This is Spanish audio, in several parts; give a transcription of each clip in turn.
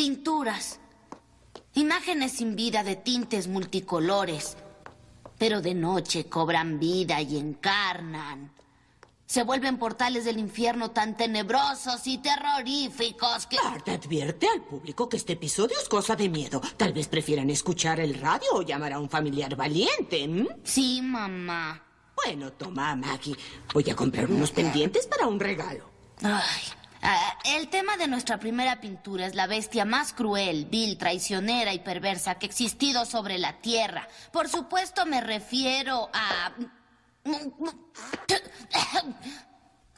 pinturas. Imágenes sin vida de tintes multicolores. Pero de noche cobran vida y encarnan. Se vuelven portales del infierno tan tenebrosos y terroríficos que... Bart advierte al público que este episodio es cosa de miedo. Tal vez prefieran escuchar el radio o llamar a un familiar valiente. ¿m? Sí, mamá. Bueno, toma, Maggie. Voy a comprar unos pendientes para un regalo. Ay, ah, el tema de nuestra primera pintura es la bestia más cruel, vil, traicionera y perversa que ha existido sobre la Tierra. Por supuesto me refiero a...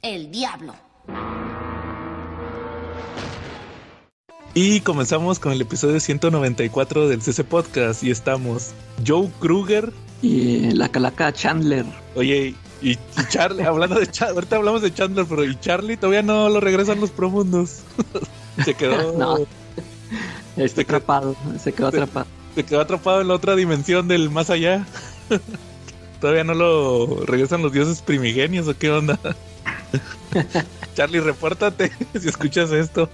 El diablo. Y comenzamos con el episodio 194 del CC Podcast y estamos Joe Kruger. Y la calaca Chandler. Oye, y, y Charlie, hablando de Chandler, ahorita hablamos de Chandler, pero y Charlie todavía no lo regresan los promundos. se quedó. No. Está Se quedó- atrapado, se quedó se- atrapado. Se quedó atrapado en la otra dimensión del más allá. Todavía no lo regresan los dioses primigenios o qué onda. Charlie, repórtate si escuchas esto.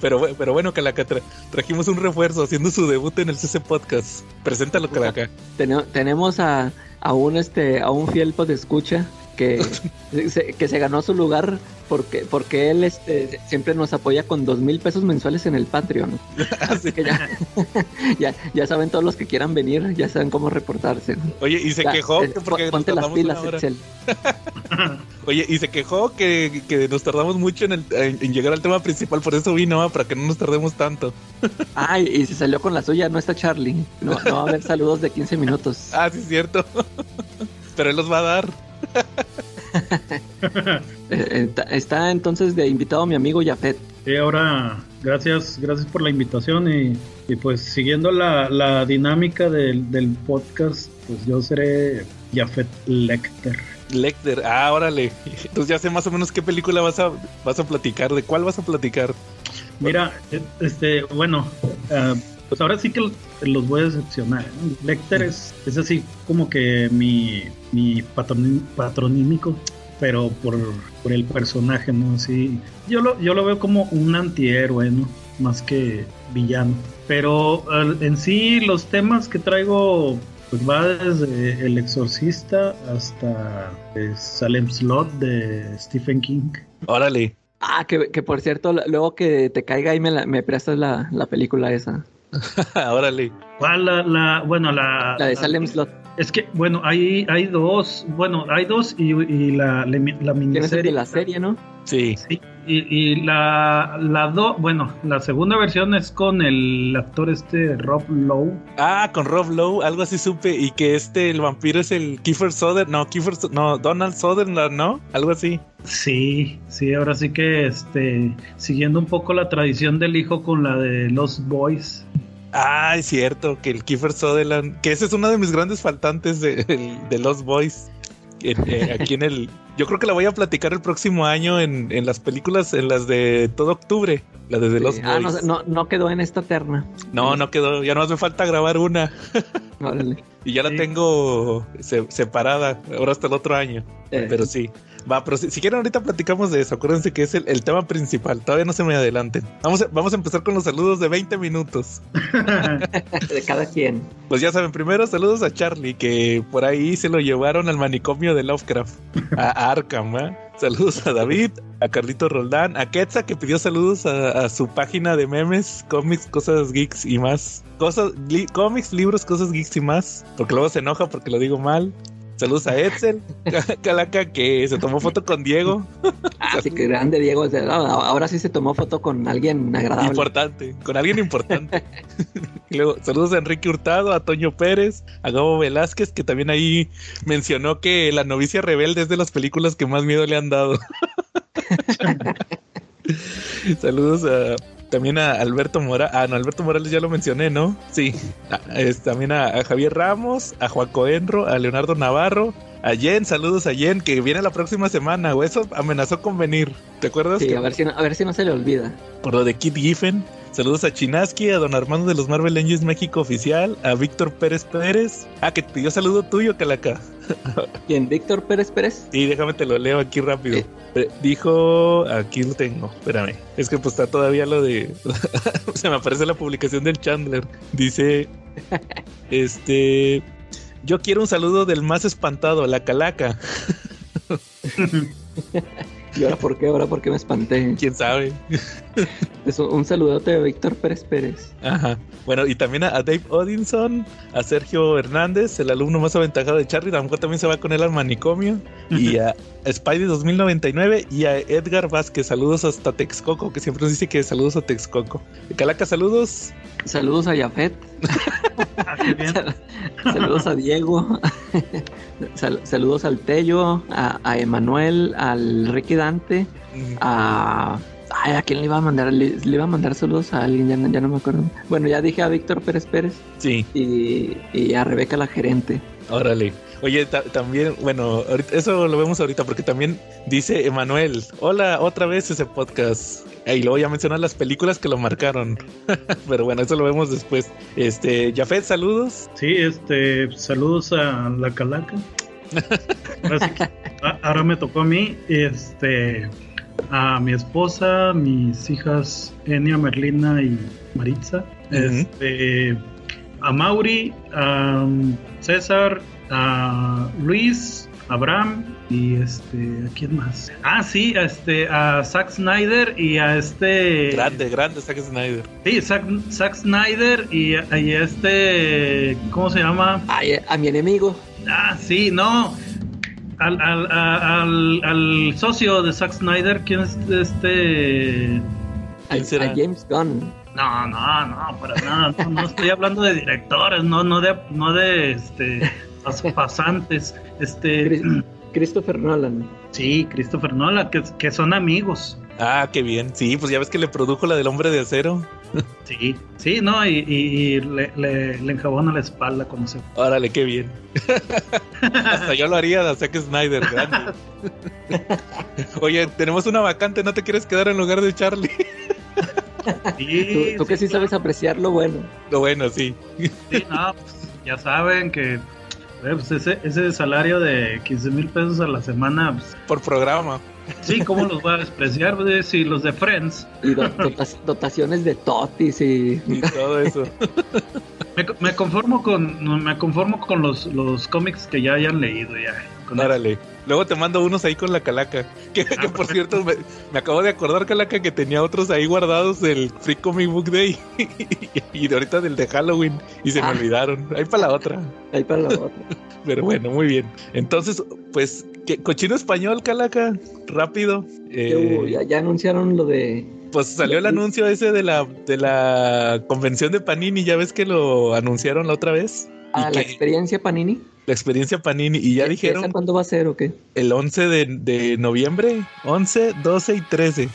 Pero, pero bueno, Calaca, tra- trajimos un refuerzo haciendo su debut en el CC Podcast. Preséntalo, Calaca. Tene- tenemos a, a un este a un fiel escucha que se, que se ganó su lugar porque porque él este siempre nos apoya con dos mil pesos mensuales en el Patreon. Así que ya, ya ya saben todos los que quieran venir, ya saben cómo reportarse. Oye, y se Ya, quejó eh, que porque nos ponte las pilas. Excel. Oye, y se quejó que, que nos tardamos mucho en, el- en- en llegar al tema principal, por eso vino, ah, para que no nos tardemos tanto. Ay, y se salió con la suya, no está Charlie. No, no va a haber saludos de 15 minutos. Ah, sí, es cierto. Pero él los va a dar. Eh, eh, está entonces de invitado mi amigo Jafet. Sí, ahora, gracias, gracias por la invitación y, y pues siguiendo la, la dinámica del, del podcast, pues yo seré Jafet Lecter. Lecter, ah, órale. Entonces ya sé más o menos qué película vas a, vas a platicar, de cuál vas a platicar. Mira, eh, este, bueno, ah, pues ahora sí que los voy a decepcionar. ¿no? Lecter es, es así como que mi, mi patroní- patronímico, pero por, por el personaje, ¿no? Sí, yo lo, yo lo veo como un antihéroe, ¿no? Más que villano. Pero en sí los temas que traigo pues va desde El Exorcista hasta eh, Salem Slot de Stephen King. Órale. Ah, que, que por cierto, luego que te caiga ahí me, la- me prestas la, la película esa. órale. ¿Cuál la, la- bueno, la, La de Salem Slot. Es que, bueno, hay, hay dos, bueno, hay dos y, y la, la, la miniserie. de la serie, ¿no? Sí. Sí, y, y la, la do, bueno, la segunda versión es con el actor este Rob Lowe. Ah, con Rob Lowe, algo así supe. Y que este, el vampiro es el Kiefer Sutherland. No, Kiefer, no, Donald Sutherland, ¿no? Algo así. Sí, sí, ahora sí que este, siguiendo un poco la tradición del hijo con la de Los Boys. Ah, es cierto, que el Kiefer Sutherland, que ese es uno de mis grandes faltantes de, el- de Los Boys. En- eh, aquí en el. Yo creo que la voy a platicar el próximo año en, en las películas, en las de todo octubre. La de Sí. Ah, no, no, no quedó en esta terna. No, no quedó. Ya no me falta grabar una. Órale. Y ya la tengo se- separada. Ahora hasta el otro año. Eh, Pero sí. Va, pero si, si quieren ahorita platicamos de eso. Acuérdense que es el, el tema principal. Todavía no se me adelanten. Vamos a, vamos a empezar con los saludos de 20 minutos. de cada quien. Pues ya saben, primero saludos a Charlie, que por ahí se lo llevaron al manicomio de Lovecraft, a, a Arkham. ¿eh? Saludos a David, a Carlito Roldán, a Quetza, que pidió saludos a, a su página de memes, cómics, cosas geeks y más. Cosas, li- cómics, libros, cosas geeks y más, porque luego se enoja porque lo digo mal. Saludos a Edsel, Calaca, que se tomó foto con Diego. Así que grande Diego. Ahora sí se tomó foto con alguien agradable. Importante, con alguien importante. y luego, saludos a Enrique Hurtado, a Toño Pérez, a Gabo Velázquez, que también ahí mencionó que La novicia rebelde es de las películas que más miedo le han dado. saludos a, también a Alberto Morales. Ah, no, Alberto Morales ya lo mencioné, ¿no? Sí. Ah, es, también a, a Javier Ramos, a Juan Coenro, a Leonardo Navarro. A Jen, saludos a Jen, que viene la próxima semana, o eso amenazó con venir. ¿Te acuerdas? Sí, que- a ver, si no, a ver si no se le olvida. por lo de Kit Giffen. Saludos a Chinaski, a Don Armando de los Marvel Angels México Oficial, a Víctor Pérez Pérez. Ah, que pidió saludo tuyo, Calaca. ¿Quién? ¿Víctor Pérez Pérez? Y déjame te lo leo aquí rápido. Eh, Dijo, aquí lo tengo, espérame. Es que pues está todavía lo de... Se me aparece la publicación del Chandler. Dice, este... Yo quiero un saludo del más espantado, la calaca. ¿Y ahora por qué? ¿Ahora por qué me espanté? ¿Quién sabe? Es un saludote de Víctor Pérez Pérez. Ajá. Bueno, y también a, a Dave Odinson, a Sergio Hernández, el alumno más aventajado de Charlie. A lo mejor también se va con él al manicomio. Y a Spidey 2099 y a Edgar Vázquez. Saludos hasta Texcoco, que siempre nos dice que saludos a Texcoco. Calaca, saludos. Saludos a Yafet. Ah. Sal- saludos a Diego. Sal- saludos al Tello, a, a Emanuel, al Ricky Dante, a. Ay, ¿a quién le iba a mandar? Le, le iba a mandar saludos a alguien, ya no, ya no me acuerdo. Bueno, ya dije a Víctor Pérez Pérez Sí, y, y a Rebeca la gerente. órale. Oye, ta- también, bueno, ahorita- eso lo vemos ahorita porque también dice Emanuel, hola, otra vez ese podcast. Y luego ya mencionan las películas que lo marcaron. Pero bueno, eso lo vemos después. Este, Jafet, saludos. Sí, este, saludos a la calaca. Ahora, sí que- a- ahora me tocó a mí, este, a mi esposa, mis hijas Enia, Merlina y Maritza, este, a Mauri, a César, a Luis, a Abraham y este, ¿a quién más? Ah, sí, a este, a Zack Snyder y a este. Grande, grande, Zack Snyder. Sí, Zack, Zack Snyder y, a- y a este, ¿cómo se llama? Ay, a mi enemigo. Ah, sí, no. Al, al, a- al, al socio de Zack Snyder, ¿quién es este? ¿Quién será? a James Gunn. No, no, no, para nada. No, no estoy hablando de directores, no, no de, no de este pas- pasantes. Este, Chris- Christopher Nolan. sí, Christopher Nolan, que, que son amigos. Ah, qué bien. Sí, pues ya ves que le produjo la del hombre de acero. Sí, sí, no, y, y- y le, le, le enjabona la espalda como se. Órale, qué bien. Hasta yo lo haría a Zack Snyder, grande. Oye, tenemos una vacante, ¿no te quieres quedar en lugar de Charlie? Sí, Tú, tú que sí claro. sabes apreciar lo bueno. Lo bueno, sí. Sí, no, pues, ya saben que eh, pues, ese, ese salario de 15 mil pesos a la semana, pues, Por programa. Sí, ¿cómo los voy a despreciar? Pues, si los de Friends, Y do- dotaciones de totis y... Y todo eso. me, me conformo con me conformo con los, los cómics que ya hayan leído ya. Con Órale. Luego te mando unos ahí con la calaca. Que, que, por cierto, me, me acabo de acordar, calaca, que tenía otros ahí guardados del Free Comic Book Day. y de ahorita del de Halloween. Y se me Ah. olvidaron. Ahí para la otra. Ahí para la otra. Pero bueno, muy bien. Entonces, pues, ¿qué? cochino español, calaca. Rápido. Eh, ya, ya anunciaron lo de... pues salió el anuncio ese de la, de la convención de Panini. Ya ves que lo anunciaron la otra vez. Ah, la que- experiencia Panini. la experiencia Panini. Y ya ¿Esa dijeron cuándo va a ser o qué? el 11 de, de noviembre. 11, 12 y 13.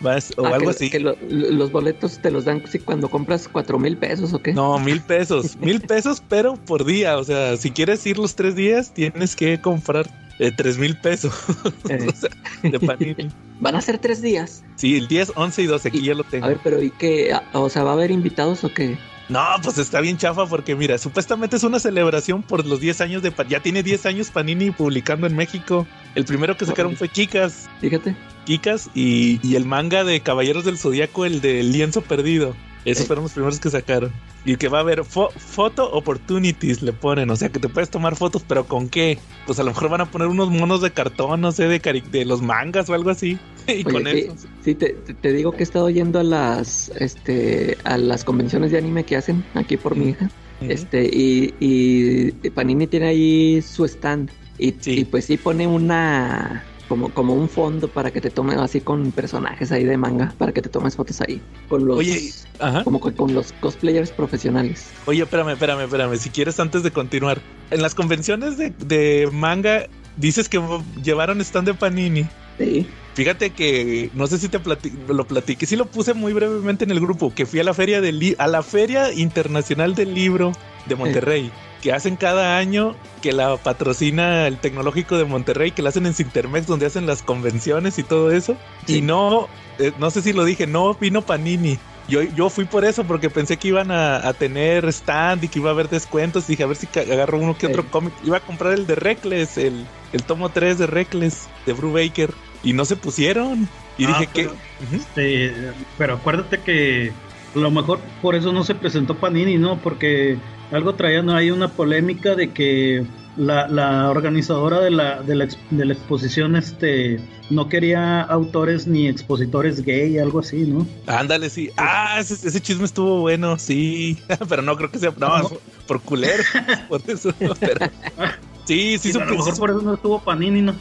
Vas, o Ah, algo que, así. que lo- lo- los boletos te los dan si cuando compras cuatro mil pesos o qué. No, mil pesos. mil pesos, pero por día. O sea, si quieres ir los tres días, tienes que comprar eh, tres mil pesos Eh, o sea, de Panini. van a ser tres días. Sí, el 10, 11 y 12. Aquí ya lo tengo. A ver, pero ¿y qué? Ah, O sea, ¿va a haber invitados o qué? No, pues está bien chafa porque mira, supuestamente es una celebración por los 10 años de. Ya tiene 10 años Panini publicando en México. El primero que sacaron fue Kikas. Fíjate. Kikas y, y el manga de Caballeros del Zodíaco, el de Lienzo Perdido. Esos Eh. fueron los primeros que sacaron. Y que va a haber fo- photo opportunities, le ponen. O sea, que te puedes tomar fotos, pero ¿con qué? Pues a lo mejor van a poner unos monos de cartón, no sé, de, cari- de los mangas o algo así. Y Oye, con sí, eso. sí, te, te- te digo que he estado yendo a las, este, a las convenciones de anime que hacen aquí por mi hija. Este, y, y Panini tiene ahí su stand. Y, Sí. y pues sí pone una como, como un fondo para que te tomes así con personajes ahí de manga, para que te tomes fotos ahí. Con los Oye, ajá. como con, con los cosplayers profesionales. Oye, espérame, espérame, espérame. Si quieres, antes de continuar. En las convenciones de, de manga, dices que llevaron stand de Panini. Sí. Fíjate que no sé si te plati- lo platiqué, sí lo puse muy brevemente en el grupo, que fui a la feria li- a la Feria Internacional del Libro de Monterrey, que hacen cada año, que la patrocina el Tecnológico de Monterrey, que la hacen en Cintermex, donde hacen las convenciones y todo eso. Y no, eh, no sé si lo dije, no vino Panini. Yo, yo fui por eso, porque pensé que iban a, a tener stand y que iba a haber descuentos. Dije, a ver si agarro uno que otro Sí. cómic. Iba a comprar el de Reckless, el, el tomo 3 de Reckless, de Brubaker. Y no se pusieron. Y Ah, dije que... Este, pero acuérdate que a lo mejor por eso no se presentó Panini, ¿no? Porque algo traían ahí una polémica de que la, la organizadora de la, de, la, ex- de la exposición este, no quería autores ni expositores gay, algo así, ¿no? Ándale, sí. Ah, ese, ese chisme estuvo bueno, sí. Pero no creo que sea. No, por, por culero. por eso. pero- sí, sí, Y a lo supe- mejor sí, por eso no estuvo Panini, ¿no?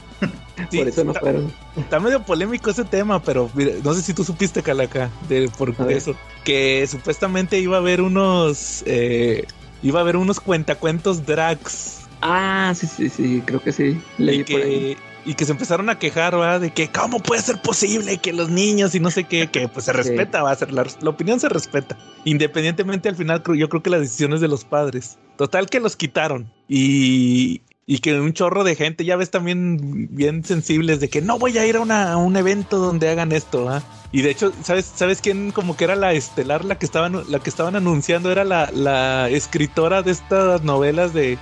sí, Por eso no fueron. está medio polémico ese tema, pero mira, no sé si tú supiste, Calaca, de, por A ver. eso. Que supuestamente iba a haber unos. eh, iba a haber unos cuentacuentos drags. Ah, sí, sí, sí, creo que sí. Leí Y por ahí. que, y que se empezaron a quejar, ¿va? De que cómo puede ser posible que los niños y no sé qué, que pues se respeta, va a ser la, la opinión se respeta. Independientemente al final, yo creo que la decisión es de los padres. Total que los quitaron. Y, y que un chorro de gente, ya ves también bien sensibles de que no voy a ir a, una- a un evento donde hagan esto, ¿va? Y de hecho, ¿sabes, ¿sabes quién como que era la estelar, la que estaban, la que estaban anunciando? Era la, la escritora de estas novelas de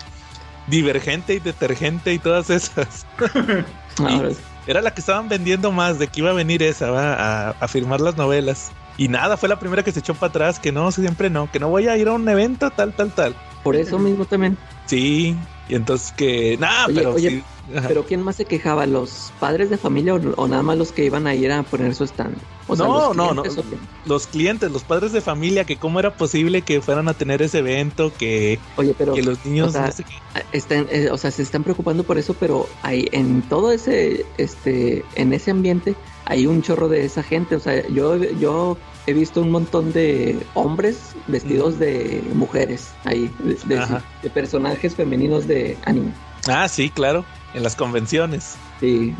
Divergente y Detergente y todas esas. Ahora, Era la que estaban vendiendo más, de que iba a venir esa, ¿va? A, a firmar las novelas. Y nada, fue la primera que se echó para atrás, que no, siempre no, que no voy a ir a un evento, tal, tal, tal. por eso mismo también. Sí, y entonces que, nada, pero oye, sí. Ajá. Pero ¿quién más se quejaba? ¿Los padres de familia o, o nada más los que iban a ir a poner su stand? O sea, No, no, no. Los clientes, los padres de familia, que cómo era posible que fueran a tener ese evento, que, Oye, pero que los niños, o sea, no sé qué. están, eh, o sea, se están preocupando por eso, pero hay en todo ese, este, en ese ambiente hay un chorro de esa gente. O sea, yo, yo he visto un montón de hombres vestidos de mujeres ahí, de, de- Ajá. de personajes femeninos de anime. Ah, sí, claro, en las convenciones. Sí,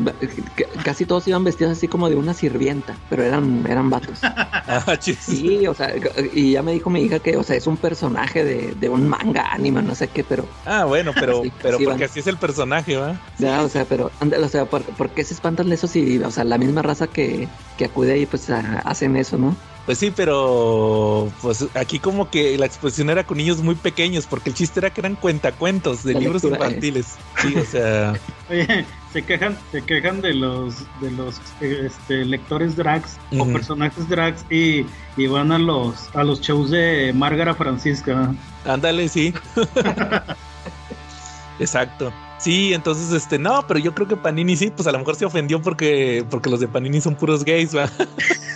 c- casi todos iban vestidos así como de una sirvienta, pero eran, eran vatos. Ah. Sí, o sea, y ya me dijo mi hija que, o sea, es un personaje de, de un manga, anime, no sé qué, pero, Ah, bueno, pero, Sí, pero sí, porque van. así es el personaje, ¿va? ya, o sea, pero, o sea, ¿por, por qué se espantan de eso si, o sea, la misma raza que, que acude ahí, pues, a- hacen eso, ¿no? Pues sí, pero pues aquí como que la exposición era con niños muy pequeños, porque el chiste era que eran cuentacuentos de La libros eh. infantiles. Sí, o sea, Oye, se quejan, se quejan de los de los este, lectores drags o personajes drags y, y van a los a los shows de Márgara Francisca. ándale, sí. Exacto. Sí, entonces este, no, pero yo creo que Panini sí, pues a lo mejor se ofendió porque porque los de Panini son puros gays, ¿va?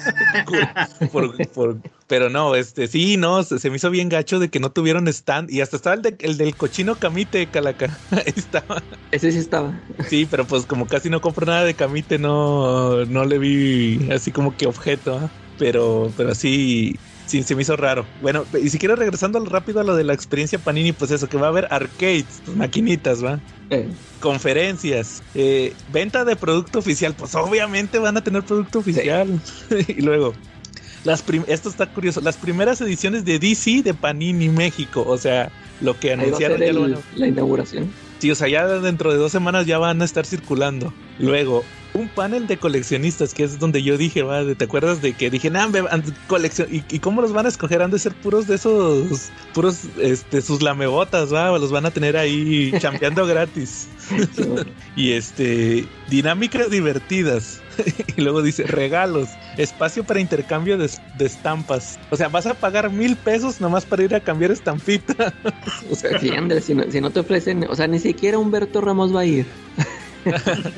Por- por- pero no, este, sí, no, se, se me hizo bien gacho de que no tuvieron stand y hasta estaba el, de- el del cochino camite, Calaca. Ahí estaba. Ese sí estaba. Sí, pero pues como casi no compro nada de Camite, no, no le vi así como que objeto, ¿ah? pero, pero sí, sí, se me hizo raro. Bueno, y si quieres regresando rápido a lo de la experiencia Panini, pues eso, que va a haber arcades, maquinitas, ¿va? Eh, Conferencias, eh, venta de producto oficial, pues obviamente van a tener producto oficial. y luego, las esto está curioso, las primeras ediciones de DC de Panini México, o sea, lo que anunciaron ser ya lo el- van a- la inauguración. Sí, o sea, ya dentro de dos semanas ya van a estar circulando. Luego, un panel de coleccionistas, que es donde yo dije, va, de- ¿te acuerdas de que dije, nah, coleccion ¿y, y cómo los van a escoger? Han de ser puros de esos, puros, este, sus lamebotas, va, los van a tener ahí chambeando gratis. Y este, dinámicas divertidas. y luego dice, regalos, espacio para intercambio de, de estampas. O sea, vas a pagar mil pesos nomás para ir a cambiar estampita. o sea, Sí, Andrés, si no, si no te ofrecen, o sea, ni siquiera Humberto Ramos va a ir.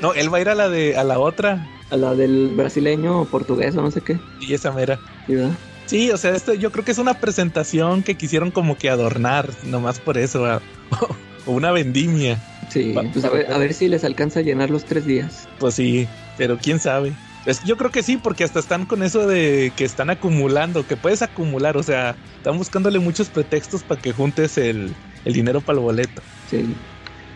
No, él va a ir a la de, a la otra. A la del brasileño o portugués o no sé qué. Y esa mera. ¿sí, verdad? Sí, o sea, esto yo creo que es una presentación que quisieron como que adornar, nomás por eso, o una vendimia, Sí, pues a ver, a ver si les alcanza a llenar los tres días. pues sí, pero quién sabe. Es- yo creo que sí, porque hasta están con eso de que están acumulando, que puedes acumular, o sea, están buscándole muchos pretextos para que juntes el, el dinero para el boleto. Sí.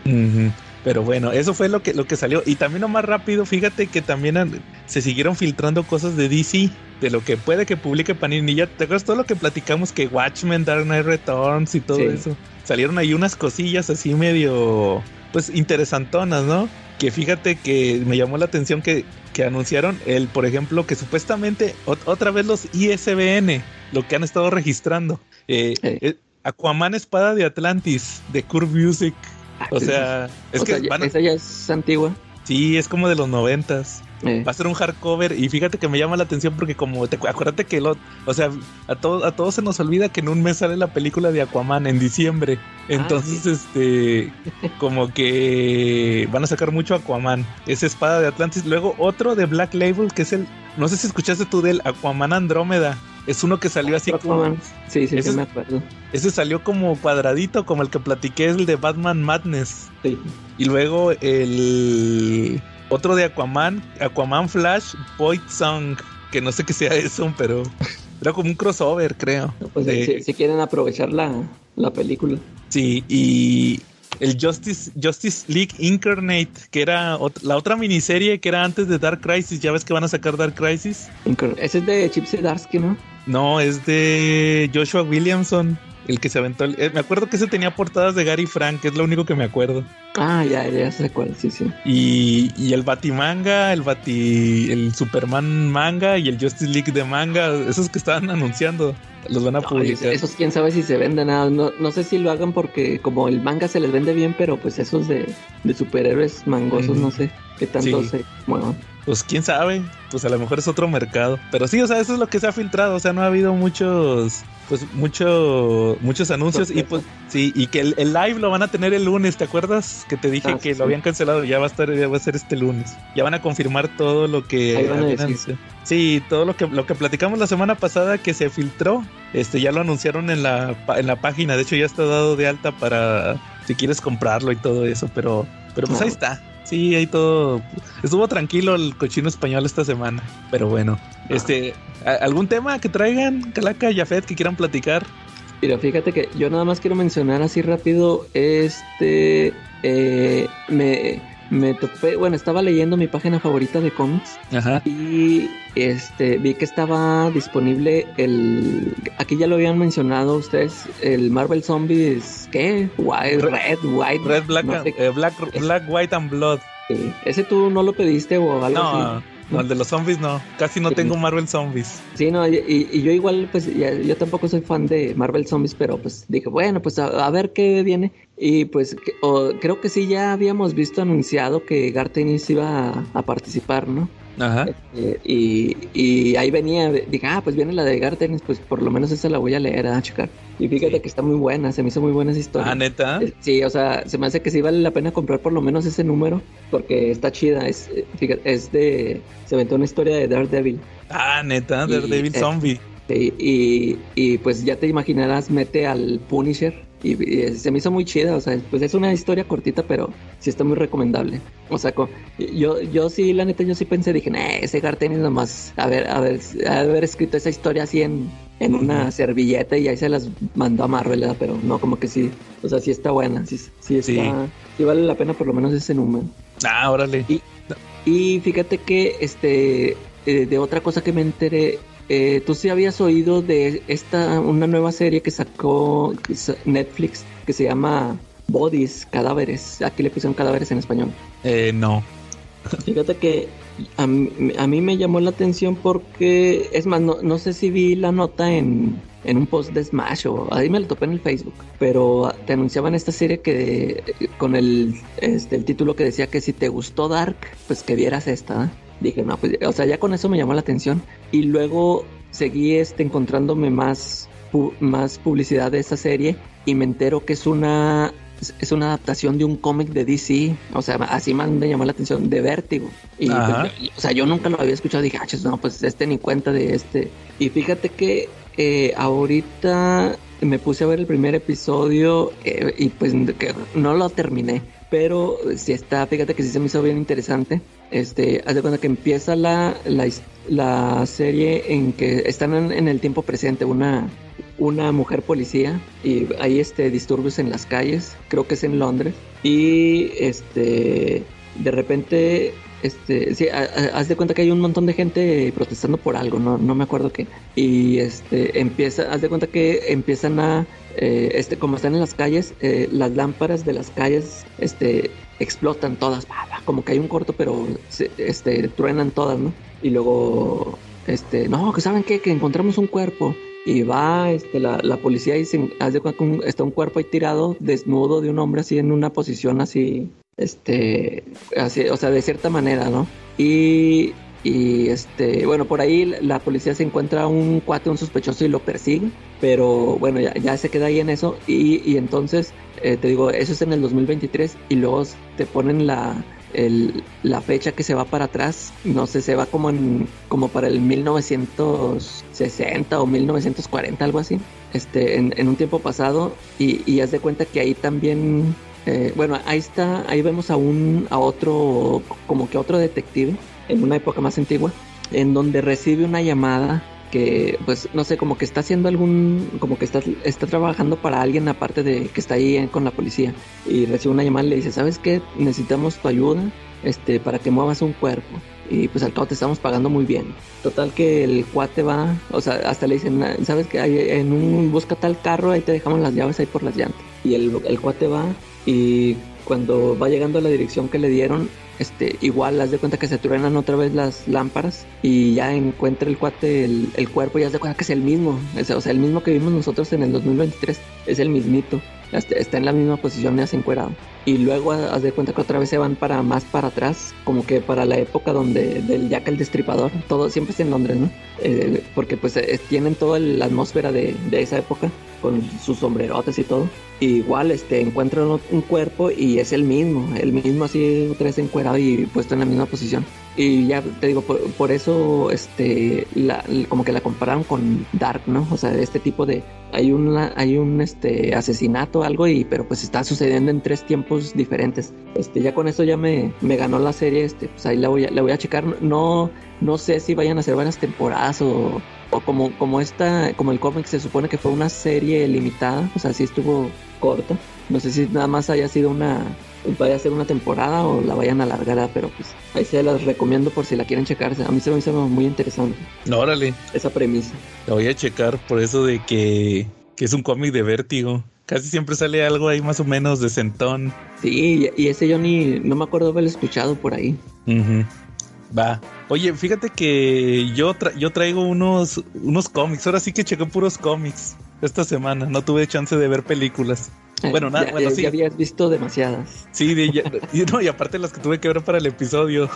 Ujú. Pero bueno, eso fue lo que, lo que salió. Y también, más rápido, fíjate que también han- se siguieron filtrando cosas de DC, de lo que puede que publique Panini. Ya te acuerdas todo lo que platicamos que Watchmen, Dark Knight Returns y todo Sí. eso. Salieron ahí unas cosillas así medio, pues interesantonas, ¿no? que fíjate que me llamó la atención que, que anunciaron el, por ejemplo, que supuestamente otra vez los ISBN, lo que han estado registrando. Eh, eh, Aquaman Espada de Atlantis, de Curve Music. Ah, o sea, es que esa ya es antigua. Sí, es como de los noventas. Eh. Va a ser un hardcover y fíjate que me llama la atención porque como te acuérdate que lo, o sea, a todos a todos se nos olvida que en un mes sale la película de Aquaman en diciembre. Ah, Entonces, este como que van a sacar mucho Aquaman, esa espada de Atlantis, luego otro de Black Label que es el no sé si escuchaste tú del Aquaman Andrómeda. Es uno que salió así como. Sí, sí, ese, sí, me acuerdo. Ese salió como cuadradito, como el que platiqué, es el de Batman Madness. Sí. Y luego el otro de Aquaman, Aquaman Flash Void Song, que no sé qué sea eso, pero era como un crossover, creo. Pues si, quieren aprovechar la, la película. Sí, y el Justice, Justice League Incarnate, que era la otra miniserie que era antes de Dark Crisis. Ya ves que van a sacar Dark Crisis. Ese es de Chip Zdarsky, ¿no? No, es de Joshua Williamson. El que se aventó. Eh, me acuerdo que ese tenía portadas de Gary Frank, es lo único que me acuerdo. Ah, ya, ya sé cuál, sí, sí. Y, y el Batimanga, el Bati. El Superman manga y el Justice League de manga, esos que estaban anunciando, los van a publicar. Esos, quién sabe si se venden nada. No, no sé si lo hagan porque, como el manga se les vende bien, pero pues esos de, de superhéroes mangosos, no sé qué tanto se muevan. Pues quién sabe, pues a lo mejor es otro mercado. Pero sí, o sea, eso es lo que se ha filtrado. O sea, no ha habido muchos pues mucho, muchos anuncios y pues sí, y que el, live lo van a tener el lunes, ¿te acuerdas? Que te dije ah, que lo habían cancelado, ya va a estar, ya va a ser este lunes. Ya van a confirmar todo lo que Sí, todo lo que lo que platicamos la semana pasada que se filtró, este ya lo anunciaron en la en la página, de hecho ya está dado de alta para si quieres comprarlo y todo eso, pero pero pues ahí está. Sí, ahí todo. Estuvo tranquilo el cochino español esta semana. Pero bueno, este, ¿algún tema que traigan, Calaca, Jafet, que quieran platicar? Mira, fíjate que yo nada más quiero mencionar así rápido. Este, eh, me me topé, bueno, estaba leyendo mi página favorita de cómics Ajá. y este vi que estaba disponible el aquí ya lo habían mencionado ustedes el Marvel Zombies ¿qué? White, red, white, red, black, eh, black, black, white and blood. Ese tú no lo pediste o algo así. No, el de los zombies no. Casi no tengo Marvel Zombies. Sí, no, y, yo igual, pues yo tampoco soy fan de Marvel Zombies, pero pues dije, bueno, pues a, ver qué viene. Y pues creo que sí ya habíamos visto anunciado que Gartenis iba a participar, ¿no? Ajá. Este, y, ahí venía, dije, ah, pues viene la de Gartenis, pues por lo menos esa la voy a leer, a checar. Y fíjate que está muy buena, se me hizo muy buena esa historia. Ah, neta. Sí, o sea, se me hace que sí vale la pena comprar por lo menos ese número, porque está chida. Es, fíjate, es de. Se inventó una historia de Daredevil. Ah, neta, Daredevil Zombie. y, y pues ya te imaginarás, mete al Punisher y, se me hizo muy chida, o sea, pues es una historia cortita, pero sí está muy recomendable. O sea, yo, yo sí, la neta, yo sí pensé, dije, nah, ese Gartenis nomás, a ver, a ver, a haber escrito esa historia así en, en una servilleta y ahí se las mandó a Marvel, ¿verdad? pero no, como que sí, o sea, sí está buena, sí, sí está, sí. vale la pena por lo menos ese número. Ah, órale. Y, y fíjate que, este, eh, de otra cosa que me enteré, eh, ¿Tú sí habías oído de esta una nueva serie que sacó Netflix que se llama Bodies, cadáveres? Aquí le pusieron cadáveres en español. Eh, no. Fíjate que a mí, me llamó la atención porque, es más, no, sé si vi la nota en, en, un post de Smash o ahí me lo topé en el Facebook, pero te anunciaban esta serie que con el, este, el título que decía que si te gustó Dark, pues que vieras esta. ¿eh? Dije, no, pues, o sea, ya con eso me llamó la atención. Y luego seguí este, encontrándome más, más publicidad de esta serie y me entero que es una, es una adaptación de un cómic de DC. O sea, así más me llamó la atención, de Vértigo. Y, pues, o sea, yo nunca lo había escuchado. Dije, ah, no, pues este ni cuenta de este. Y fíjate que eh, ahorita me puse a ver el primer episodio eh, y pues que no lo terminé pero si está, fíjate que sí se me hizo bien interesante. Este, haz de cuenta que empieza la, la, serie en que están en, el tiempo presente una, una mujer policía y hay este disturbios en las calles, creo que es en Londres, y este de repente este, sí, haz de cuenta que hay un montón de gente protestando por algo, no, no me acuerdo qué. Y este, empieza, haz de cuenta que empiezan a, eh, este, como están en las calles, eh, las lámparas de las calles, este, explotan todas, como que hay un corto, pero este, truenan todas, ¿no? Y luego, este, no, que saben qué, que encontramos un cuerpo. Y va este, la, la policía y se hace con, está un cuerpo ahí tirado, desnudo de un hombre así en una posición así, este, así, o sea, de cierta manera, ¿no? Y, y este, bueno, por ahí la policía se encuentra un cuate, un sospechoso y lo persigue, pero bueno, ya, se queda ahí en eso. Y, y entonces, eh, te digo, eso es en el 2023 y luego te ponen la, el, la fecha que se va para atrás, no sé, se va como en como para el 1960 o 1940, algo así, este, en, en un tiempo pasado, y, y haz de cuenta que ahí también, eh, bueno, ahí está, ahí vemos a un, a otro, como que otro detective, en una época más antigua, en donde recibe una llamada que pues no sé, como que está haciendo algún, como que está, está trabajando para alguien aparte de que está ahí con la policía y recibe una llamada y le dice, ¿sabes qué? Necesitamos tu ayuda este, para que muevas un cuerpo. Y pues al cabo te estamos pagando muy bien. Total que el cuate va, o sea, hasta le dicen, ¿sabes qué? En un, busca tal carro, ahí te dejamos las llaves ahí por las llantas. Y el, el cuate va y cuando va llegando a la dirección que le dieron, este, igual haz de cuenta que se truenan otra vez las lámparas y ya encuentra el cuate el, el cuerpo y haz de cuenta que es el mismo, o sea, el mismo que vimos nosotros en el 2023, es el mismito, está en la misma posición y hace encuerado. Y luego haz de cuenta que otra vez se van para más para atrás, como que para la época donde del Jack el Destripador, todo siempre es en Londres, ¿no? Eh, porque pues tienen toda la atmósfera de, de esa época con sus sombrerotes y todo. igual este encuentran un cuerpo y es el mismo, el mismo así otra vez encuerado y puesto en la misma posición. Y ya te digo, por, eso este la, como que la compararon con Dark, ¿no? O sea, este tipo de hay una hay un este asesinato algo y pero pues está sucediendo en tres tiempos diferentes. Este ya con eso ya me, me ganó la serie, este pues ahí la voy a, la voy a checar. No no sé si vayan a ser varias temporadas o o como, como esta, como el cómic se supone que fue una serie limitada, o sea, sí estuvo corta. No sé si nada más haya sido una, vaya a ser una temporada o la vayan a alargar, pero pues ahí se las recomiendo por si la quieren checar. A mí se me hizo muy interesante. No, órale. Esa premisa. La voy a checar por eso de que, que es un cómic de vértigo. Casi siempre sale algo ahí más o menos de centón. Sí, y ese yo ni, no me acuerdo haberlo escuchado por ahí. Va. Oye, fíjate que yo, yo traigo unos, unos cómics. Ahora sí que chequé puros cómics esta semana. No tuve chance de ver películas. Eh, bueno, nada, bueno, sí. Ya habías visto demasiadas. Sí, y, no, y aparte las que tuve que ver para el episodio.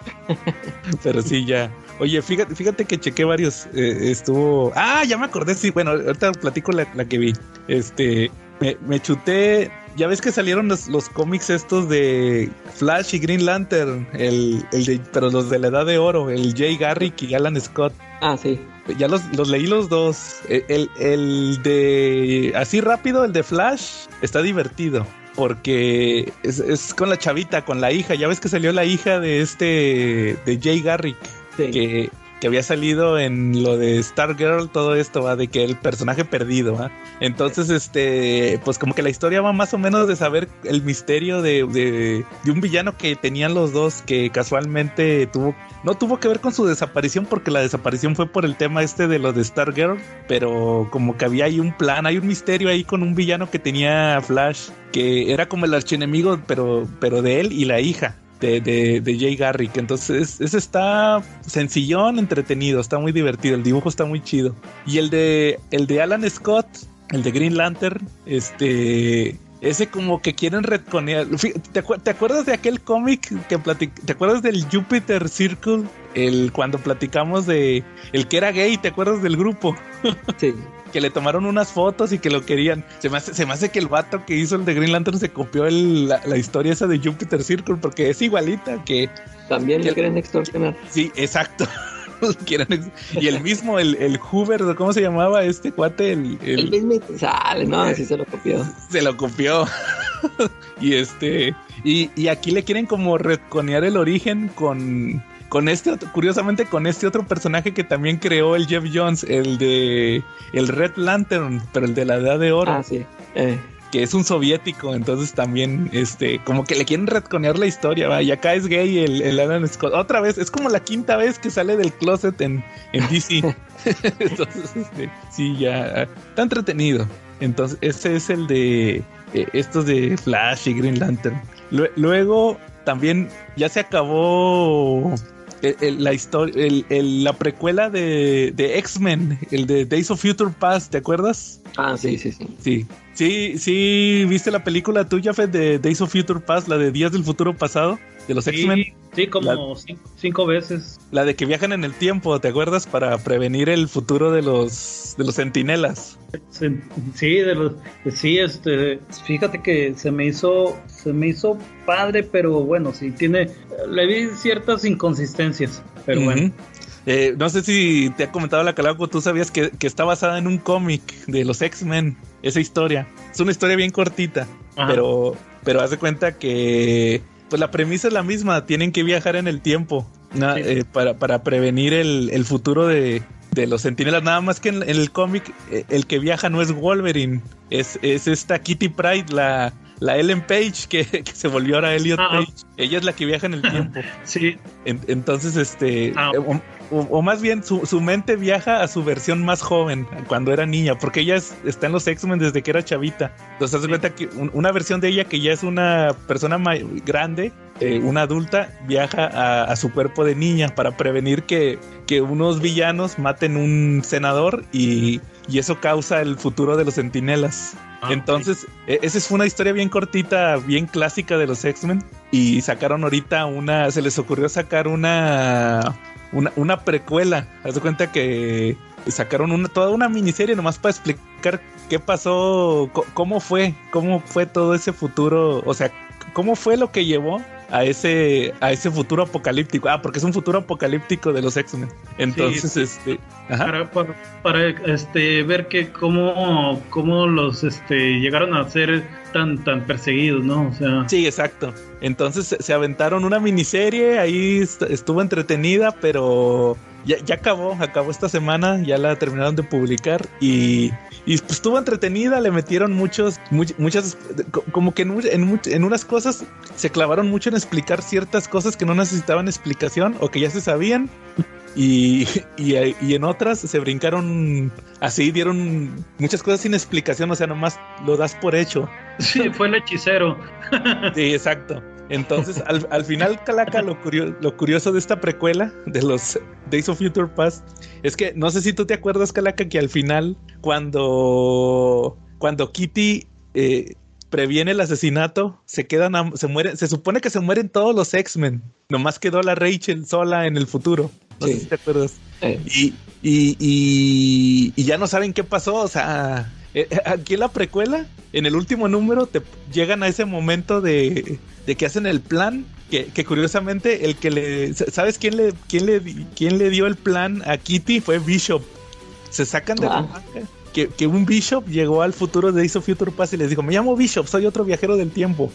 Pero sí, ya. Oye, fíjate, fíjate que chequé varios. Eh, estuvo. Ah, ya me acordé, sí. Bueno, ahorita platico la, la que vi. Este, me, me chuté ya ves que salieron los, los, cómics estos de Flash y Green Lantern, el, el de, pero los de la edad de oro, el Jay Garrick y Alan Scott. Ah, sí. Ya los, los leí los dos. E, el, el, de así rápido, el de Flash, está divertido. Porque es, es, con la chavita, con la hija. Ya ves que salió la hija de este, de Jay Garrick. Sí. Que, que había salido en lo de Stargirl, todo esto va de que el personaje perdido, ¿va? Entonces, este, pues como que la historia va más o menos de saber el misterio de, de, un villano que tenían los dos, que casualmente tuvo, no tuvo que ver con su desaparición, porque la desaparición fue por el tema este de lo de Stargirl, pero como que había ahí un plan, hay un misterio ahí con un villano que tenía Flash, que era como el archienemigo, pero, pero de él y la hija de, de, de, Jay Garrick. Entonces, ese está sencillón, entretenido, está muy divertido. El dibujo está muy chido. Y el de, el de Alan Scott, el de Green Lantern, este. Ese como que quieren retconear. ¿Te, ¿Te, acuerdas de aquel cómic que platic ¿Te acuerdas del Jupiter Circle? El cuando platicamos de el que era gay, ¿te acuerdas del grupo? Sí. que le tomaron unas fotos y que lo querían. Se me hace, se me hace que el vato que hizo el de Green Lantern se copió el, la, la, historia esa de Jupiter Circle porque es igualita que. También le quieren extorsionar. Sí, exacto. y el mismo, el, el Hoover, ¿cómo se llamaba este cuate? El, el... el mismo sale, no, sí se lo copió. Se lo copió. y este, y, y aquí le quieren como retconear el origen con, con este curiosamente con este otro personaje que también creó el Jeff Jones, el de el Red Lantern, pero el de la Edad de Oro. Ah, sí. Eh. Que es un soviético, entonces también, este, como que le quieren retconear la historia, va, y acá es gay el, el Alan Scott. Otra vez, es como la quinta vez que sale del closet en, en DC. entonces, este, sí, ya, está entretenido. Entonces, ese es el de eh, estos de Flash y Green Lantern. Lue- luego, también ya se acabó el- el- la historia, el- la precuela de, de X-Men, el de Days of Future Past, ¿te acuerdas? Ah, sí, sí, sí. Sí. Sí, sí, ¿viste la película tuya, Fed, de Days of Future Past, la de Días del Futuro Pasado? De los X-Men. Sí, como cinco, cinco veces. La de que viajan en el tiempo, ¿te acuerdas? Para prevenir el futuro de los de los sentinelas. Se- Sí, de los, sí, este, fíjate que se me hizo, se me hizo padre, pero bueno, sí tiene, le vi ciertas inconsistencias, pero bueno. Eh, no sé si te ha comentado la Calaco, tú sabías que, que está basada en un cómic de los X-Men, esa historia. Es una historia bien cortita, Ajá. pero, pero haz de cuenta que pues la premisa es la misma, tienen que viajar en el tiempo na- Sí. eh, para, para prevenir el, el futuro de, de los sentinelas. Nada más que en, en el cómic eh, el que viaja no es Wolverine, es, es esta Kitty Pride, la, la Ellen Page que, que se volvió ahora Elliot Ah, ah. Page. Ella es la que viaja en el tiempo. Sí, En- entonces, este, Ah. O, más bien su, su mente viaja a su versión más joven, cuando era niña, porque ella es- está en los X-Men desde que era chavita. Entonces, haz de cuenta que un- una versión de ella que ya es una persona may- grande, eh, una adulta, viaja a, a su cuerpo de niña para prevenir que, que unos villanos maten un senador y, y eso causa el futuro de los sentinelas. Ah, Entonces, e- esa fue una historia bien cortita, bien clásica de los X-Men. Y sacaron ahorita una, se les ocurrió sacar una, una, una precuela. Haz de cuenta que sacaron una, toda una miniserie nomás para explicar qué pasó, cómo fue, cómo fue todo ese futuro, o sea, cómo fue lo que llevó a ese, a ese futuro apocalíptico. Ah, porque es un futuro apocalíptico de los X-Men. Entonces, este, ajá. para, para, para, este ver que cómo, cómo los este llegaron a ser tan tan perseguidos, ¿no? Sí, exacto. Entonces se, aventaron una miniserie, ahí est- estuvo entretenida, pero ya, acabó, acabó esta semana, ya la terminaron de publicar y, y pues estuvo entretenida, le metieron muchos, much- muchas, co- como que en, en, en unas cosas se clavaron mucho en explicar ciertas cosas que no necesitaban explicación o que ya se sabían. Y, y en otras se brincaron así, dieron muchas cosas sin explicación, o sea, nomás lo das por hecho. Sí, fue el hechicero. Sí, exacto. Entonces, al, al final, Calaca, lo, curio- lo curioso de esta precuela de los Days of Future Past es que no sé si tú te acuerdas, Calaca, que al final, cuando, cuando Kitty eh, previene el asesinato, se quedan, a- se mueren, se supone que se mueren todos los X-Men. Nomás quedó la Rachel sola en el futuro. No sé si te acuerdas. Eh, Y, y, y, y ya no saben qué pasó. O sea, eh, aquí en la precuela, en el último número, te llegan a ese momento de, de que hacen el plan. Que, que curiosamente, el que le. ¿Sabes quién le, quién, le, quién le dio el plan a Kitty? Fue Bishop. Se sacan de la Ah. manga que, que un Bishop llegó al futuro de Days of Future Past y les dijo: Me llamo Bishop, soy otro viajero del tiempo.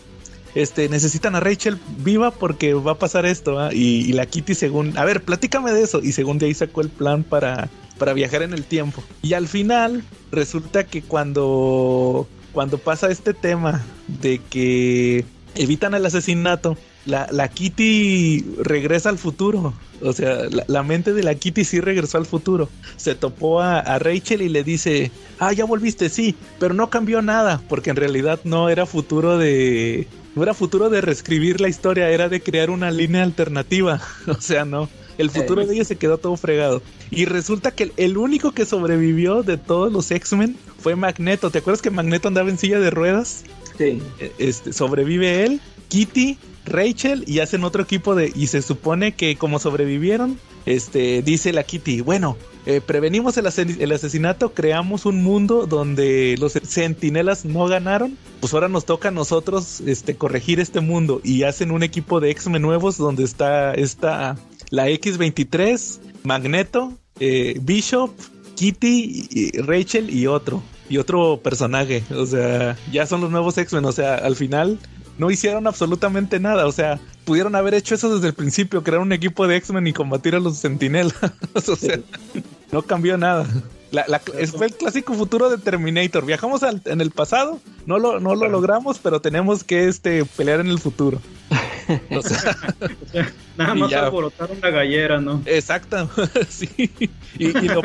Este, necesitan a Rachel viva porque va a pasar esto. ¿ah? Y, y la Kitty, según. A ver, platícame de eso. Y según de ahí sacó el plan para, para viajar en el tiempo. Y al final, resulta que cuando. Cuando pasa este tema de que evitan el asesinato, la, la Kitty regresa al futuro. O sea, la, mente de la Kitty sí regresó al futuro. Se topó a, a Rachel y le dice, ah, ya volviste, sí, pero no cambió nada, porque en realidad no era futuro de... No era futuro de reescribir la historia, era de crear una línea alternativa. O sea, no. El futuro Eh. de ella se quedó todo fregado. Y resulta que el, único que sobrevivió de todos los X-Men fue Magneto. ¿Te acuerdas que Magneto andaba en silla de ruedas? sí. Eh, Este, sobrevive él, Kitty, Rachel y hacen otro equipo de y se supone que como sobrevivieron, este dice la Kitty, bueno, eh, prevenimos el, ase- el asesinato, creamos un mundo donde los sentinelas no ganaron, pues ahora nos toca a nosotros este corregir este mundo y hacen un equipo de X-Men nuevos donde está esta la X23, Magneto, eh, Bishop, Kitty, y Rachel y otro. Y otro personaje. O sea, ya son los nuevos X-Men. O sea, al final no hicieron absolutamente nada. O sea, pudieron haber hecho eso desde el principio, crear un equipo de X-Men y combatir a los Sentinelas. o sea, no cambió nada. La- la- fue el clásico futuro de Terminator. Viajamos al- en el pasado, no lo, no lo logramos, pero tenemos que este, pelear en el futuro. O sea, O sea, nada más ya. alborotaron la gallera, ¿no? Exacto, sí. Y, y lo,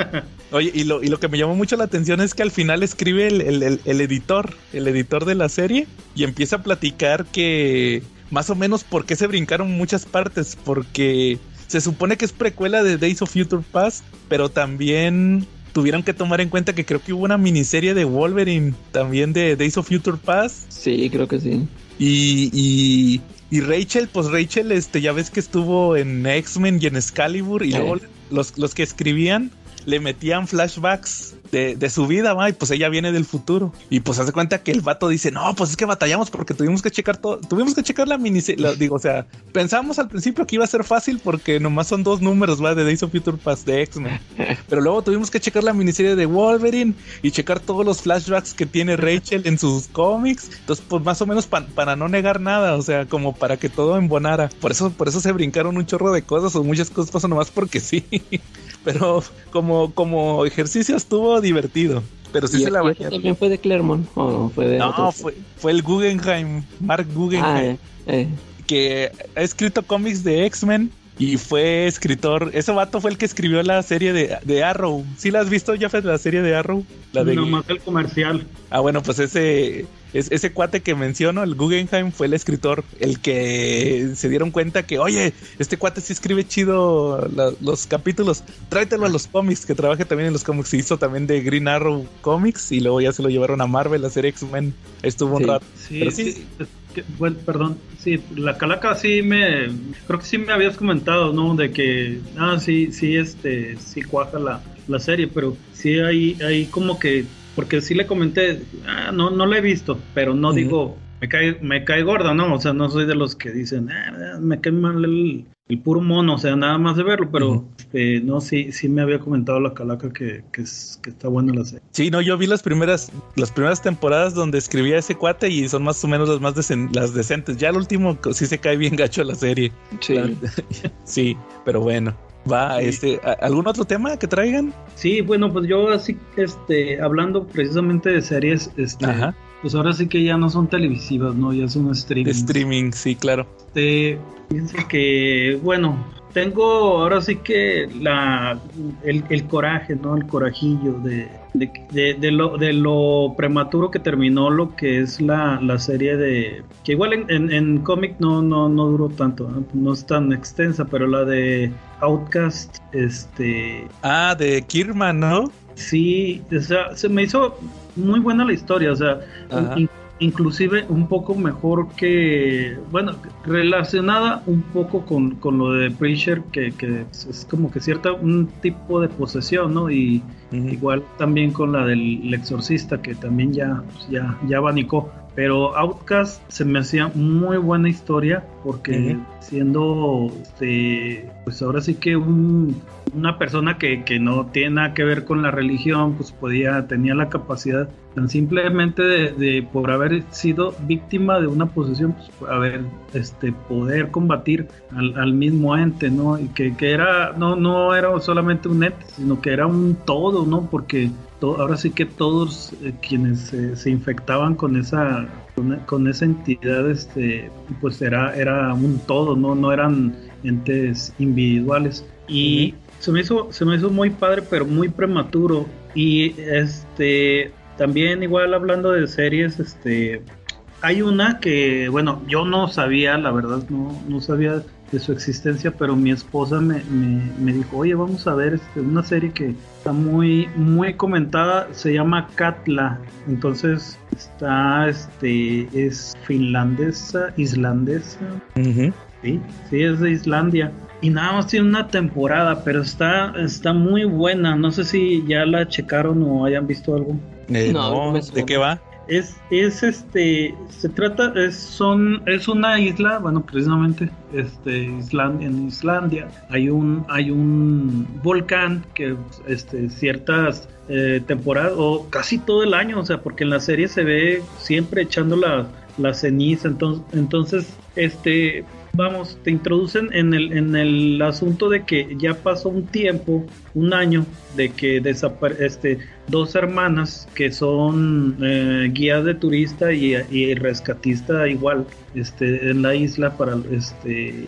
Oye, y lo, y lo que me llamó mucho la atención es que al final escribe el, el- el- el editor, el editor de la serie, y empieza a platicar que más o menos por qué se brincaron muchas partes, porque se supone que es precuela de Days of Future Past, pero también tuvieron que tomar en cuenta que creo que hubo una miniserie de Wolverine también de Days of Future Past Sí, creo que sí. y, y, y Rachel, pues Rachel, este, ya ves que estuvo en X-Men y en Excalibur y Sí. luego los, los que escribían le metían flashbacks de, de su vida, va, y pues ella viene del futuro. Y pues hace cuenta que el vato dice, no, pues es que batallamos porque tuvimos que checar todo, tuvimos que checar la miniserie, digo, o sea, pensamos al principio que iba a ser fácil porque nomás son dos números, va, de Days of Future Past de X-Men. Pero luego tuvimos que checar la miniserie de Wolverine y checar todos los flashbacks que tiene Rachel en sus cómics. Entonces, pues más o menos pa- para no negar nada, o sea, como para que todo embonara. Por eso, por eso se brincaron un chorro de cosas o muchas cosas pasan nomás porque sí. Pero como, como ejercicio estuvo divertido. Pero sí ¿Y se la bañaron. también fue de Claremont o fue de No, otro? fue, fue el Guggenheim, Mark Guggenheim Ah, eh, eh. que ha escrito cómics de X-Men y fue escritor. Ese vato fue el que escribió la serie de, de Arrow. ¿Sí la has visto, Jafet, la serie de Arrow? La de... Nomás el comercial. Ah, bueno, pues ese, es- ese cuate que menciono, el Guggenheim, fue el escritor, el que se dieron cuenta que, oye, este cuate sí escribe chido la- los capítulos, tráetelo a los cómics, que trabaje también en los cómics. Se hizo también de Green Arrow Comics y luego ya se lo llevaron a Marvel, a hacer X-Men. Estuvo un rato. Sí, Pero sí. sí. es que, bueno, perdón. Sí, la calaca sí me. Creo que sí me habías comentado, ¿no? De que. Ah, sí, sí, este. Sí cuaja la, la serie, pero sí hay, hay como que. Porque sí le comenté. Ah, no, no la he visto, pero no digo. Me cae, me cae gorda, ¿no? O sea, no soy de los que dicen. "Ah, me cae mal el, el puro mono, o sea, nada más de verlo, pero. Este, no, sí, sí me había comentado la calaca que, que, es, que está buena la serie. Sí, no, yo vi las primeras, las primeras temporadas donde escribía ese cuate y son más o menos las más decen- las decentes. Ya el último sí se cae bien gacho la serie. Sí. La- sí, pero bueno. Va, Sí. este, ¿a- ¿algún otro tema que traigan? Sí, bueno, pues yo así, este, hablando precisamente de series, este, Ajá. pues ahora sí que ya no son televisivas, ¿no? Ya son streaming. Streaming, sí, claro. Este, fíjense que, bueno, tengo ahora sí que la, el, el coraje, ¿no? El corajillo de, de, de- de lo, de lo prematuro que terminó lo que es la, la serie de... Que igual en, en, en cómic no, no, no duró tanto, ¿no? no es tan extensa, pero la de Outcast, este... Ah, de Kirman, ¿no? Sí, o sea, se me hizo muy buena la historia, o sea, Ajá. In- inclusive un poco mejor que, bueno, relacionada un poco con, con lo de Preacher, que, que es, como que cierta, un tipo de posesión, ¿no? Y igual también con la del El exorcista, que también ya, pues, ya, ya abanicó. Pero Outcast se me hacía muy buena historia porque siendo, este, pues ahora sí que un, una persona que, que no tiene nada que ver con la religión, pues podía, tenía la capacidad tan simplemente de, por haber sido víctima de una posesión, pues haber, este, poder combatir al, mismo ente, ¿no? Y que, que era, no, no era solamente un ente, sino que era un todo, ¿no? Porque ahora sí que todos eh, quienes se infectaban con esa con esa entidad este pues era era un todo no no eran entes individuales y se me hizo se me hizo muy padre pero muy prematuro y este también igual hablando de series este hay una que bueno yo no sabía la verdad no no sabía de su existencia, pero mi esposa me, me, me dijo, oye, vamos a ver este, una serie que está muy, muy comentada, se llama Katla, entonces está, este, es finlandesa, islandesa, Ujú. sí, sí, es de Islandia. Y nada más tiene una temporada, pero está, está muy buena. No sé si ya la checaron o hayan visto algo. Eh, No, ¿de qué va? Es, es este, se trata, es, son, es una isla, bueno, precisamente, este, Islandia, en Islandia hay un, hay un volcán que, este, ciertas eh, temporadas, o casi todo el año, o sea, porque en la serie se ve siempre echando la, la ceniza, entonces, entonces, este, vamos, te introducen en el, en el asunto de que ya pasó un tiempo, un año, de que este, dos hermanas que son eh, guías de turista y, y rescatista igual este, en la isla para este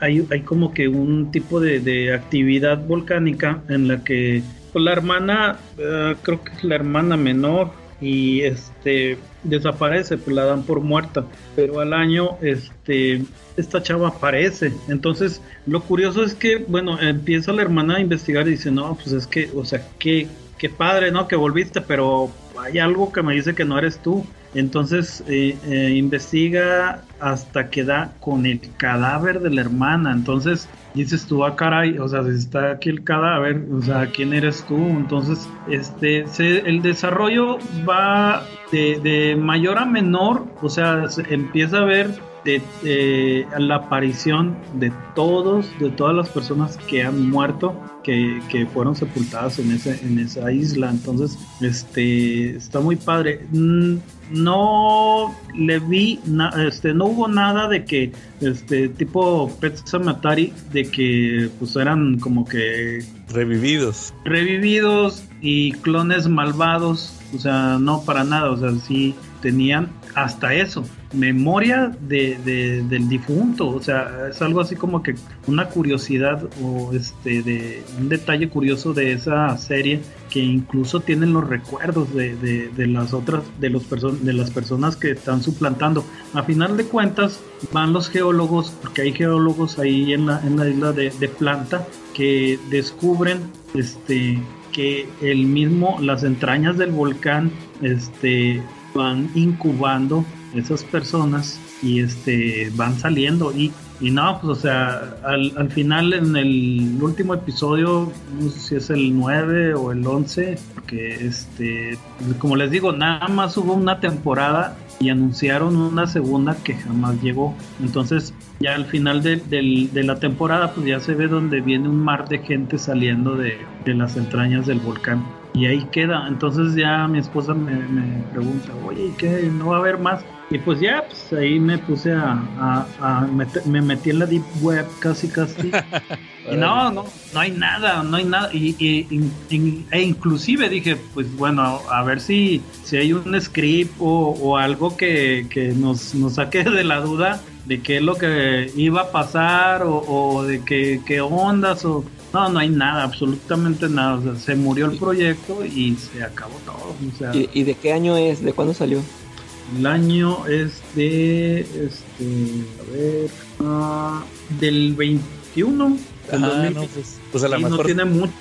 hay, hay como que un tipo de, de actividad volcánica en la que pues la hermana, eh, creo que es la hermana menor y este desaparece, pues la dan por muerta, pero al año este esta chava aparece. Entonces, lo curioso es que, bueno, empieza la hermana a investigar y dice, "No, pues es que, o sea, qué qué padre, ¿no? Que volviste, pero hay algo que me dice que no eres tú." Entonces eh, eh, investiga hasta que da con el cadáver de la hermana. Entonces dices tú, ah, caray, o sea, si está aquí el cadáver, o sea, ¿quién eres tú? Entonces, este, el desarrollo va de, de, mayor a menor, o sea, se empieza a ver de, la aparición de todos, de todas las personas que han muerto, que, que, fueron sepultadas en, ese, en esa isla. Entonces, este, está muy padre. Mm, no le vi, este, no hubo nada de que, este, tipo Pet Sematary, de que, pues, eran como que... Revividos. Revividos y clones malvados. O sea, no para nada. O sea, sí tenían hasta eso memoria de, del difunto, o sea, es algo así como que una curiosidad o este de un detalle curioso de esa serie que incluso tienen los recuerdos de, de, las otras de los de las personas que están suplantando. A final de cuentas van los geólogos, porque hay geólogos ahí en la, en la isla de, de Planta que descubren este que el mismo las entrañas del volcán este van incubando esas personas y este van saliendo y, y no, pues o sea, al, al, final en el último episodio, no sé si es el 9 o el 11, porque este, como les digo, nada más hubo una temporada y anunciaron una segunda que jamás llegó. Entonces ya al final de, de la temporada pues ya se ve donde viene un mar de gente saliendo de, de las entrañas del volcán. Y ahí queda. Entonces ya mi esposa me, me pregunta, oye, ¿qué? ¿No va a haber más? Y pues ya, pues ahí me puse a, a, me metí en la deep web casi casi. y no, no, no hay nada, no hay nada. Y, e inclusive dije, pues bueno, a ver si, si hay un script o, algo que, que nos, nos saque de la duda de qué es lo que iba a pasar o, de qué, qué ondas o... No, no hay nada, absolutamente nada. O sea, se murió el proyecto y se acabó todo. O sea, ¿Y, ¿Y de qué año es? ¿De cuándo salió? El año es de, este, a ver, uh, del 21. Ah, no, pues, pues a lo mejor. No tiene mucho.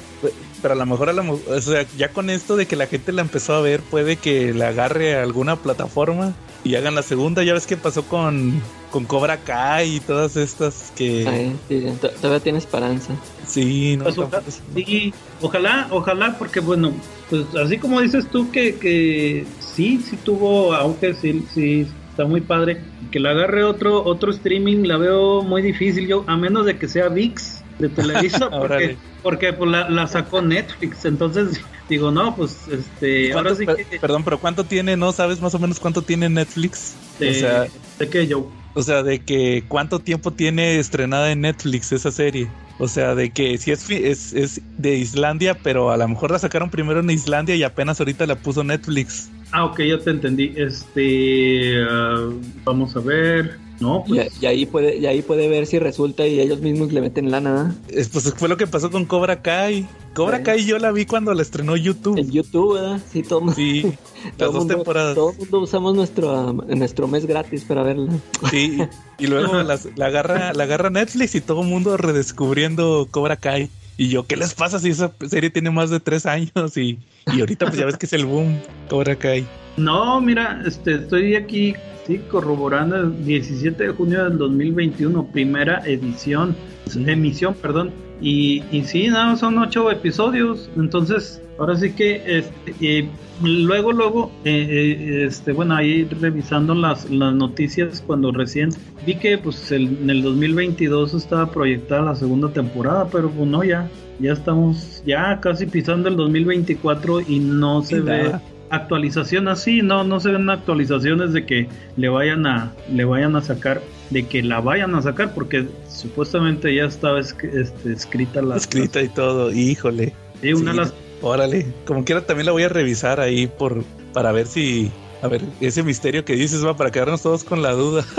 Pero a lo mejor, a lo, o sea, ya con esto de que la gente la empezó a ver, puede que la agarre a alguna plataforma y hagan la segunda. Ya ves qué pasó con, con Cobra Kai y todas estas que. sí, todavía tiene esperanza. Sí, no, pues ojalá, sí, ojalá, ojalá, porque bueno, pues así como dices tú que, que sí, sí tuvo auge, sí, sí, está muy padre. Que la agarre otro, otro streaming la veo muy difícil yo, a menos de que sea VIX de Televisa, porque, porque pues, la, la, sacó Netflix, entonces digo, no, pues este, ahora sí que... Perdón, pero ¿cuánto tiene, no sabes más o menos cuánto tiene Netflix? De, o sea, ¿de qué yo? O sea, de que cuánto tiempo tiene estrenada en Netflix esa serie. O sea, de que si es, es, es de Islandia, pero a lo mejor la sacaron primero en Islandia y apenas ahorita la puso Netflix. Ah, ok, ya te entendí. Este, uh, vamos a ver. No, pues. y, ahí puede, y ahí puede ver si resulta y ellos mismos le meten lana. Es, pues fue lo que pasó con Cobra Kai. Cobra ¿Eh? Kai yo la vi cuando la estrenó YouTube. En YouTube, ¿verdad? Sí, todo Sí, las dos temporadas. Todo el mundo usamos nuestro, nuestro mes gratis para verla. Sí, y luego las, la, agarra, la agarra Netflix y todo el mundo redescubriendo Cobra Kai. Y yo, ¿qué les pasa si esa serie tiene más de tres años? Y, y ahorita pues ya ves que es el boom, Cobra Kai. No, mira, este, estoy aquí, sí, corroborando el 17 de junio del 2021, primera edición, emisión, perdón. Y, y sí, no, son ocho episodios, entonces ahora sí que este, eh, luego luego eh, eh, este bueno ahí revisando las, las noticias cuando recién vi que pues el, en el 2022 estaba proyectada la segunda temporada pero pues no ya ya estamos ya casi pisando el 2024 y no se ve actualización así, no, no se ven actualizaciones de que le vayan a, le vayan a sacar, de que la vayan a sacar, porque supuestamente ya estaba este, escrita la escrita y todo, híjole. Sí, una sí, las Órale, como quiera también la voy a revisar ahí por para ver si, a ver, ese misterio que dices va para quedarnos todos con la duda.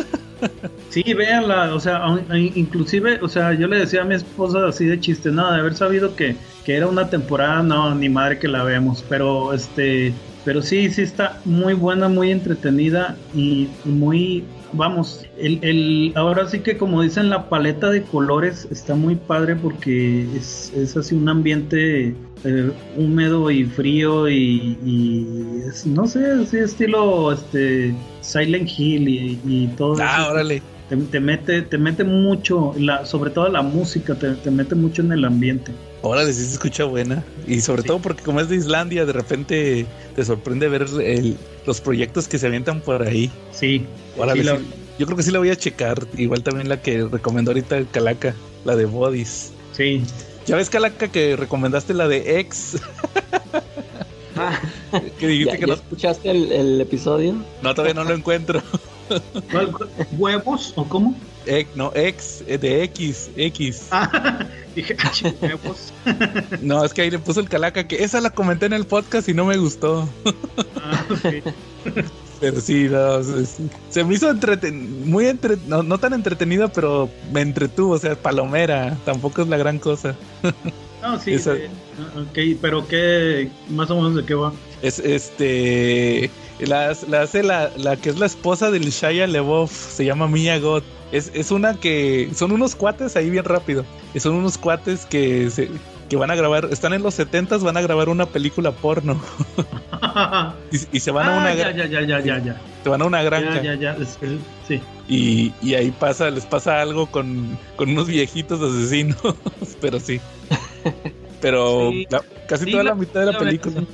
Sí, véanla, o sea, inclusive, o sea, yo le decía a mi esposa así de chiste, nada, de haber sabido que, que era una temporada, no, ni madre que la vemos, pero este, pero sí, sí está muy buena, muy entretenida y muy, vamos, el, el, ahora sí que como dicen, la paleta de colores está muy padre porque es, es así un ambiente eh, húmedo y frío y, no sé, así estilo este Silent Hill y, todo. Ah, órale. Te, mete, te mete mucho, la, sobre todo la música, te, mete mucho en el ambiente. Órale, sí se escucha buena. Y sobre todo porque como es de Islandia, de repente te sorprende ver los proyectos que se avientan por ahí. Sí. Órale, yo creo que sí la voy a checar. Igual también la que recomendó ahorita el Calaca, la de Bodies. Sí. Ya ves, Calaca, que recomendaste la de X. Ah, que dijiste que no... escuchaste el, episodio? No, todavía no lo encuentro. ¿Huevos o cómo? No, X, eh, de X, X. Ah, dije, huevos. no, es que ahí le puso el calaca que esa la comenté en el podcast y no me gustó. ah, pero sí, se me hizo entreten muy entre no, tan entretenida, pero me entretuvo, o sea, palomera, tampoco es la gran cosa. no, sí, ok, pero qué, más o menos de qué va. Es este, la, la hace la, la que es la esposa del Shia LeBoff, se llama Mia God. Es, es una que, son unos cuates ahí bien rápido, son unos cuates que se, que van a grabar, están en los 70 van a grabar una película porno. y, se van a una ya, ya, ya, ya, ya, ya. Se van a una granja. Ya, ya, ya, sí. Y, y, ahí pasa, les pasa algo con, con unos viejitos asesinos, pero sí. Pero casi toda la, mitad de la, película.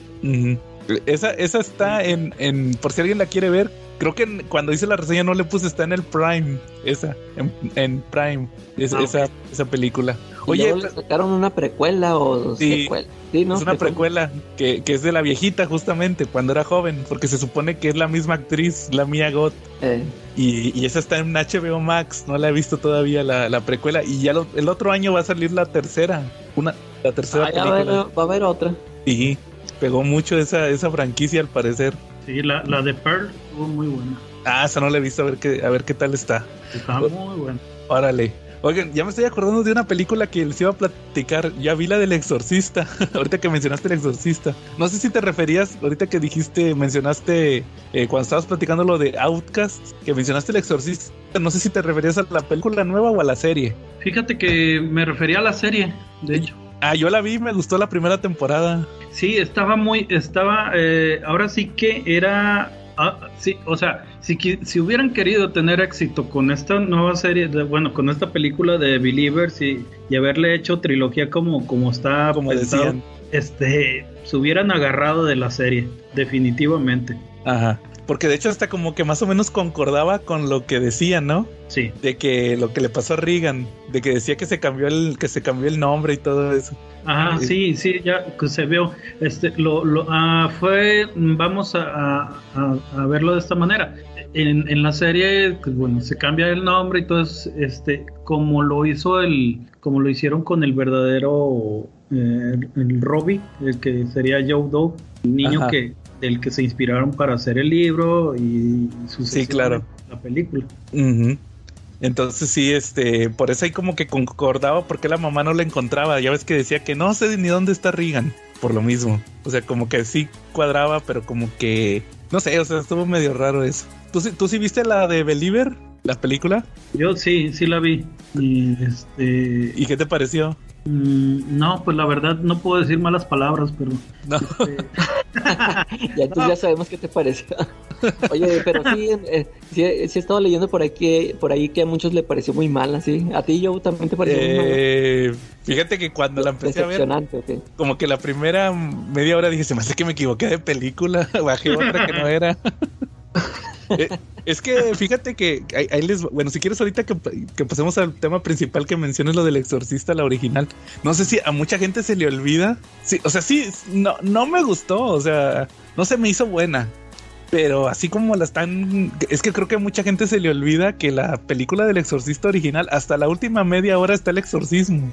Esa, esa está en, en, por si alguien la quiere ver, creo que cuando hice la reseña no le puse, está en el Prime, esa, en, Prime, ah, esa, esa película. Oye, le sacaron una precuela o sí, secuela? Sí, ¿no? Es una precuela que, que, es de la viejita justamente, cuando era joven, porque se supone que es la misma actriz, la Mia Gott. Eh. Y, y, esa está en HBO Max, no la he visto todavía la, la precuela. Y ya el otro año va a salir la tercera, una, la tercera ah, película. Va a, haber, otra. Sí, pegó mucho esa, esa franquicia al parecer. Sí, la, la de Pearl estuvo muy buena. Ah, esa no la he visto, a ver qué, a ver qué tal está. Está muy buena. Órale. Oigan, ya me estoy acordando de una película que les iba a platicar. Ya vi la del Exorcista. ahorita que mencionaste el Exorcista. No sé si te referías, ahorita que dijiste, mencionaste eh, cuando estabas platicando lo de Outcast, que mencionaste el Exorcista. No sé si te referías a la película nueva o a la serie. Fíjate que me refería a la serie, de hecho. Ah, yo la vi, me gustó la primera temporada. Sí, estaba muy, estaba, eh, ahora sí que era, ah, sí, o sea, si, si hubieran querido tener éxito con esta nueva serie, de, bueno, con esta película de Believers y, haberle hecho trilogía como, como está como decían. este, se hubieran agarrado de la serie, definitivamente. Ajá. Porque de hecho hasta como que más o menos concordaba con lo que decían, ¿no? Sí. De que lo que le pasó a Reagan, de que decía que se cambió el, que se cambió el nombre y todo eso. Ajá, sí, sí, ya se vio. Este, lo, lo ah, fue, vamos a, a, verlo de esta manera. En, en, la serie, pues bueno, se cambia el nombre y todo este, como lo hizo el, como lo hicieron con el verdadero eh, el Robbie, el que sería Joe Doe, un niño que del que se inspiraron para hacer el libro y su sí, claro. la película. Entonces sí, este, por eso ahí como que concordaba porque la mamá no la encontraba. Ya ves que decía que no sé ni dónde está Regan, por lo mismo. O sea, como que sí cuadraba, pero como que, no sé, o sea, estuvo medio raro eso. ¿Tú, tú sí viste la de Believer, la película? Yo sí, sí la vi. Y este... ¿Y qué te pareció? Mm, no, pues la verdad no puedo decir malas palabras, pero. No. Este, ya, entonces ya sabemos qué te pareció. Oye, pero sí, eh, sí, he estado leyendo por aquí, por ahí que a muchos le pareció muy mala, ¿sí? ¿A ti, yo también te pareció muy mala? Eh, fíjate que cuando la empecé a ver, como que la primera media hora dije, se me hace que me equivoqué de película, bajé otra que no era. Eh, es que fíjate que ahí, les. Bueno, si quieres, ahorita que, pasemos al tema principal que menciones lo del exorcista, la original. No sé si a mucha gente se le olvida. Sí, o sea, sí, no, no me gustó. O sea, no se me hizo buena. Pero así como la están. Es que creo que a mucha gente se le olvida que la película del exorcista original, hasta la última media hora está el exorcismo.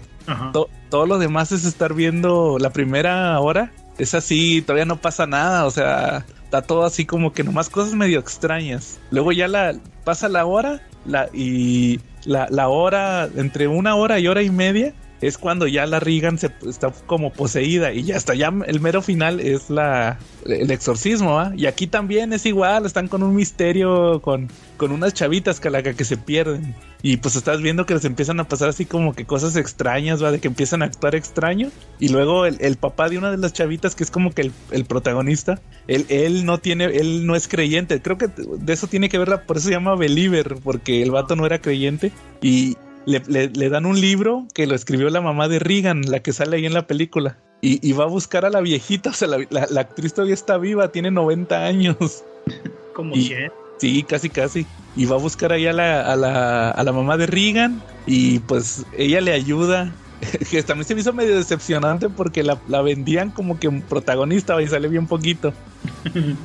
todo lo demás es estar viendo la primera hora. Es así, todavía no pasa nada. O sea, está todo así como que nomás cosas medio extrañas. Luego ya la pasa la hora la, y la, la hora, entre una hora y hora y media, es cuando ya la Regan se, está como poseída y ya hasta ya el mero final es la el exorcismo, ¿ah? Y aquí también es igual, están con un misterio, con, con unas chavitas calaca que se pierden. Y pues estás viendo que les empiezan a pasar así como que cosas extrañas, ¿va? De que empiezan a actuar extraño. Y luego el, papá de una de las chavitas, que es como que el, protagonista, él, él, no tiene, él no es creyente. Creo que de eso tiene que ver, por eso se llama Believer, porque el vato no era creyente. Y, le, dan un libro que lo escribió la mamá de Regan, la que sale ahí en la película. Y, va a buscar a la viejita, o sea, la, actriz todavía está viva, tiene 90 años. ¿Como Sí, casi, casi. Y va a buscar ahí a la, a la, a la mamá de Regan y pues ella le ayuda. que también se me hizo medio decepcionante porque la, la vendían como que un protagonista y sale bien poquito.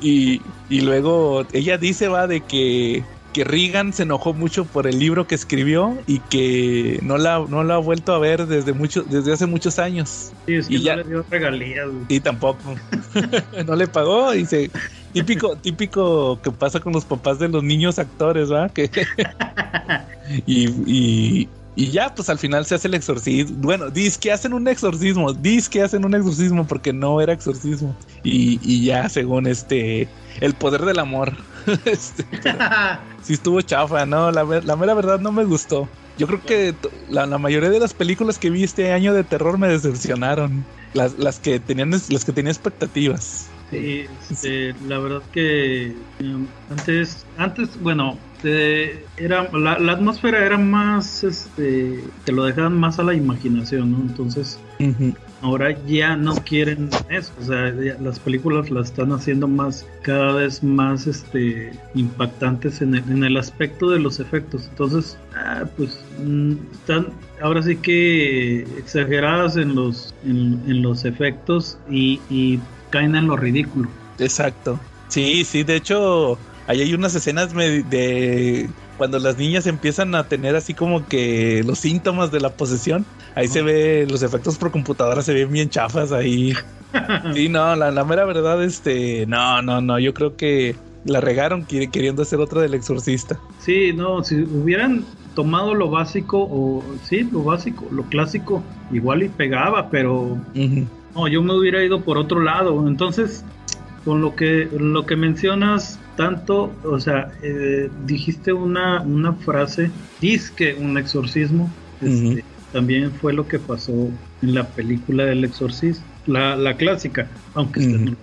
y, y luego ella dice, va, de que que Regan se enojó mucho por el libro que escribió y que no la, no la ha vuelto a ver desde mucho, desde hace muchos años. Sí, es que y no le dio regalías. Y tampoco. no le pagó y se típico, típico que pasa con los papás de los niños actores, ¿va? Que y, y, y ya, pues al final se hace el exorcismo. Bueno, dice que hacen un exorcismo. Dice que hacen un exorcismo porque no era exorcismo. Y, y ya, según este, el poder del amor. este, sí estuvo chafa, ¿no? La, la, mera verdad no me gustó. Yo creo que la, la, mayoría de las películas que vi este año de terror me decepcionaron. Las, las que tenían las que tenía expectativas. Sí, este, la verdad que eh, antes, antes, bueno, era la, atmósfera era más este te lo dejaban más a la imaginación no entonces ahora ya no quieren eso o sea las películas las están haciendo más cada vez más este impactantes en el, en el aspecto de los efectos. Entonces ah, pues mm, están ahora sí que exageradas en los en, los efectos y, y caen en lo ridículo exacto sí sí de hecho Ahí hay unas escenas de cuando las niñas empiezan a tener así como que los síntomas de la posesión. Ahí se ve los efectos por computadora, se ven bien chafas ahí. Sí, no, la, la mera verdad, este, no, no, no, yo creo que la regaron queriendo hacer otra del exorcista. Sí, no, si hubieran tomado lo básico o sí, lo básico, lo clásico, igual y pegaba, pero no, yo me hubiera ido por otro lado. Entonces, con lo que lo que mencionas tanto, o sea, eh, dijiste una, una frase, disque un exorcismo, este, también fue lo que pasó en la película del exorcismo, la, la clásica, aunque esté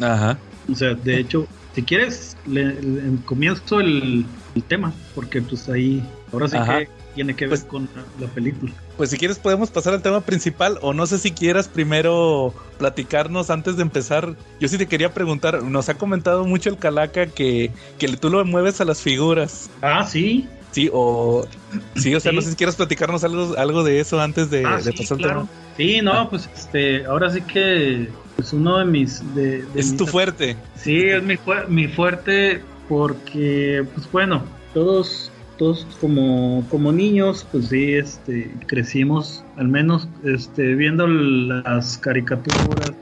Ajá. O sea, de hecho, si quieres, le, comienzo el, el, tema, porque pues ahí, ahora sí que tiene que ver pues con la película pues si quieres podemos pasar al tema principal o no sé si quieras primero platicarnos antes de empezar. Yo sí te quería preguntar, nos ha comentado mucho el Calaca que, que tú lo mueves a las figuras. Ah, sí. Sí, o sí, o sea, no sé si quieres platicarnos algo, algo de eso antes de, ah, pasar al tema. Sí, no, pues este, ahora sí que es uno de mis... De, es tu fuerte. Sí, es mi, mi fuerte porque, pues bueno, todos todos como, como niños, pues sí, este, crecimos, al menos este, viendo las caricaturas.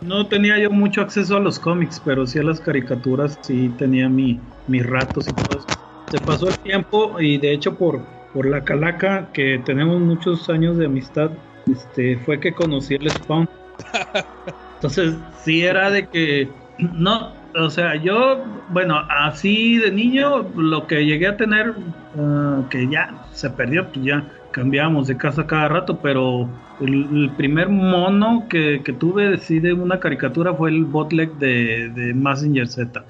No tenía yo mucho acceso a los cómics, pero sí a las caricaturas, sí tenía mi, mis ratos y todo eso. Se pasó el tiempo y de hecho por, por la calaca, que tenemos muchos años de amistad, este, fue que conocí el Spawn. Entonces sí era de que no, o sea, yo, bueno, así de niño, lo que llegué a tener, ah, que ya se perdió, pues ya cambiamos de casa cada rato, pero el, primer mono que, tuve sí de una caricatura fue el botleg de, de Messenger Z.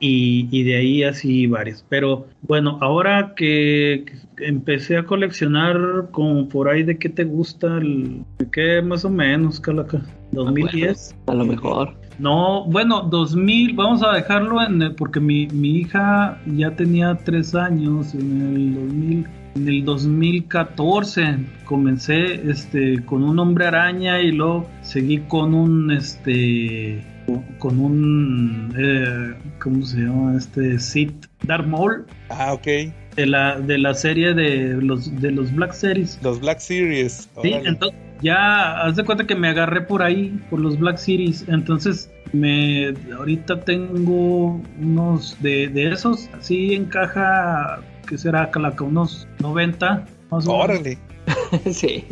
Y, de ahí así varios. Pero bueno, ahora que, empecé a coleccionar como por ahí de qué te gusta, el, ¿qué más o menos, Calaca? 2010. A lo mejor. No, bueno, 2000, vamos a dejarlo en porque mi, mi hija ya tenía tres años en el 2000, en el 2014 comencé este con un hombre araña y luego seguí con un este con un eh, ¿cómo se llama? este Darth Maul. Ah, ok. De la de la serie de los de los Black Series. Los Black Series. Sí, entonces ya haz de cuenta que me agarré por ahí, por los Black Series. Entonces, me ahorita tengo unos de, de esos, así en caja que será Calaca, unos 90 más o menos. Órale. sí.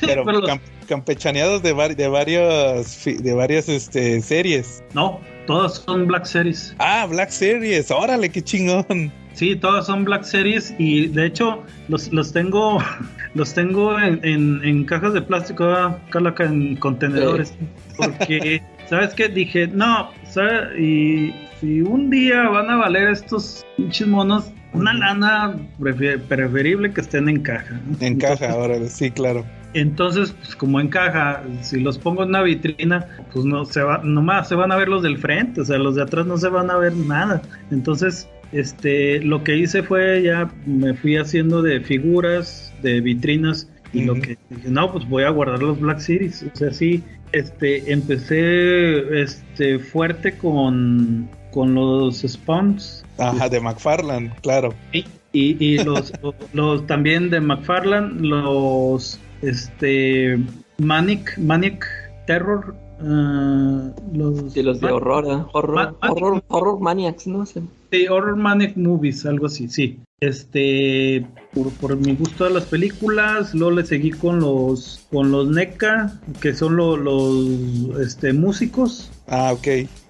Pero pero los- cam- campechaneados de, vari- de varios de varias este, series. No, todas son Black Series. Ah, Black Series. Órale, qué chingón. Sí, todas son Black Series y de hecho los, los tengo los tengo en, en- en cajas de plástico, Calaca, en contenedores. Porque, ¿sabes qué? Dije, no, ¿sabe? Y si un día van a valer estos pinches monos, una lana prefe- preferible que estén en caja. En caja, órale, sí, claro. Entonces, pues como en caja, si los pongo en una vitrina, pues no se va, nomás se van a ver los del frente, o sea, los de atrás no se van a ver nada. Entonces, este, lo que hice fue ya me fui haciendo de figuras, de vitrinas, y lo que dije, no, pues voy a guardar los Black Series. O sea, sí, este, empecé este fuerte con, con los Spawns. Ajá, de McFarland, claro. Y, y los, los también de McFarlane, los este Manic, Manic Terror, ah, los, Sí, los de horror, ¿eh? horror, horror, horror maniacs, ¿no? Sí. sí, Horror Manic Movies, algo así, sí. Este, por, por mi gusto de las películas, luego le seguí con los con los NECA, que son lo- los este músicos. Ah, ok.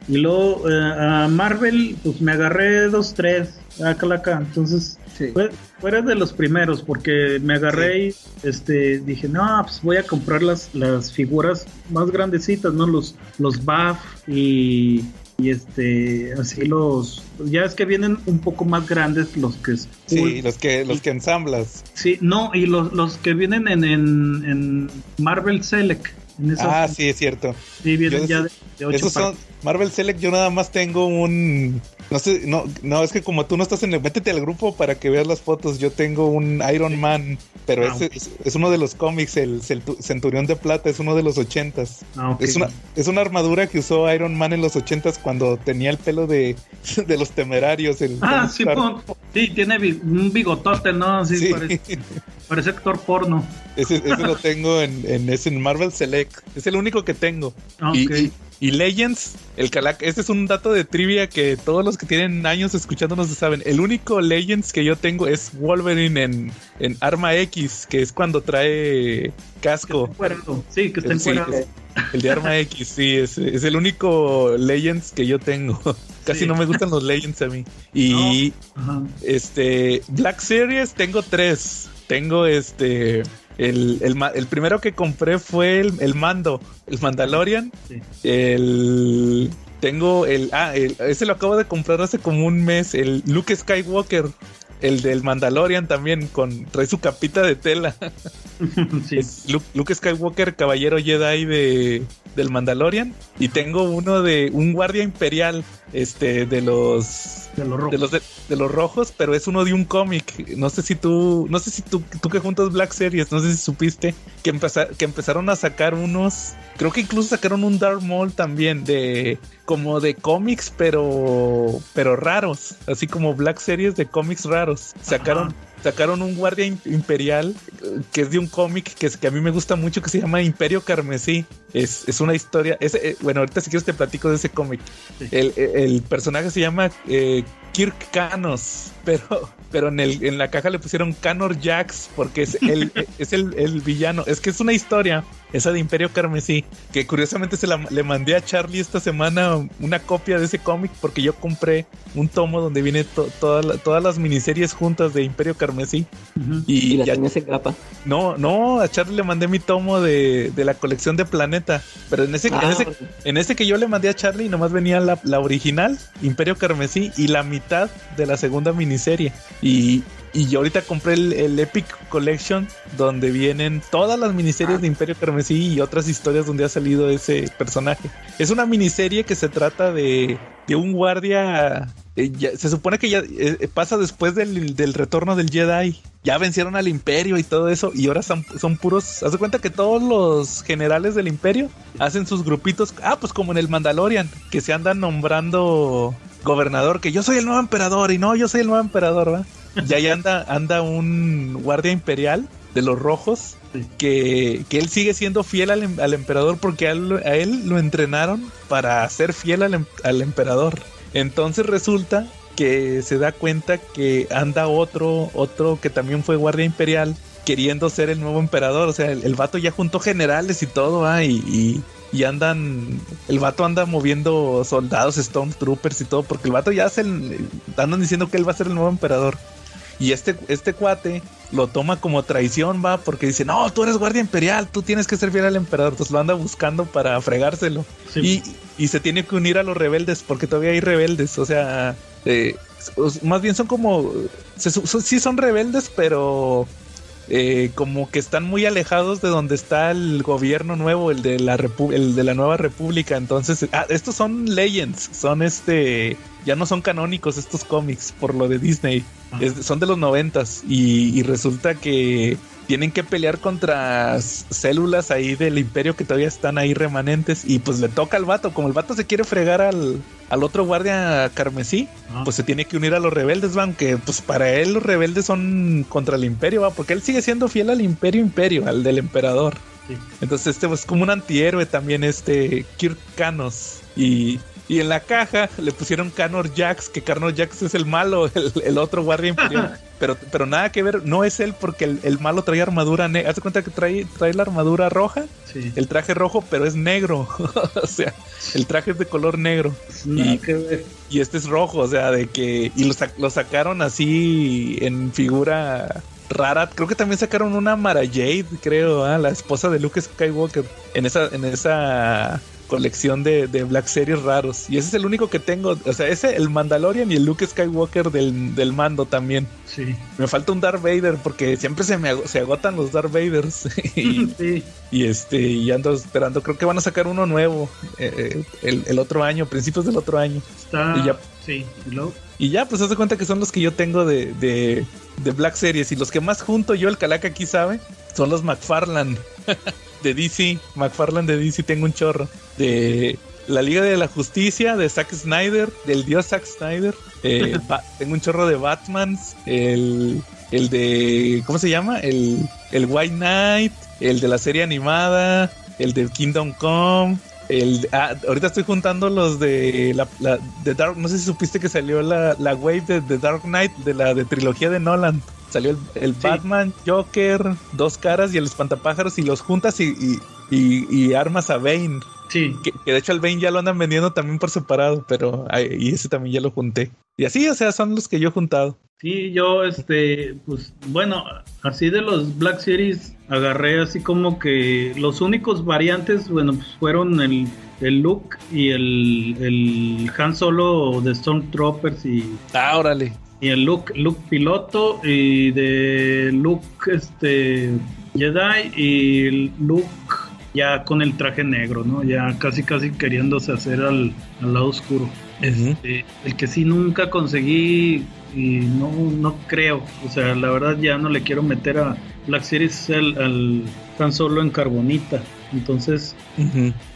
Y luego eh, a Marvel, pues me agarré dos, tres, acá, acá. Entonces, Sí. fue, fuera de los primeros, porque me agarré y este, dije, no, pues voy a comprar las, las figuras más grandecitas, ¿no? Los, los buff y, y este, así los, ya es que vienen un poco más grandes los que es Sí, los que los que ensamblas. Sí, no, y los, los que vienen en, en, en Marvel Select. En esos, Ah, sí, es cierto. sí, vienen yo- ya de, de ocho Esos son partes. Marvel Select. Yo nada más tengo un. No sé, no, no, es que como tú no estás en el. Métete al grupo para que veas las fotos. Yo tengo un Iron Man, pero Ah, es, es uno de los cómics, el Centurión de Plata, es uno de los ochentas. Ah. Es una, es una armadura que usó Iron Man en los ochentas cuando tenía el pelo de, de los temerarios. El Ah, sí, pon- sí, tiene un bigotote, ¿no? Sí, Sí. Parece, parece actor porno. Ese, ese lo tengo en, en, ese, en Marvel Select. Es el único que tengo. Ah, Y, ok. y- y Legends, el Calac, este es un dato de trivia que todos los que tienen años escuchándonos saben. El único Legends que yo tengo es Wolverine en, en Arma X, que es cuando trae casco. Sí, que está Sí, encuerado. es- el de Arma X, sí, es, es el único Legends que yo tengo. Casi Sí. no me gustan los Legends a mí. Y este, Black Series tengo tres. Tengo este. El, el, el primero que compré fue el, el mando, el Mandalorian. Sí. El. Tengo el. Ah, el- ese lo acabo de comprar hace como un mes. El Luke Skywalker. El del Mandalorian también, con trae su capita de tela. sí. Es Luke, Luke Skywalker, caballero Jedi de, del Mandalorian. Y tengo uno de un guardia imperial, este, de los de los rojos. de los de, de los rojos, pero es uno de un cómic. No sé si tú, no sé si tú, tú que juntas Black Series, no sé si supiste que, empeza- que empezaron a sacar unos, creo que incluso sacaron un Dark Maul también de como de cómics, pero pero raros, así como Black Series de cómics raros. Sacaron sacaron un guardia im- imperial que es de un cómic que, a mí me gusta mucho que se llama Imperio Carmesí. Es, es una historia, es, eh, bueno, ahorita si quieres te platico de ese cómic. Sí. El, el personaje se llama eh, Kirk Canos, pero, pero en, el, en la caja le pusieron Canor Jax porque es, el, es el, el villano. Es que es una historia, esa de Imperio Carmesí, que curiosamente se la, le mandé a Charlie esta semana una copia de ese cómic porque yo compré un tomo donde viene to- toda la- todas las miniseries juntas de Imperio Carmesí. Y, Y la ya- en grapa. no, no, a Charlie le mandé mi tomo de, de la colección de Planeta, pero en ese, en Ah, ese en este que yo le mandé a Charlie, nomás venía la, la original, Imperio Carmesí, y la mitad de la segunda miniserie. Y, y yo ahorita compré el, el Epic Collection, donde vienen todas las miniseries de Imperio Carmesí y otras historias donde ha salido ese personaje. Es una miniserie que se trata de, de un guardia. eh, ya- se supone que ya eh, pasa después del, del retorno del Jedi. Ya vencieron al Imperio y todo eso, y ahora son, son puros. Haz de cuenta que todos los generales del Imperio hacen sus grupitos. Ah, pues como en el Mandalorian, que se andan nombrando gobernador, que yo soy el nuevo emperador, y no, yo soy el nuevo emperador, ¿va? Y ahí anda, anda un guardia imperial de los rojos que, que él sigue siendo fiel al, em- al emperador porque a él, a él lo entrenaron para ser fiel al, em- al emperador. Entonces resulta que se da cuenta que anda otro, otro que también fue guardia imperial, queriendo ser el nuevo emperador. O sea, el, el vato ya juntó generales y todo, y, y, y andan, el vato anda moviendo soldados, Stormtroopers y todo, porque el vato ya se, andan diciendo que él va a ser el nuevo emperador. Y este, este cuate lo toma como traición, va, porque dice, no, tú eres guardia imperial, tú tienes que servir al emperador. Entonces lo anda buscando para fregárselo. Sí. Y, y se tiene que unir a los rebeldes, porque todavía hay rebeldes. O sea, eh, más bien son como, se, sí son rebeldes, pero eh, como que están muy alejados de donde está el gobierno nuevo, el de la repu- el de la nueva república. Entonces, ah, estos son legends, son este, ya no son canónicos estos cómics por lo de Disney. Es- son de los noventas y, y resulta que tienen que pelear contra células ahí del imperio que todavía están ahí remanentes y pues le toca al vato, como el vato se quiere fregar al, al otro guardia carmesí, Ah. pues se tiene que unir a los rebeldes, va, aunque pues para él los rebeldes son contra el imperio, va, porque él sigue siendo fiel al imperio imperio, al del emperador. Sí. Entonces este es como un antihéroe también, este Kirk Canos. Y, y en la caja le pusieron Canor Jax, que Canor Jax es el malo, el, el otro guardia imperial. pero, pero nada que ver, no es él porque el, el malo trae armadura negra. Haz de cuenta que trae, trae la armadura roja, Sí. el traje rojo, pero es negro. o sea, el traje es de color negro. Nada y- que ver. Y este es rojo, o sea, de que. Y lo, lo sacaron así en figura rara. Creo que también sacaron una Mara Jade, creo, ¿ah? la esposa de Luke Skywalker. En esa, en esa colección de, de Black Series raros. Y ese es el único que tengo. O sea, ese, el Mandalorian y el Luke Skywalker del, del mando también. Sí. Me falta un Darth Vader porque siempre se me se agotan los Darth Vaders. y, sí. y este, y ando esperando. Creo que van a sacar uno nuevo eh, eh, el, el otro año, principios del otro año. Está. Y ya. Sí. ¿Y ya, pues haz de cuenta que son los que yo tengo de, de, de Black Series. Y los que más junto yo, el calaca aquí sabe, son los McFarlane de DC. McFarlane de DC tengo un chorro. De la Liga de la Justicia, de Zack Snyder, del dios Zack Snyder. Eh, tengo un chorro de Batmans. El, el de. ¿Cómo se llama? El, el White Knight. El de la serie animada. El de Kingdom Come. El, ah, ahorita estoy juntando los de la, la- de Dark. No sé si supiste que salió la, la wave de, de Dark Knight, de la de trilogía de Nolan. Salió el, el Sí. Batman, Joker, Dos Caras y el Espantapájaros y los juntas y, y, y- y armas a Bane. Sí. Que, que de hecho el Bane ya lo andan vendiendo también por separado, pero y ese también ya lo junté. Y así, o sea, son los que yo he juntado. Sí, yo, este, pues, bueno, así de los Black Series agarré así como que los únicos variantes, bueno, pues fueron el, el Luke y el, el Han Solo de Stormtroopers y, Ah, órale. y el Luke, Luke piloto y de Luke, este, Jedi y Luke ya con el traje negro, ¿no? Ya casi casi queriéndose hacer al, al lado oscuro. Este, el que sí nunca conseguí y no, no creo, o sea, la verdad ya no le quiero meter a Black Series al, al tan solo en carbonita. Entonces,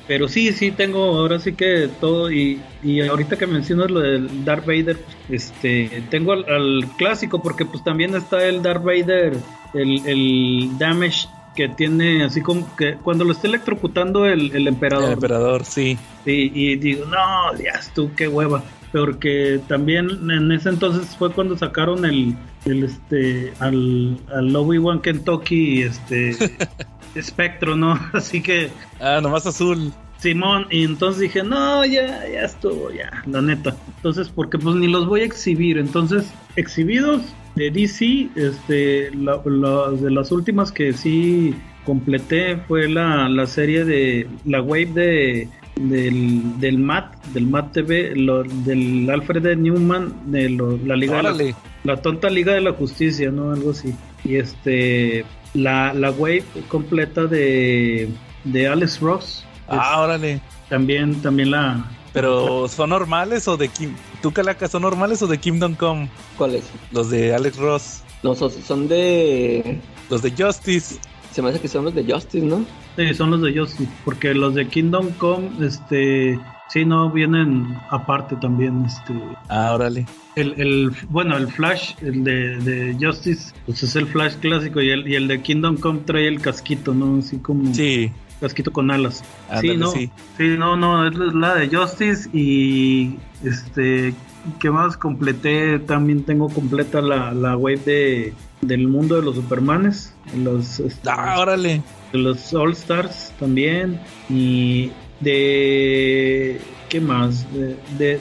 pero sí, sí tengo ahora sí que todo y, y ahorita que mencionas lo del Darth Vader, este, tengo al, al clásico porque pues también está el Darth Vader, el, el damage que tiene así como que cuando lo está electrocutando el, el emperador. El emperador, sí. Sí, y digo, no, ya tú, qué hueva. Porque también en ese entonces fue cuando sacaron el, el este, al, al Obi-Wan Kentucky, este, espectro, ¿no? Así que, Ah, nomás azul. Simón, y entonces dije, no, ya, ya estuvo, ya, la neta. Entonces, porque pues ni los voy a exhibir. Entonces, exhibidos de DC, este, la- la- de las últimas que sí completé fue la, la serie de la wave de del, del MAT, del MAT TV, lo- del Alfred E. Newman, de lo- la Liga de la, tonta Liga de la Justicia, ¿no? Algo así. Y este, la, la wave completa de, de Alex Ross. Ah, órale. También, también la. Pero ¿son normales o de Kim? ¿Tú, Calaca, son normales o de Kingdom Come? ¿Cuáles? Los de Alex Ross. No, son, son de. Los de Justice. Se me hace que son los de Justice, ¿no? Sí, son los de Justice, porque los de Kingdom Come, este, sí, no vienen aparte también, este, Ah, órale. el, el bueno, el Flash, el de, de Justice, pues es el Flash clásico y el, y el de Kingdom Come trae el casquito, ¿no? Así como, Sí. Casquito con alas. Ándale, sí, no, sí. sí. no, no, es la de Justice y este, ¿qué más completé? También tengo completa la, la wave de del mundo de los Supermanes, los, este, Ah, órale. de los All Stars también y de qué más de, de-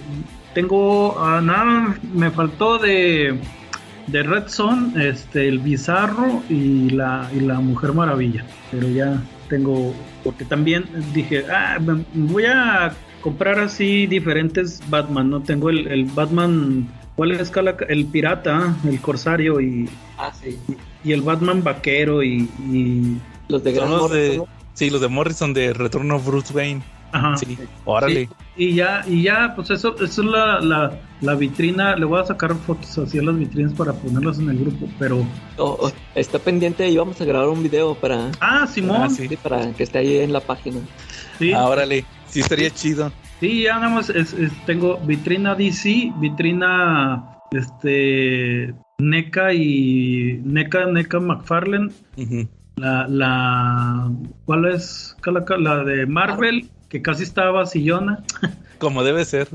tengo ah, nada me faltó de de Red Son este el Bizarro y la y la Mujer Maravilla pero ya tengo porque también dije ah me- voy a comprar así diferentes Batman no tengo el, el Batman ¿Cuál es Cala- el pirata, el corsario y, Ah, sí. y el Batman vaquero y, y- Los de. Sí, los de Morrison de Retorno of Bruce Wayne. Ajá. Sí, órale. Y ya, y ya, pues eso, eso es la, la, la vitrina. Le voy a sacar fotos así a las vitrinas para ponerlas en el grupo. Pero, Oh, oh, está pendiente y vamos a grabar un video para, ah, Simón, Ah, sí. sí. para que esté ahí en la página. Sí, Ah, órale. Sí, estaría chido. ya nada más es- es- tengo vitrina DC, vitrina este NECA y NECA, NECA McFarlane. La, la, ¿cuál es? La, la de Marvel, que casi estaba sillona. Como debe ser.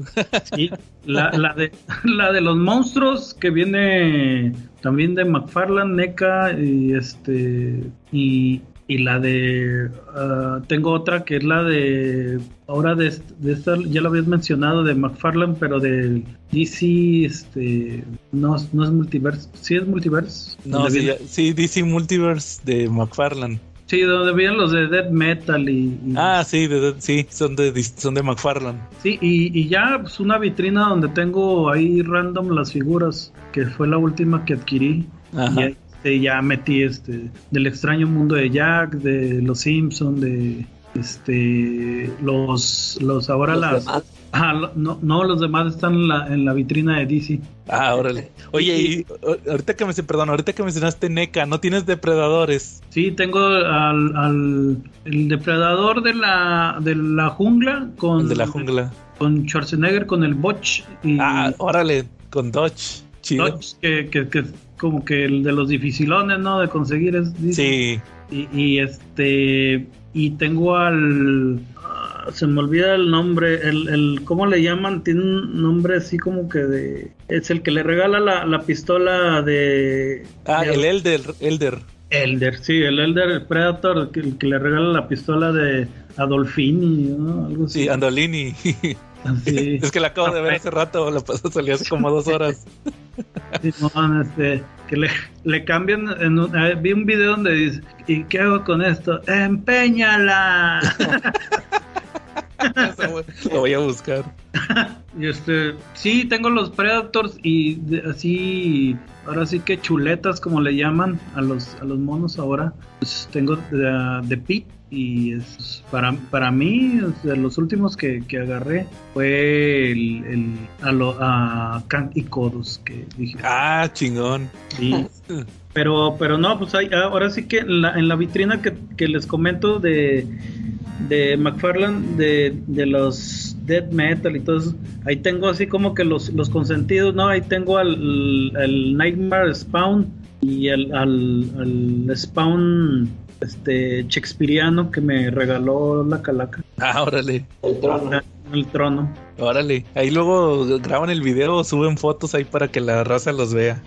La, la, de, la de los monstruos que viene también de McFarlane, NECA y este y, y la de ah, tengo otra que es la de ahora de, est- de esta ya la habías mencionado de McFarlane pero de DC este no, no es multiverse sí es multiverse No, sí, sí, DC Multiverse de McFarlane. Sí donde vienen los de Death Metal y, y- Ah, sí, de, de- sí, son de, son de McFarlane. Sí, y, y ya pues una vitrina donde tengo ahí random las figuras, que fue la última que adquirí. Ajá. Y ahí, este, ya metí este del extraño mundo de Jack, de los Simpson, de este los los ahora Los las demás. No, no los demás están en la, en la vitrina de DC. Ah, órale. Oye, y ahorita que me perdón, ahorita que mencionaste NECA, ¿no tienes depredadores? Sí, tengo al, al el depredador de la de la jungla con El de la jungla. con Schwarzenegger con el Botch y Ah, órale, con Dodge. Chido. Dodge, que, que, que es como que el de los dificilones, ¿no? De conseguir es. Sí. Y, y este y tengo al se me olvida el nombre, el, el ¿cómo le llaman? Tiene un nombre así como que de es el que le regala la, la pistola de Ah, de- el Elder, Elder. Elder, sí, el Elder Predator, que, el que le regala la pistola de Adolfini, ¿no? Algo así. Sí, Andolini. Es que la acabo de ver hace rato, la pasó, salió hace como dos horas. Simón, este, que le, le cambian, en un- eh, vi un video donde dice, ¿y qué hago con esto? ¡Empeñala! Lo voy a buscar. y este, sí, tengo los Predators y de- así, ahora sí que chuletas como le llaman a los, a los monos ahora. Pues tengo de, de Pete y es, para, para mí, de los últimos que, que agarré fue el, el- a, lo, a Kant y Kodos, que dije, Ah, chingón. Sí. Pero, pero no, pues hay, ahora sí que en la, en la vitrina que, que les comento de, de McFarlane, de, de los Dead Metal y todo eso, ahí tengo así como que los, los consentidos, ¿no? Ahí tengo al, al Nightmare Spawn y al, al, al Spawn este Shakespeareano que me regaló la calaca, Ah, órale. El trono. El trono. Órale. Ahí luego graban el video o suben fotos ahí para que la raza los vea.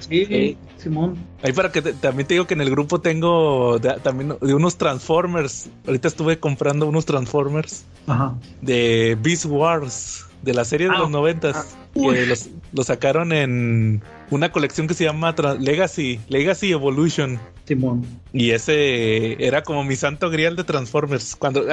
Sí, Sí. Simón. Ahí para que te- también te digo que en el grupo tengo de, también de unos Transformers. Ahorita estuve comprando unos Transformers Ajá. de Beast Wars, de la serie de Ah, los noventas. Uy. que los, los sacaron en una colección que se llama Legacy, Legacy Evolution. Simón. Y ese era como mi santo grial de Transformers. Cuando,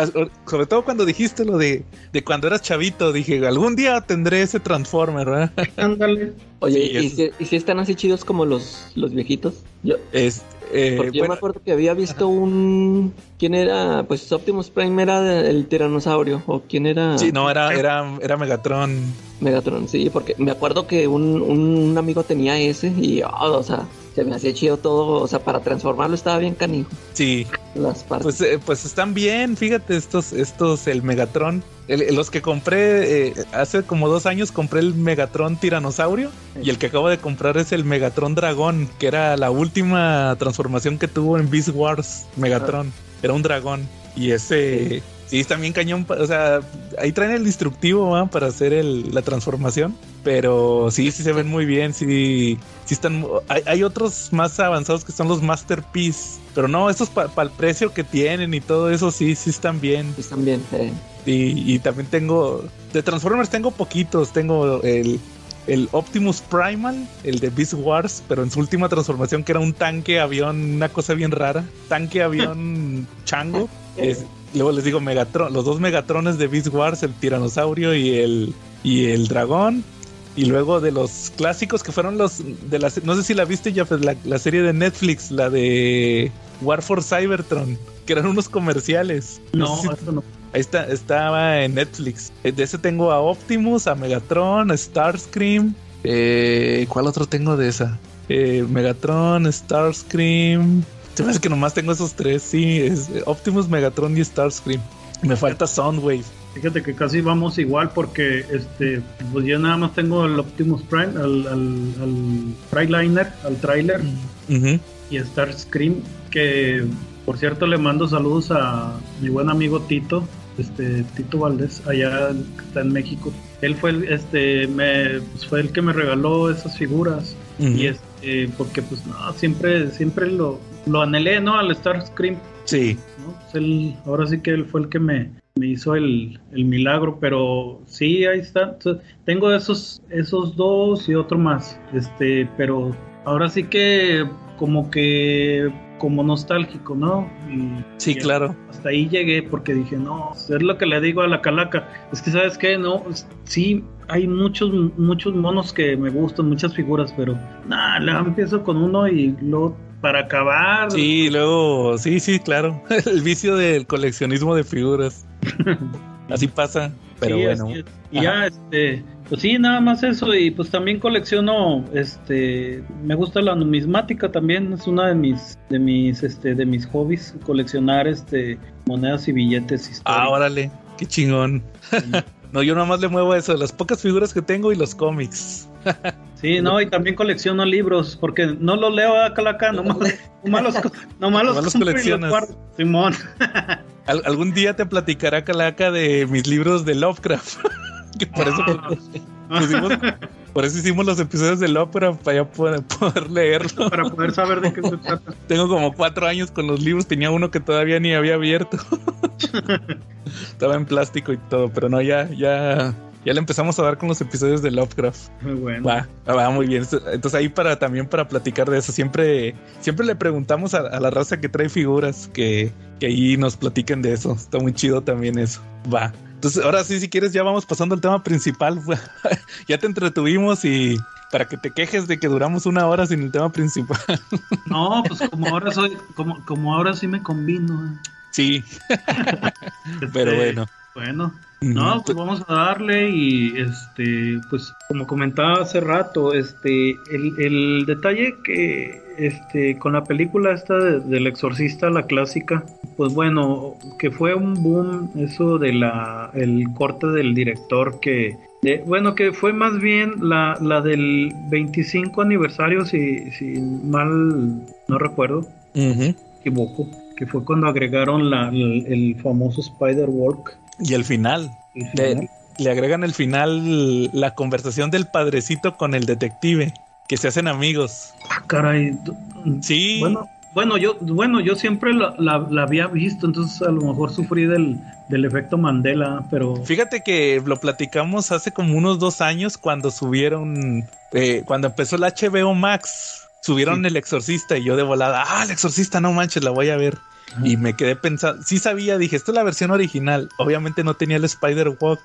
sobre todo cuando dijiste lo de, de cuando eras chavito, dije, algún día tendré ese Transformer, ¿verdad? Ándale. Oye, Sí, ¿y, si, y si están así chidos como los, los viejitos? Yo, Es, eh, porque yo bueno, me acuerdo que había visto un... ¿Quién era? Pues Optimus Prime era el tiranosaurio. ¿O quién era? sí, no, era, era, era Megatron. Megatron, sí, porque me acuerdo que un, un amigo tenía ese y, oh, o sea, se me hacía chido todo, o sea, para transformarlo estaba bien canijo, Sí, las partes. pues, eh, pues están bien, fíjate, estos, estos, el Megatron. El- los que compré eh, hace como dos años compré el Megatron Tiranosaurio y el que acabo de comprar es el Megatron Dragón, que era la última transformación que tuvo en Beast Wars Megatron. Era un dragón. Y ese, sí, está bien cañón. pa- O sea, ahí traen el destructivo ¿va? para hacer el- la transformación. Pero sí, sí se ven muy bien. Sí, sí están. Hay, hay otros más avanzados que son los Masterpiece. Pero no, estos para el precio que tienen y todo eso, sí, sí están bien. También. eh, Y, y también tengo. De Transformers tengo poquitos. Tengo el, el Optimus Primal, el de Beast Wars, pero en su última transformación, que era un tanque avión, una cosa bien rara. Tanque avión chango. Es- luego les digo Megatron, los dos Megatrones de Beast Wars, el tiranosaurio y el, y el dragón. Y luego de los clásicos que fueron los de la, no sé si la viste ya, pues la, la serie de Netflix, la de War for Cybertron, que eran unos comerciales. No, sé si- eso no. Ahí está, estaba en Netflix. Eh, De ese tengo a Optimus, a Megatron, a Starscream. Eh, ¿Cuál otro tengo de esa? Eh, Megatron, Starscream. Se me hace que nomás tengo esos tres, sí. Es Optimus, Megatron y Starscream. Me falta Soundwave. Fíjate que casi vamos igual porque este pues yo nada más tengo el Optimus Prime, al, al, al Freightliner, al trailer Ujú. y a Starscream que por cierto le mando saludos a mi buen amigo Tito, este Tito Valdés, allá que está en México. Él fue el, este me pues, fue el que me regaló esas figuras y este porque pues no, siempre siempre lo lo anhelé, ¿no? Al Starscream Sí. ¿no? Pues él- ahora sí que él fue el que me, me hizo el, el milagro, pero sí, ahí está. Tengo esos, esos dos y otro más, este, pero ahora sí que como que como nostálgico, ¿no? Y- Sí, y claro. Hasta ahí llegué porque dije, no, es lo que le digo a la calaca, es que sabes qué, no, sí, hay muchos, muchos monos que me gustan, muchas figuras, pero nada, empiezo con uno y luego para acabar. Sí, luego, sí, sí, claro. El vicio del coleccionismo de figuras. Así pasa, pero Sí, bueno. es. Y ya, este, pues sí, nada más eso. Y pues también colecciono, este, me gusta la numismática también. Es una de mis, de mis, este, de mis hobbies, coleccionar, este, monedas y billetes Ah, históricos. órale, qué chingón. no, yo nomás le muevo eso, las pocas figuras que tengo y los cómics. Sí, no, y también colecciono libros, porque no los leo acá, acá, nomás, nomás los, nomás los coleccionas. Simón. Al- algún día te platicará Calaca de mis libros de Lovecraft. que por eso Ah. pusimos- por eso hicimos los episodios de Lovecraft para ya poder, poder leerlo. para poder saber de qué se trata. Tengo como cuatro años con los libros, tenía uno que todavía ni había abierto. Estaba en plástico y todo, pero no, ya, ya, ya le empezamos a dar con los episodios de Lovecraft. Muy bueno. Va, va muy bien. Entonces ahí para también para platicar de eso, siempre, siempre le preguntamos a, a la raza que trae figuras que, que ahí nos platiquen de eso. Está muy chido también eso. Va. Entonces, ahora sí, si quieres, ya vamos pasando al tema principal. ya te entretuvimos y para que te quejes de que duramos una hora sin el tema principal. No, pues como ahora soy, como, como ahora sí me combino. sí, pero Este, bueno. Bueno, No, pues vamos a darle y este, pues como comentaba hace rato, este, el, el detalle que este, con la película esta de- del exorcista, la clásica, pues bueno, que fue un boom eso de la, el corte del director que, de- bueno, que fue más bien la, la del 25 aniversario, si, si mal no recuerdo, equivoco, que fue cuando agregaron la, el, el famoso Spider-Walk. Y el final. el Le, agregan el final la conversación del padrecito con el detective, que se hacen amigos. Ah, caray. Sí. Bueno, bueno, yo, bueno, yo siempre la, la- la había visto, entonces a lo mejor sufrí del, del efecto Mandela, pero Fíjate que lo platicamos hace como unos dos años cuando subieron, eh, cuando empezó el HBO Max, subieron Sí. El Exorcista y yo de volada, ah, El Exorcista, no manches, la voy a ver. Ajá. Y me quedé pensando, sí sabía, dije, esta es la versión original, obviamente no tenía el Spider-Walk,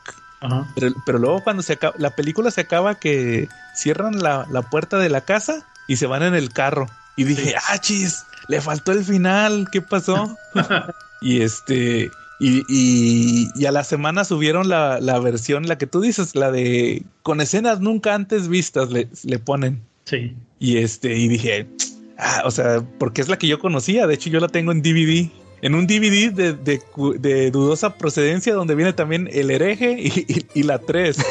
pero, pero luego cuando se acaba, la película se acaba que cierran la, la puerta de la casa y se van en el carro. Y dije, ah, chis, le faltó el final, ¿qué pasó? y este, y, y, y a la semana subieron la, la versión, la que tú dices, la de con escenas nunca antes vistas, le, le ponen. Sí. Y este, y dije, ah, o sea, porque es la que yo conocía, de hecho yo la tengo en DVD. En un DVD de, de cu- de dudosa procedencia donde viene también el hereje y, y- y la 3.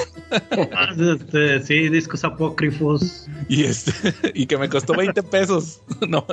Ah, este, sí, discos apócrifos. Y este, y que me costó 20 pesos. No,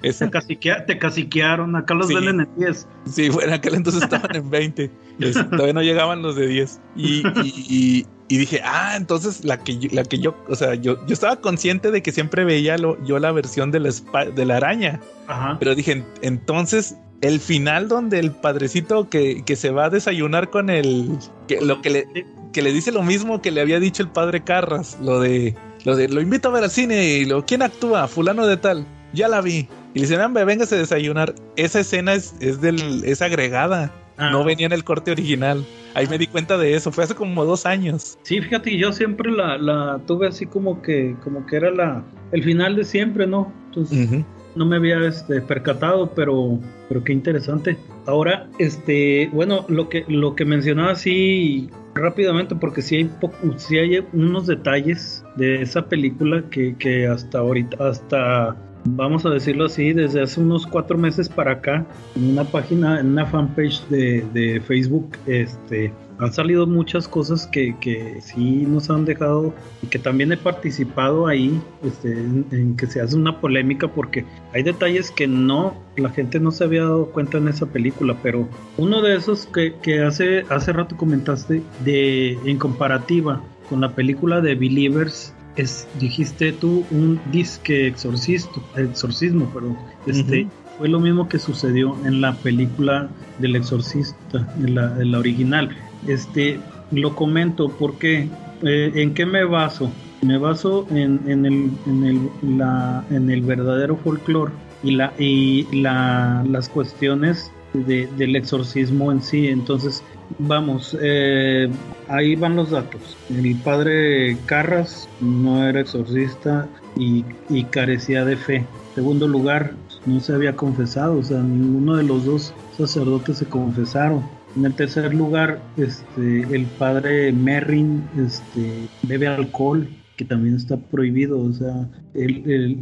Te, caciquea, te caciquearon, acá los venden en 10. Sí, bueno, aquel entonces estaban en 20. Este, todavía no llegaban los de 10. Y, y, y, dije, ah, entonces la que, yo, la que yo, o sea, yo, yo estaba consciente de que siempre veía lo, yo la versión de la, de la araña. Ajá. Pero dije, entonces el final donde el padrecito que, que se va a desayunar con el que lo que le que le dice lo mismo que le había dicho el padre Carras, lo de lo de lo invito a ver al cine y lo quién actúa, fulano de tal. Ya la vi. Y le dicen, hombre, véngase a desayunar. Esa escena es, es del, es agregada. Ah. No venía en el corte original. Ahí me di cuenta de eso. Fue hace como dos años. Sí, fíjate, yo siempre la, la tuve así como que, como que era la, el final de siempre, ¿no? Entonces, no me había este, percatado, pero, pero qué interesante. Ahora, este, bueno, lo que, lo que mencionaba así rápidamente, porque sí hay, sí hay unos detalles de esa película que, que hasta ahorita, hasta vamos a decirlo así, desde hace unos cuatro meses para acá, en una página, en una fanpage de, de Facebook, este, han salido muchas cosas que, que, sí nos han dejado y que también he participado ahí este, en, que se hace una polémica porque hay detalles que no, la gente no se había dado cuenta en esa película, pero uno de esos que, que hace, hace rato comentaste de en comparativa con la película de Believers es, dijiste tú, un disque exorcisto, exorcismo, perdón. Este, Fue lo mismo que sucedió en la película del exorcista, en la, la original. Este, lo comento porque, eh, ¿en qué me baso? Me baso en, en, el, en, el, la, en el verdadero folclore y, la, y la, las cuestiones de, del exorcismo en sí. Entonces, Vamos, eh, ahí van los datos. El padre Carras no era exorcista y, carecía de fe. Segundo lugar, no se había confesado, o sea, ninguno de los dos sacerdotes se confesaron. En el tercer lugar, este, el padre Merrin este, bebe alcohol, que también está prohibido. O sea,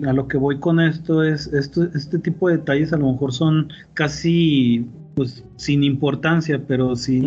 a lo que voy con esto es, este tipo de detalles a lo mejor son casi pues sin importancia, pero si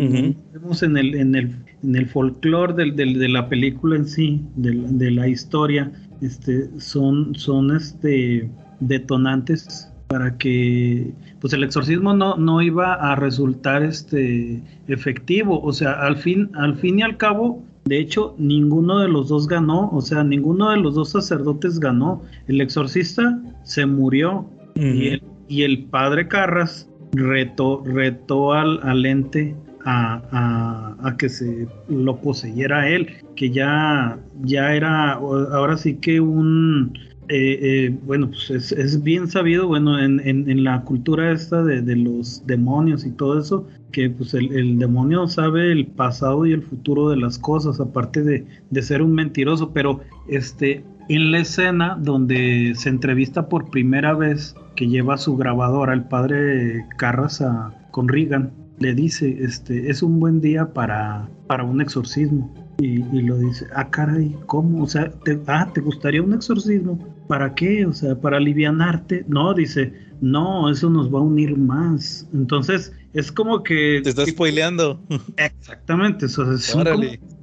vemos en el, en el, en el folclore del, de la película en sí, de, la historia, este, son, son este, detonantes para que pues el exorcismo no, no iba a resultar este efectivo. O sea, al fin, al fin y al cabo, de hecho, ninguno de los dos ganó, o sea, ninguno de los dos sacerdotes ganó. El exorcista se murió y, el, y el padre Carras retó, retó al, al ente a, a, que se lo poseyera él, que ya, ya era ahora sí que un, eh, eh, bueno, pues es, es, bien sabido, bueno, en, en, la cultura esta de, de, los demonios y todo eso, que pues el, el, demonio sabe el pasado y el futuro de las cosas, aparte de, de ser un mentiroso, pero este, en la escena donde se entrevista por primera vez que lleva su grabadora, el padre Carras con Regan, le dice, este, es un buen día para, para un exorcismo. Y, lo dice, ah, caray, ¿cómo? O sea, te, ah, ¿te gustaría un exorcismo? ¿Para qué? O sea, para alivianarte. No, dice, no, eso nos va a unir más. Entonces, es como que... Te estás spoileando. Exactamente, eso es un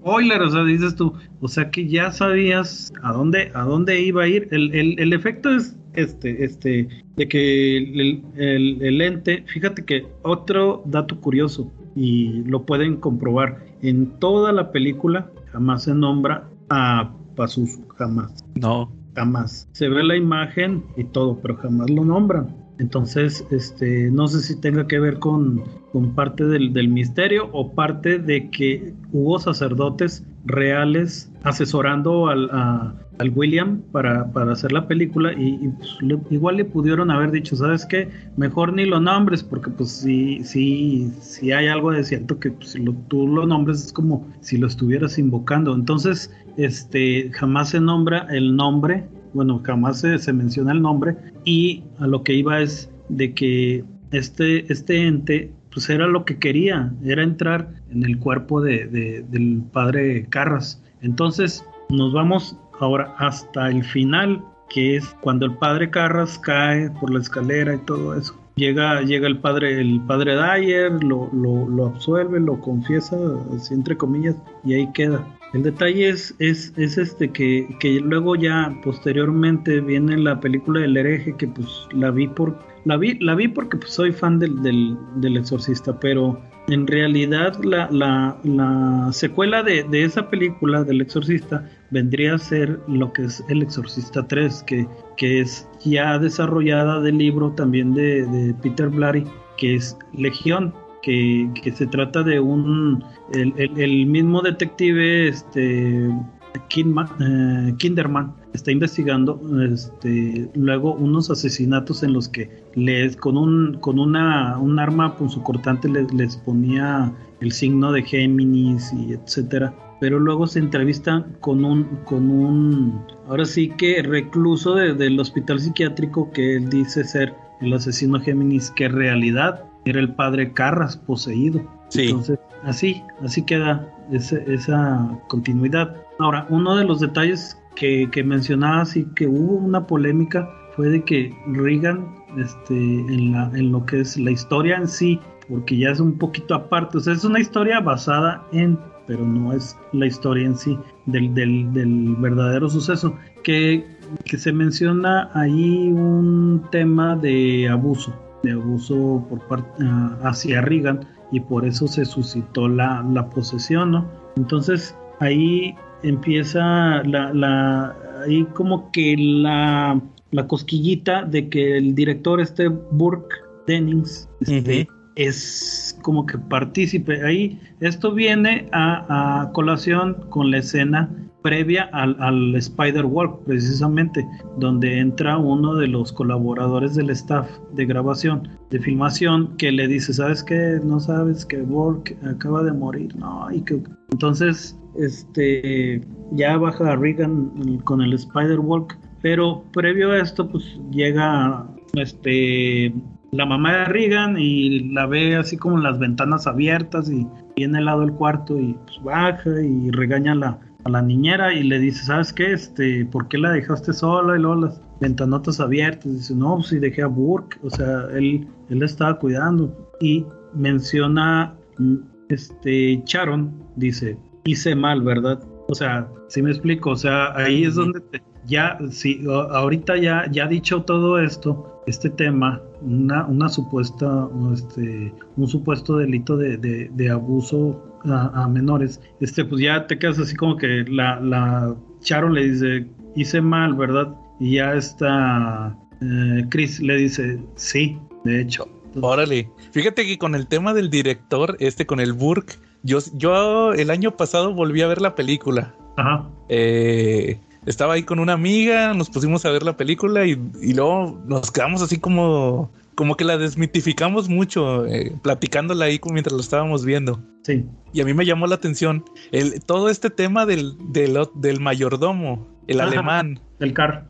spoiler, o sea, dices tú, o sea que ya sabías a dónde, a dónde iba a ir. El, el, el efecto es este, este, de que el, el, ente, fíjate que otro dato curioso, y lo pueden comprobar, en toda la película jamás se nombra a Pazuzu, jamás. No. Jamás. Se ve la imagen y todo, pero jamás lo nombran. Entonces, este, no sé si tenga que ver con, con parte del, del, misterio o parte de que hubo sacerdotes reales asesorando al, al William para, para, hacer la película y, pues, igual le pudieron haber dicho, ¿sabes qué? Mejor ni lo nombres porque pues sí, sí, sí hay algo de cierto que pues, si lo, tú lo nombres es como si lo estuvieras invocando. Entonces, este, jamás se nombra el nombre, bueno, jamás se, menciona el nombre y a lo que iba es de que este, este ente pues era lo que quería, era entrar en el cuerpo de, del padre Carras. Entonces nos vamos ahora hasta el final, que es cuando el padre Carras cae por la escalera y todo eso. Llega, llega el padre, el padre Dyer, lo, lo, lo absuelve, lo confiesa, así entre comillas, y ahí queda. El detalle es, es, es este que, luego ya posteriormente viene la película del hereje que pues la vi por la vi, la vi porque pues, soy fan del, del, del exorcista, pero en realidad la, la, la secuela de, esa película del exorcista vendría a ser lo que es el exorcista 3, que, que es ya desarrollada del libro también de, de Peter Blatty, que es Legión, que, se trata de un el, mismo detective este eh, Kinderman está investigando este, luego unos asesinatos en los que les con un con una un arma punzocortante les, les ponía el signo de Géminis y etcétera pero luego se entrevista con un con un ahora sí que recluso de, del hospital psiquiátrico que él dice ser el asesino Géminis que en realidad era el padre Carras poseído sí. entonces así así queda ese, esa continuidad ahora uno de los detalles que, que mencionabas y que hubo una polémica fue de que Reagan este, en, la, en lo que es la historia en sí porque ya es un poquito aparte o sea es una historia basada en pero no es la historia en sí del, del, del verdadero suceso. Que, que, se menciona ahí un tema de abuso, de abuso por parte uh, hacia Reagan y por eso se suscitó la, la posesión, ¿no? Entonces ahí empieza la, la ahí como que la, la cosquillita de que el director este Burke Dennings este, uh -huh es como que partícipe. Ahí esto viene a, a colación con la escena previa al, al Spider-Walk, precisamente, donde entra uno de los colaboradores del staff de grabación, de filmación, que le dice, ¿sabes qué? No sabes que Walk acaba de morir, no, y que... Entonces, este, ya baja a Regan con el Spider-Walk, pero previo a esto, pues llega, este, la mamá de Regan y la ve así como las ventanas abiertas y viene al lado del cuarto y pues baja y regaña la, a la niñera y le dice, ¿sabes qué? Este, ¿por qué la dejaste sola? Y luego las ventanotas abiertas. Dice, no, pues si dejé a Burke, o sea, él, él la estaba cuidando. Y menciona, este, Sharon, dice, hice mal, ¿verdad? O sea, si me explico, o sea, ahí es donde te, ya, sí, ahorita ya, ya dicho todo esto, este tema, una, una supuesta, este, un supuesto delito de, de, de abuso a, a, menores, este, pues ya te quedas así como que la, la Sharon le dice, hice mal, ¿verdad? Y ya está eh, Chris le dice, sí, de hecho. Órale, fíjate que con el tema del director, este, con el Burke, yo, yo el año pasado volví a ver la película. Ajá. Eh, estaba ahí con una amiga, nos pusimos a ver la película y, y luego nos quedamos así como, como que la desmitificamos mucho, eh, platicándola ahí mientras lo estábamos viendo. Sí. Y a mí me llamó la atención el, todo este tema del, del, del mayordomo, el Ajá, alemán. El car.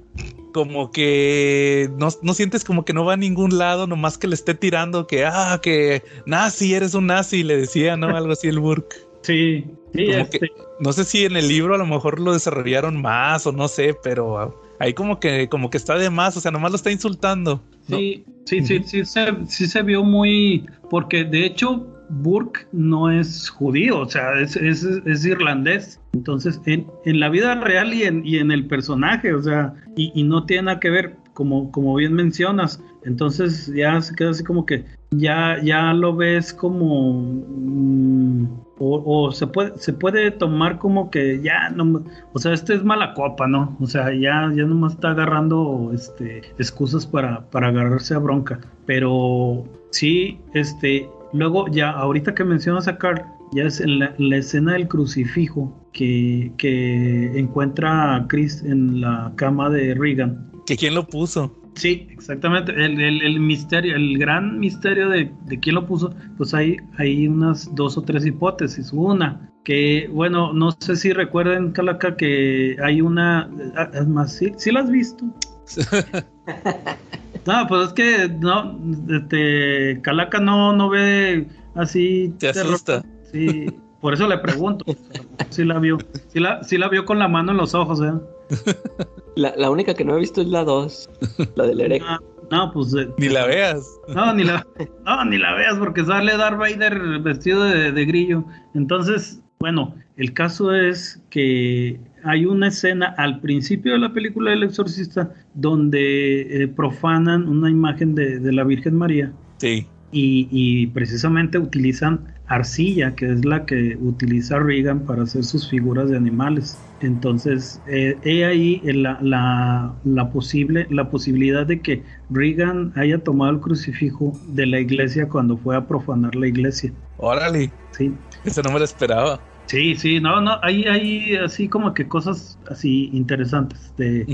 Como que no, no, sientes como que no va a ningún lado, nomás que le esté tirando que, ah, que nazi, eres un nazi, le decía, ¿no? Algo así el Burke. Sí, sí este... que, no sé si en el libro a lo mejor lo desarrollaron más o no sé, pero ahí como que como que está de más, o sea, nomás lo está insultando. ¿no? Sí, sí, sí, sí, se, sí se vio muy porque de hecho Burke no es judío, o sea, es, es, es irlandés. Entonces, en, en, la vida real y en, y en el personaje, o sea, y, y, no tiene nada que ver, como, como bien mencionas. Entonces ya se queda así como que ya, ya lo ves como... Mmm, o, se puede se puede tomar como que ya no o sea este es mala copa no o sea ya ya nomás está agarrando este excusas para para agarrarse a bronca. Pero sí este luego ya ahorita que mencionas a Carl ya es en la, la escena del crucifijo que, que encuentra a Chris en la cama de Regan que quién lo puso Sí, exactamente. El, el, el, misterio, el gran misterio de, de, quién lo puso, pues hay, hay unas dos o tres hipótesis. Una, que bueno, no sé si recuerden, Calaca, que hay una. Es más, sí, sí la has visto. no, pues es que no, este, Calaca no, no ve así. Te asusta. Sí, por eso le pregunto. Sí la vio. Sí la, sí la vio con la mano en los ojos, ¿eh? La, la, única que no he visto es la 2, la del Erec. No, no, pues. Eh, ni la veas. No, ni la, no, ni la veas, porque sale Darth Vader vestido de, de, grillo. Entonces, Bueno, el caso es que hay una escena al principio de la película del exorcista donde eh, profanan una imagen de, de la Virgen María Sí. Y, y precisamente utilizan arcilla, que es la que utiliza Regan para hacer sus figuras de animales. Entonces, eh, he ahí eh, la, la, la, posible, la posibilidad de que Regan haya tomado el crucifijo de la iglesia cuando fue a profanar la iglesia. Órale, Sí, eso no me lo esperaba. sí, sí, no, no, hay, hay así como que cosas así interesantes de.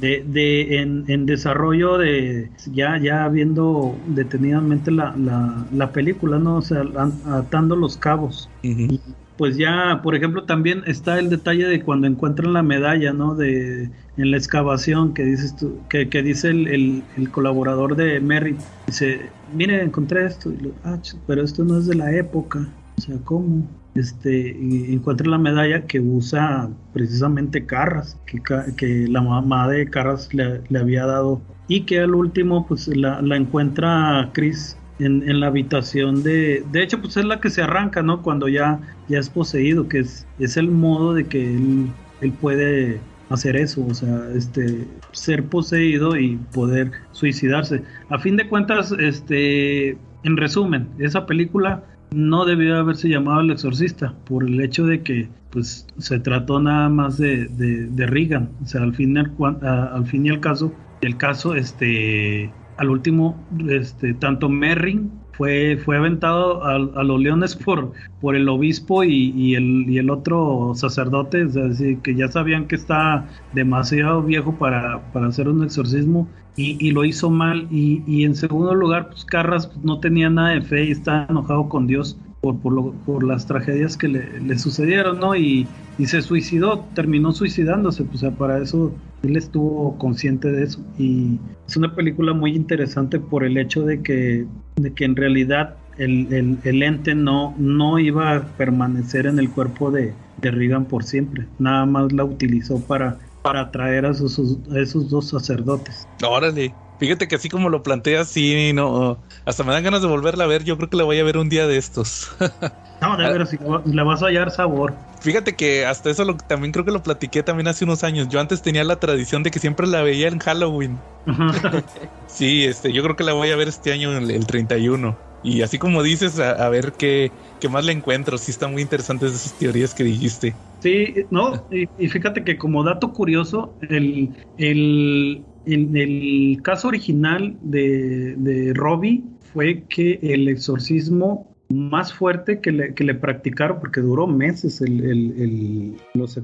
De, de en, en desarrollo de ya ya viendo detenidamente la, la, la película no o sea an- atando los cabos. Y pues ya por ejemplo también está el detalle de cuando encuentran la medalla no de en la excavación que dices tú que, que dice el, el, el colaborador de Merry. Dice mire encontré esto y lo, ah, pero esto no es de la época. O sea cómo este y encuentra la medalla que usa precisamente Carras que, que la mamá de Carras le, le había dado y que al último pues la, la encuentra Chris en, en la habitación de de hecho pues es la que se arranca no cuando ya ya es poseído que es es el modo de que él, él puede hacer eso o sea este ser poseído y poder suicidarse. A fin de cuentas este en resumen esa película no debió haberse llamado El Exorcista por el hecho de que pues se trató nada más de, de, de Reagan. O sea al fin y al, fin y al caso el caso este al último este tanto Merrin fue fue aventado al- a, los leones por por el obispo y, y el y el otro sacerdote es decir que ya sabían que está demasiado viejo para, para hacer un exorcismo y, y lo hizo mal y, y en segundo lugar pues Carras pues, no tenía nada de fe y estaba enojado con Dios por, por, lo- por las tragedias que le, le sucedieron, ¿no? Y, y se suicidó, terminó suicidándose, pues, o sea, para eso él estuvo consciente de eso. Y es una película muy interesante por el hecho de que, de que en realidad el, el- el ente no, no iba a permanecer en el cuerpo de, de Regan por siempre, nada más la utilizó para, para atraer a esos, a esos dos sacerdotes. Órale. Fíjate que así como lo planteas, sí, no. Hasta me dan ganas de volverla a ver. Yo creo que la voy a ver un día de estos. No, de veras, le vas a hallar sabor. Fíjate que hasta eso lo, también creo que lo platiqué también hace unos años. Yo antes tenía la tradición de que siempre la veía en Halloween. Sí, este, yo creo que la voy a ver este año, el, el 31. Y así como dices, a, a ver qué, qué más le encuentro. Sí, están muy interesantes esas teorías que dijiste. Sí, no, y, y fíjate que como dato curioso, el, el, en el caso original de, de Robbie fue que el exorcismo más fuerte que le, que le practicaron, porque duró meses el, el-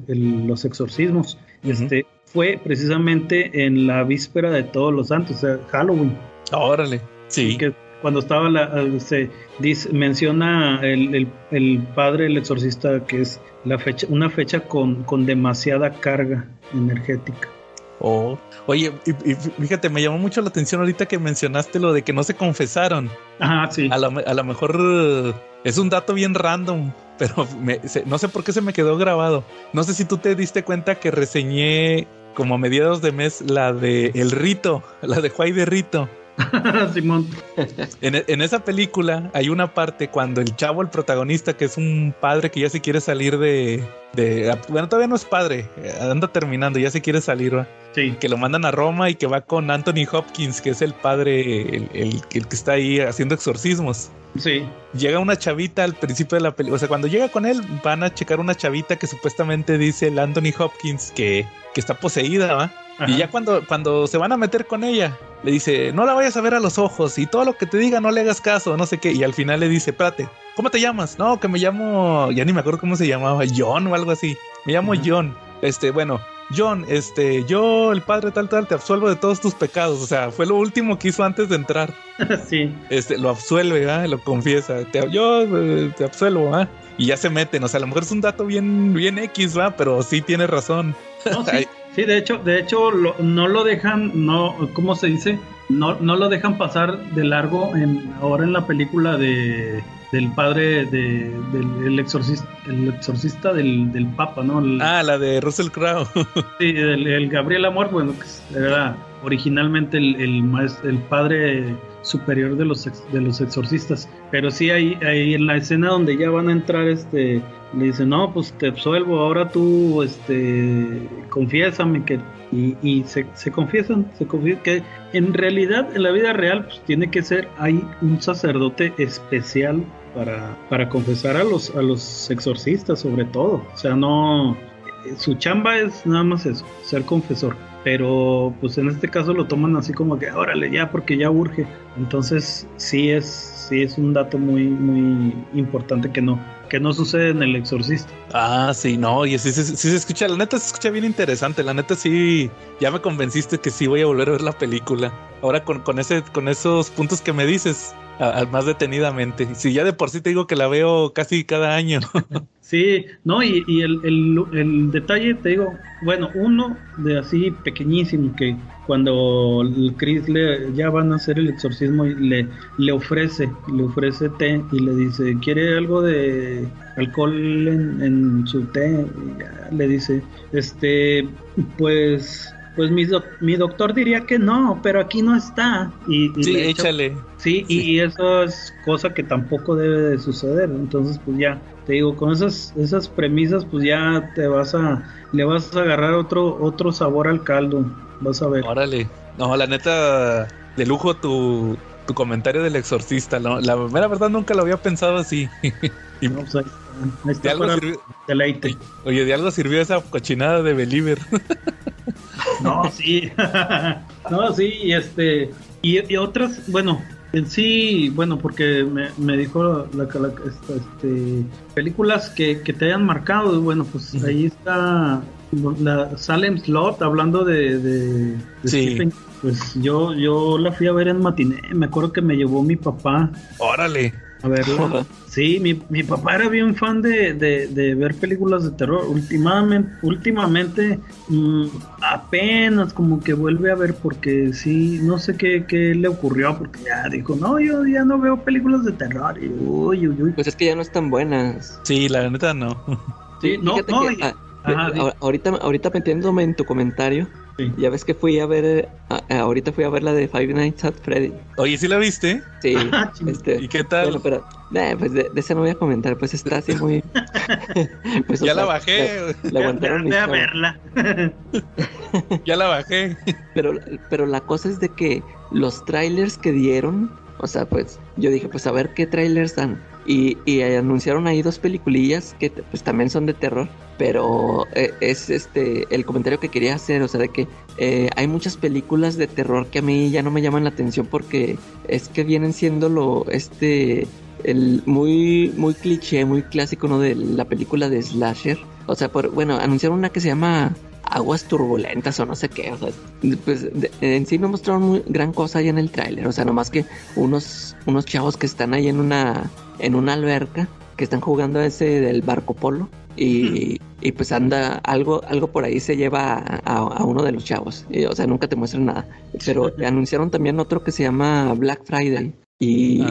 el- los, exorcismos, este, fue precisamente en la víspera de todos los santos, o sea, Halloween. Órale. Sí. que cuando estaba la se dice, menciona el padre el exorcista que es la fecha una fecha con, con demasiada carga energética Oh. Oye, y, y fíjate, me llamó mucho la atención ahorita que mencionaste lo de que no se confesaron. ajá sí A lo, a lo mejor eh, es un dato bien random, pero me- se- no sé por qué se me quedó grabado. No sé si tú te diste cuenta que reseñé como a mediados de mes la de El Rito, la de Juay de Rito. Simón En, e- en esa película hay una parte cuando el chavo, el protagonista, que es un padre que ya se quiere salir de... de bueno, todavía no es padre, eh, anda terminando, ya se quiere salir, ¿va? sí que lo mandan a Roma y que va con Anthony Hopkins, que es el padre, el, el- el que está ahí haciendo exorcismos. sí Llega una chavita al principio de la película, o sea, cuando llega con él van a checar una chavita que supuestamente dice el Anthony Hopkins que, que está poseída, ¿va? Ajá. Y ya cuando, cuando se van a meter con ella, le dice, no la vayas a ver a los ojos y todo lo que te diga no le hagas caso, no sé qué. Y al final le dice, espérate, ¿cómo te llamas? No, que me llamo, ya ni me acuerdo cómo se llamaba, John o algo así. Me llamo. John. Este, bueno, John, este, yo, el padre tal, tal, te absuelvo de todos tus pecados. O sea, fue lo último que hizo antes de entrar. sí Este, lo absuelve, ¿ah? lo confiesa. Te, yo eh, te absuelvo, ¿ah? Y ya se meten. O sea, a lo mejor es un dato bien, bien X, ¿va? Pero sí tiene razón. No, sí, de hecho, de hecho lo- no lo dejan, no, ¿cómo se dice? No, no lo dejan pasar de largo en ahora en la película de del padre de, del el exorcista, el exorcista del, del Papa, ¿no? El- Ah, la de Russell Crowe. Sí, el, el Gabriel Amor, bueno, que era originalmente el, el, el padre superior de los, de los exorcistas. Pero sí, ahí, ahí en la escena donde ya van a entrar, este, le dice, no, pues te absuelvo, ahora tú, este, confiésame que... Y, y se, se confiesan, se confiesan que en realidad en la vida real pues tiene que ser, hay un sacerdote especial para, para confesar a los, a los exorcistas sobre todo. O sea, no, su chamba es nada más eso, ser confesor. Pero pues en este caso lo toman así como que órale ya porque ya urge. Entonces sí es, sí es un dato muy, muy importante que no, que no sucede en el exorcista. Ah, sí, no, y sí, se escucha, la neta se escucha bien interesante, la neta sí, ya me convenciste que sí voy a volver a ver la película. Ahora con, con ese, con esos puntos que me dices, a- más detenidamente. Si ya de por sí te digo que la veo casi cada año. Sí, no, y, y el, el, detalle, te digo, bueno, uno de así pequeñísimo que cuando el Chris le, ya van a hacer el exorcismo y le, le ofrece, le ofrece té y le dice, ¿quiere algo de alcohol en, su té? Y le dice, este, pues, pues mi, doc- mi doctor diría que no, pero aquí no está. Y, y sí, échale. Sí, y- y eso es cosa que tampoco debe de suceder. Entonces, pues ya, te digo, con esas, esas premisas, pues ya te vas a, le vas a agarrar otro, otro sabor al caldo. Vas a ver. Órale. No, la neta, de lujo tu, tu comentario del exorcista. ¿no? La mera verdad nunca lo había pensado así. y No, pues ahí está, de algo sirvió, deleite. oye, de algo sirvió esa cochinada de Believer. No, sí. no, sí, y este. Y, y otras, bueno, en sí, bueno, porque me, me dijo la, la- esta, este, películas que, que te hayan marcado, bueno, pues ahí está la Salem Slot hablando de, de, de Sí. Stephen. Pues yo, yo la fui a ver en matiné, me acuerdo que me llevó mi papá Órale. A verla. Sí, mi, mi papá era bien fan de, de, de ver películas de terror. Últimamente, últimamente apenas como que vuelve a ver porque sí, no sé qué, qué le ocurrió, porque ya dijo, no, yo ya no veo películas de terror. Y, uy, uy, uy. Pues es que ya no están buenas. Sí, la neta no. Sí, no, no, que, y- ah, ajá, sí. ahor- ahorita, ahorita metiéndome en tu comentario, Sí. ya ves que fui a ver, eh, ah, eh, ahorita fui a ver la de Five Nights at Freddy. Oye, ¿sí la viste? Sí, Ah, este, ¿Y qué tal? bueno, pero, eh, pues de, de ese no voy a comentar, pues está así muy... pues, o ya la sea, bajé, Le, le aguantaron a verla. ya la bajé. Pero, pero la cosa es de que los trailers que dieron, o sea, pues yo dije, pues a ver qué trailers dan. Y, y anunciaron ahí dos peliculillas que pues también son de terror, pero eh, es este el comentario que quería hacer, o sea, de que eh, hay muchas películas de terror que a mí ya no me llaman la atención porque es que vienen siendo lo este el muy muy cliché, muy clásico, ¿no? De la película de slasher. O sea, por, bueno, anunciaron una que se llama aguas turbulentas o no sé qué, o sea, pues de- en sí no mostraron muy gran cosa ahí en el tráiler, o sea, nomás que unos unos chavos que están ahí en una en una alberca que están jugando ese del barco polo y, y pues anda algo algo por ahí se lleva a, a- a uno de los chavos, y, o sea, nunca te muestran nada, pero anunciaron también otro que se llama Black Friday y,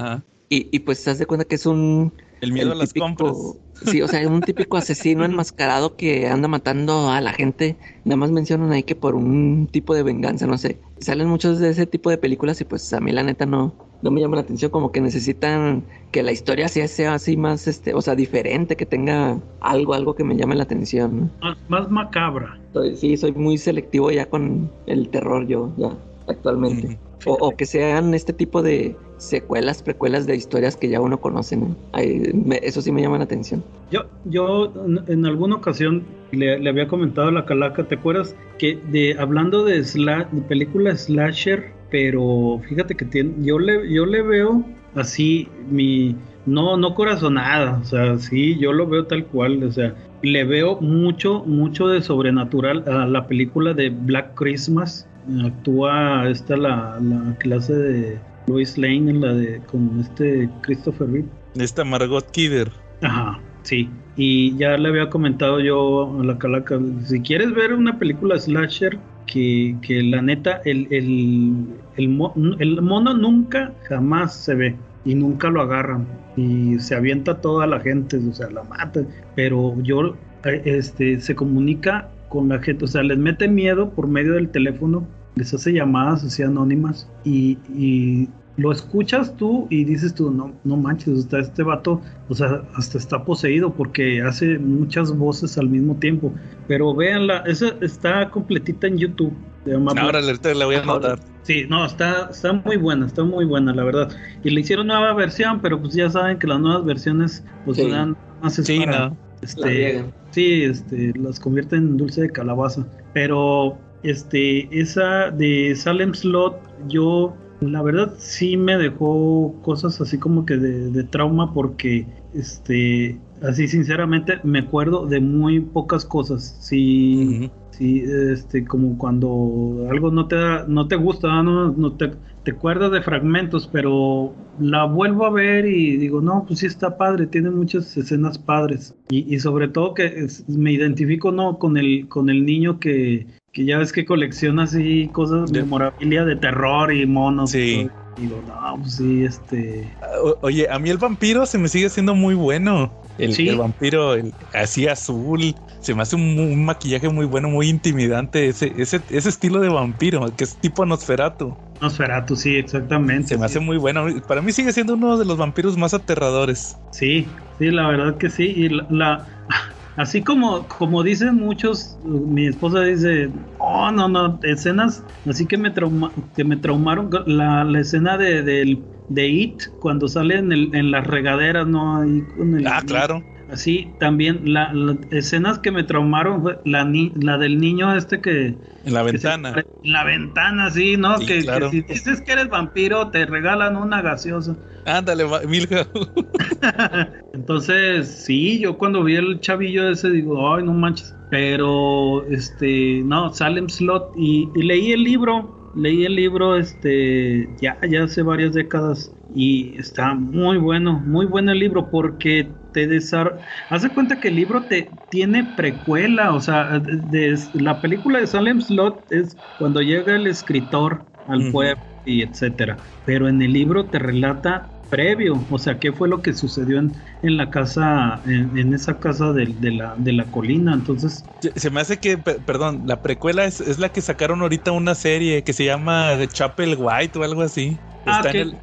y, y pues te das de cuenta que es un El miedo el a las típico- compras. Sí, o sea, un típico asesino enmascarado que anda matando a la gente. Nada más mencionan ahí que por un tipo de venganza, no sé. Salen muchos de ese tipo de películas y pues a mí la neta no, no me llama la atención. Como que necesitan que la historia sea, sea así más, este, o sea, diferente, que tenga algo, algo que me llame la atención. ¿no? Más, más macabra. Soy- sí, soy muy selectivo ya con el terror yo, ya, actualmente. O, o que sean este tipo de secuelas, precuelas de historias que ya uno conoce, ¿no? Ay, me- eso sí me llama la atención. Yo, yo en, alguna ocasión le, le había comentado a la calaca, ¿te acuerdas? Que de hablando de, sla- de película slasher, pero fíjate que tiene, yo le, yo le veo así mi no, no corazonada, o sea, sí, yo lo veo tal cual, o sea, le veo mucho, mucho de sobrenatural a la película de Black Christmas. Actúa esta la, la clase de Lois Lane en la de con este Christopher Reeve. Esta Margot Kidder. Ajá, sí. Y ya le había comentado yo a la calaca, si quieres ver una película slasher, que, que la neta, el, el, el, el mono nunca jamás se ve. y nunca lo agarran y se avienta toda la gente, o sea, la mata, pero yo eh, este se comunica con la gente, o sea, les mete miedo por medio del teléfono, les hace llamadas así anónimas y, y lo escuchas tú y dices tú, no, no manches, está este vato, o sea, hasta está poseído porque hace muchas voces al mismo tiempo. Pero véanla, esa está completita en YouTube. Ahora la voy a anotar. Sí, no, está, está muy buena, está muy buena, la verdad. Y le hicieron nueva versión, pero pues ya saben que las nuevas versiones pues dan más sí, este, sí, este, las convierten en dulce de calabaza. Pero este, esa de Salem Slot, yo la verdad sí me dejó cosas así como que de, trauma porque, este, así sinceramente me acuerdo de muy pocas cosas. Sí, sí, este, como cuando algo no te no te gusta, no, no te, te acuerdas de fragmentos, pero la vuelvo a ver y digo, no, pues sí está padre, tiene muchas escenas padres. Y, y sobre todo que me identifico, no, con el, con el niño que, que ya ves que colecciona así cosas de memorabilia de terror y monos. Sí. Y digo, no, pues sí, este. oye, a mí el vampiro se me sigue siendo muy bueno. El, vampiro así azul, se me hace un, maquillaje muy bueno, muy intimidante. Ese, ese, ese estilo de vampiro, que es tipo Nosferatu. Nosferatu, sí, exactamente. Se me hace muy bueno. Para mí sigue siendo uno de los vampiros más aterradores. Sí, sí, la verdad que sí. Y la Así como, como dicen muchos, mi esposa dice, oh, no, no, escenas, así que me, trauma, que me traumaron la, la escena de, de, de It, cuando sale en, el, en las regaderas, ¿no? Ahí con el, ah, claro. Así, también las escenas que me traumaron fue la, la del niño este que... En la ventana. en la ventana, sí, ¿no? que, si dices que eres vampiro, te regalan una gaseosa. Ándale, Milka. Entonces, sí, yo cuando vi el chavillo ese digo, ay, no manches. Pero, este, no, Salem Slot y, y leí el libro, leí el libro, este, ya, ya hace varias décadas y está muy bueno, muy bueno el libro porque te desarrolla. Haz de cuenta que el libro te tiene precuela, o sea, de, la película de Salem Slot es cuando llega el escritor al pueblo y etcétera. Pero en el libro te relata previo, o sea, qué fue lo que sucedió en, en la casa, en, esa casa de, la, de la colina, entonces... Se me hace que, perdón, la precuela es, es la que sacaron ahorita una serie que se llama The Chapel White o algo así. Ah, está en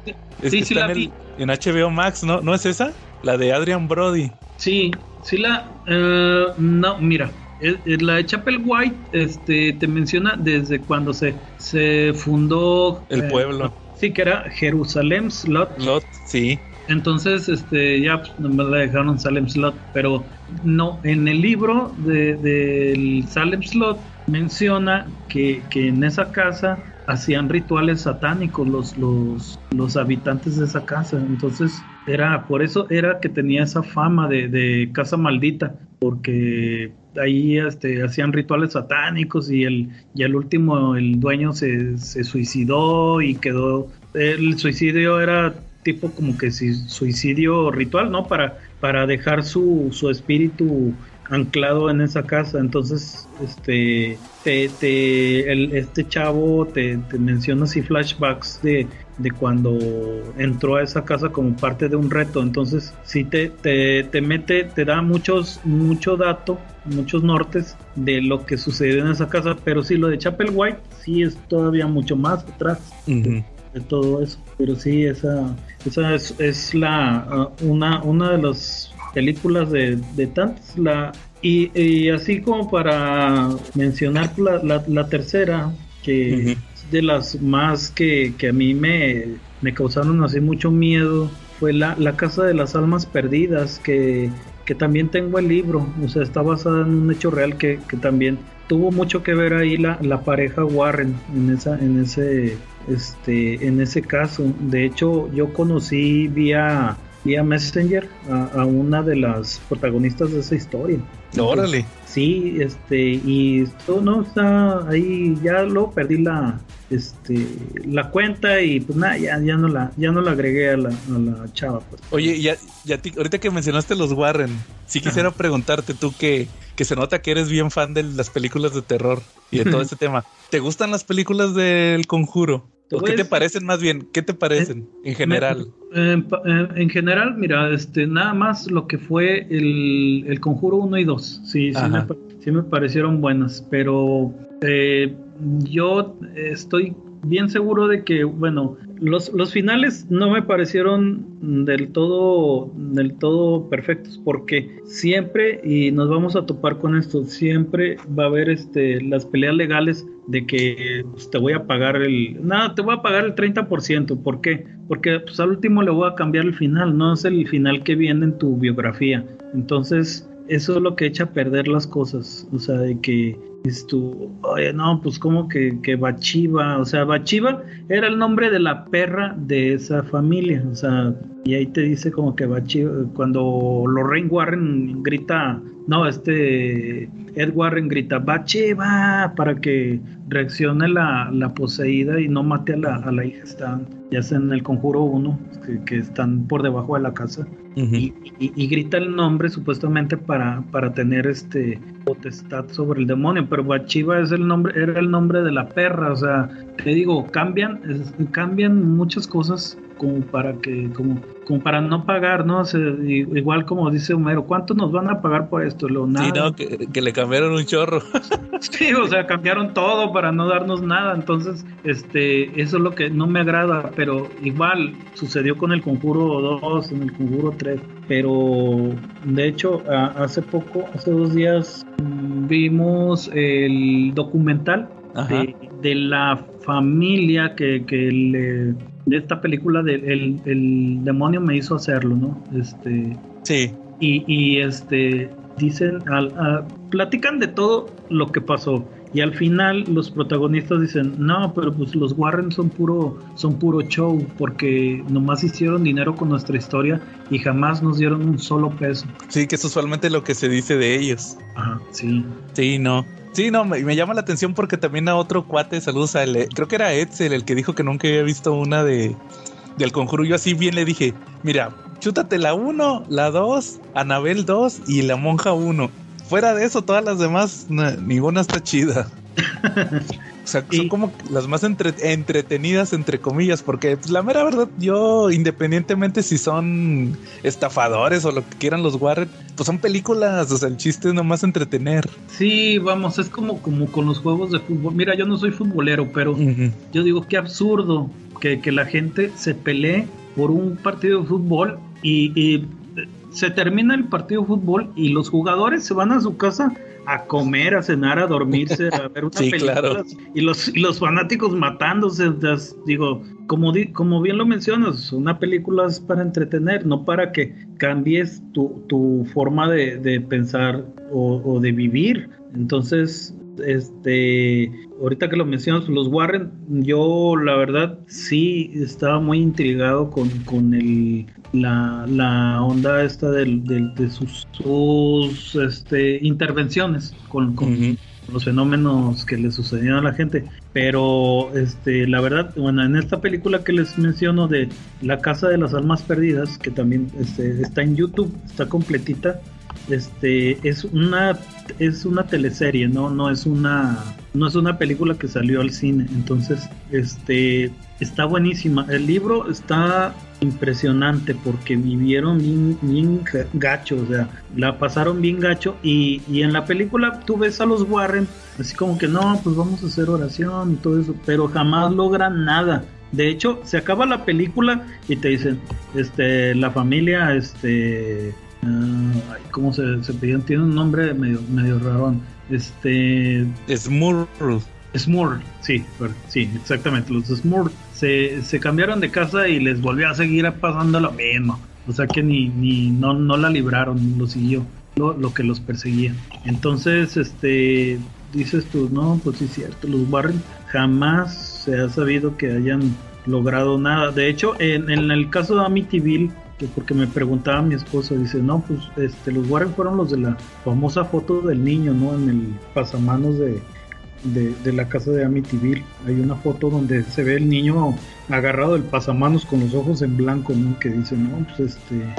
sí, sí, la en, en HBO Max, ¿no? ¿No es esa? La de Adrian Brody. Sí, sí la... Eh, no, mira, la de Chapel White este, te menciona desde cuando se, se fundó... El eh, pueblo. Sí, que era Jerusalem Slot. Slot, sí. Entonces, este, ya pues, me la dejaron Salem Slot, pero no, en el libro del de, Salem Slot menciona que, que en esa casa hacían rituales satánicos los, los, los habitantes de esa casa. Entonces, era por eso era que tenía esa fama de, de casa maldita, porque ahí este, hacían rituales satánicos y el, y el último, el dueño se, se suicidó y quedó. El suicidio era tipo como que si suicidio ritual, ¿no? Para, para dejar su, su espíritu anclado en esa casa. Entonces, este, te, el, este chavo te, te, menciona así flashbacks de, de, cuando entró a esa casa como parte de un reto. Entonces, sí te, te, te mete, te da muchos, mucho dato, muchos nortes de lo que sucedió en esa casa. Pero sí, lo de Chapel White sí es todavía mucho más atrás. de, todo eso, pero sí, esa, esa es, es la uh, una, una de las películas de, de tantas. La, y, así como para mencionar la, la, tercera, que de las más que, que a mí me, me, causaron así mucho miedo, fue la, la Casa de las Almas Perdidas, que, que también tengo el libro, o sea, está basada en un hecho real que, que también tuvo mucho que ver ahí la, la pareja Warren en esa en ese este en ese caso de hecho yo conocí vía vía Messenger a, una de las protagonistas de esa historia. Órale. Sí, este, y esto no está ahí, ya lo perdí la, este, la cuenta y pues nada, ya, ya no la, ya no la agregué a la, a la chava. Pues. Oye, ya, ya ahorita que mencionaste los Warren, sí quisiera preguntarte tú que, que se nota que eres bien fan de las películas de terror y de todo este tema. ¿Te gustan las películas del conjuro? ¿O qué te parecen más bien? ¿Qué te parecen en general? en general, mira, este, nada más lo que fue el, el Conjuro 1 y 2. Sí, sí me, sí me, parecieron buenas, pero eh, yo estoy bien seguro de que, bueno, los, los finales no me parecieron del todo, del todo perfectos, porque siempre, y nos vamos a topar con esto, siempre va a haber este, las peleas legales de que pues, te voy a pagar el, nada, te voy a pagar el 30%, ¿por qué? Porque pues, al último le voy a cambiar el final, no es el final que viene en tu biografía. Entonces, eso es lo que echa a perder las cosas, o sea, de que tú, oye, no, pues como que, que Bachiva, o sea, Bachiva era el nombre de la perra de esa familia, o sea, y ahí te dice como que Bachiva, cuando Lorraine Warren grita, no, este Ed Warren grita Bachiva para que reaccione la, la poseída y no mate a la, a la hija, están, ya sea en el conjuro 1, que, que están por debajo de la casa y, grita el nombre supuestamente para, para tener este potestad sobre el demonio, pero Bachiva es el nombre, era el nombre de la perra, o sea, te digo, cambian, cambian muchas cosas como para que, como, como para no pagar, ¿no? igual como dice Homero, ¿cuánto nos van a pagar por esto? Lo, nada. Sí, no, que, que, le cambiaron un chorro. sí, o sea, cambiaron todo para no darnos nada, entonces, este, eso es lo que no me agrada, pero igual sucedió con el Conjuro 2, en el Conjuro 3, pero de hecho, hace poco, hace dos días, vimos el documental de, de, la familia que, que le de esta película de el, demonio me hizo hacerlo, ¿no? Este. Sí. Y, y este dicen, al, platican de todo lo que pasó. Y al final los protagonistas dicen, no, pero pues los Warren son puro, son puro show, porque nomás hicieron dinero con nuestra historia y jamás nos dieron un solo peso. Sí, que es usualmente lo que se dice de ellos. Ajá, sí. Sí, no. Sí, no, me, me, llama la atención porque también a otro cuate, saludos a él, creo que era Edsel el que dijo que nunca había visto una de del conjuro. Yo así bien le dije, mira, chútate la 1, la 2, Anabel 2 y la monja 1. Fuera de eso, todas las demás, ninguna está chida. O sea, son como las más entretenidas, entre comillas, porque pues, la mera verdad, yo, independientemente si son estafadores o lo que quieran los Warren, pues son películas, o sea, el chiste es nomás entretener. Sí, vamos, es como, como con los juegos de fútbol. Mira, yo no soy futbolero, pero yo digo, qué absurdo que, la gente se pelee por un partido de fútbol y, y se termina el partido de fútbol y los jugadores se van a su casa a comer, a cenar, a dormirse, a ver una sí, Claro. Y los, los fanáticos matándose. Digo, como, como bien lo mencionas, una película es para entretener, no para que cambies tu, tu forma de, de pensar o, o, de vivir. Entonces, este, ahorita que lo mencionas, los Warren, yo la verdad sí estaba muy intrigado con, con el, la, la onda esta del, de sus, sus este, intervenciones con, con los fenómenos que le sucedían a la gente. Pero este, la verdad, bueno, en esta película que les menciono de La Casa de las Almas Perdidas, que también este, está en YouTube, está completita, este es una es una teleserie no no es una no es una película que salió al cine. Entonces este está buenísima. El libro está impresionante porque vivieron bien, bien gacho o sea la pasaron bien gacho y, y en la película tú ves a los Warren así como que no pues vamos a hacer oración y todo eso pero jamás logran nada. De hecho, se acaba la película y te dicen, este, la familia, este, Uh, ¿Cómo se, se pedían? Tiene un nombre medio, medio raro. Este. Smurl. Smurl, sí, sí, exactamente. Los Smurl se, se cambiaron de casa y les volvió a seguir pasando lo mismo. O sea que ni, ni no, no la libraron, lo siguió, lo, lo que los perseguía. Entonces, este, dices tú, no, pues sí es cierto, los Warren jamás se ha sabido que hayan logrado nada. De hecho, en, en el caso de Amityville, porque me preguntaba mi esposa, dice, no, pues este, los Warren fueron los de la famosa foto del niño, ¿no? En el pasamanos de, de, de la casa de Amityville. Hay una foto donde se ve el niño agarrado del pasamanos con los ojos en blanco, ¿no? Que dice, no, pues este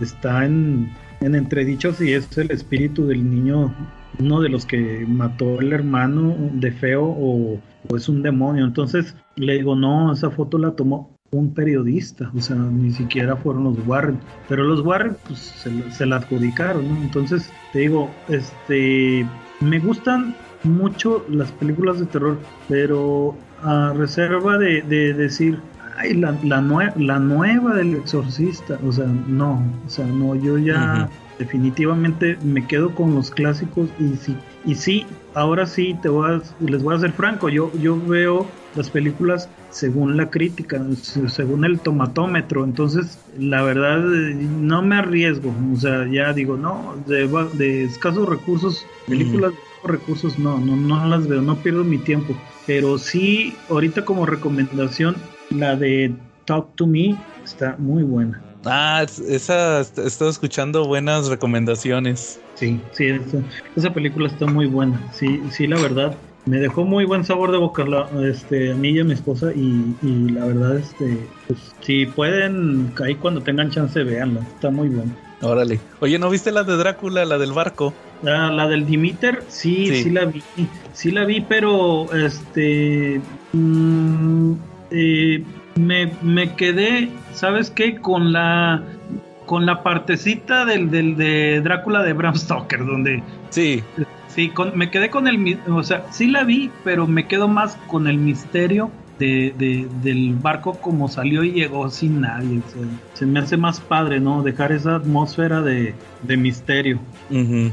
está en, en entredicho si es el espíritu del niño, uno de los que mató el hermano de feo o, o es un demonio. Entonces le digo, no, esa foto la tomó un periodista, o sea, ni siquiera fueron los Warren, pero los Warren pues se, se la adjudicaron, ¿no? Entonces, te digo, este, me gustan mucho las películas de terror, pero a reserva de, de decir, ay, la, la, nue la nueva del exorcista, o sea, no, o sea, no, yo ya definitivamente me quedo con los clásicos y sí, y sí, ahora sí te voy a, les voy a ser franco, yo, yo veo las películas según la crítica, según el tomatómetro. Entonces, la verdad, no me arriesgo. O sea, ya digo, no, de, de escasos recursos, películas de escasos recursos, no, no, no las veo, no pierdo mi tiempo. Pero sí, ahorita como recomendación, la de Talk to Me está muy buena. Ah, esa, he estado escuchando buenas recomendaciones. Sí, sí, esa, esa película está muy buena. Sí, sí, la verdad me dejó muy buen sabor de boca la, este, a mí y a mi esposa y, y la verdad, este, pues, si pueden, ahí cuando tengan chance, véanla, está muy buena. Órale. Oye, ¿no viste la de Drácula, la del barco? La, la del Dimiter, sí, sí, sí, la vi, sí la vi, pero este, mmm, eh, me, me quedé, ¿sabes qué? Con la con la partecita del, del de Drácula de Bram Stoker, donde sí Sí, con, me quedé con el, o sea, sí la vi, pero me quedo más con el misterio de, de, del barco como salió y llegó sin nadie. O sea, se me hace más padre, ¿no? Dejar esa atmósfera de, de misterio. Uh -huh.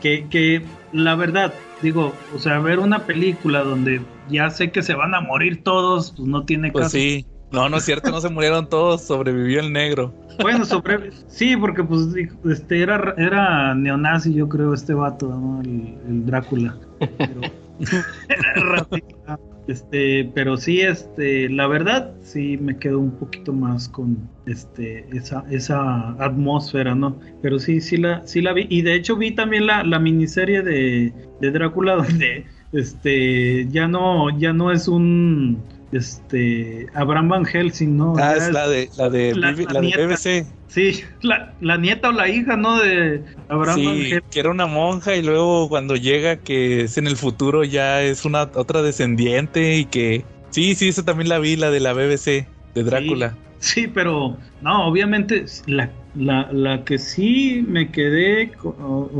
que, que la verdad, digo, o sea, ver una película donde ya sé que se van a morir todos, pues no tiene pues caso. Sí. No, no es cierto, no se murieron todos, sobrevivió el negro. Bueno, sobre... sí, porque pues este era, era neonazi, yo creo, este vato, ¿no? el, el Drácula. Pero, este, pero sí, este, la verdad, sí me quedo un poquito más con este, esa, esa atmósfera, ¿no? Pero sí, sí la, sí la vi. Y de hecho vi también la, la miniserie de, de Drácula donde este ya no, ya no es un este Abraham Van Helsing, ¿no? Ah, es la de la de, la, la, la de nieta. BBC. Sí, la, la, nieta o la hija, ¿no? De Abraham Van Helsing. que era una monja y luego cuando llega que es en el futuro ya es una otra descendiente y que sí, sí, esa también la vi, la de la BBC de Drácula. Sí, sí pero no, obviamente la, la, la que sí me quedé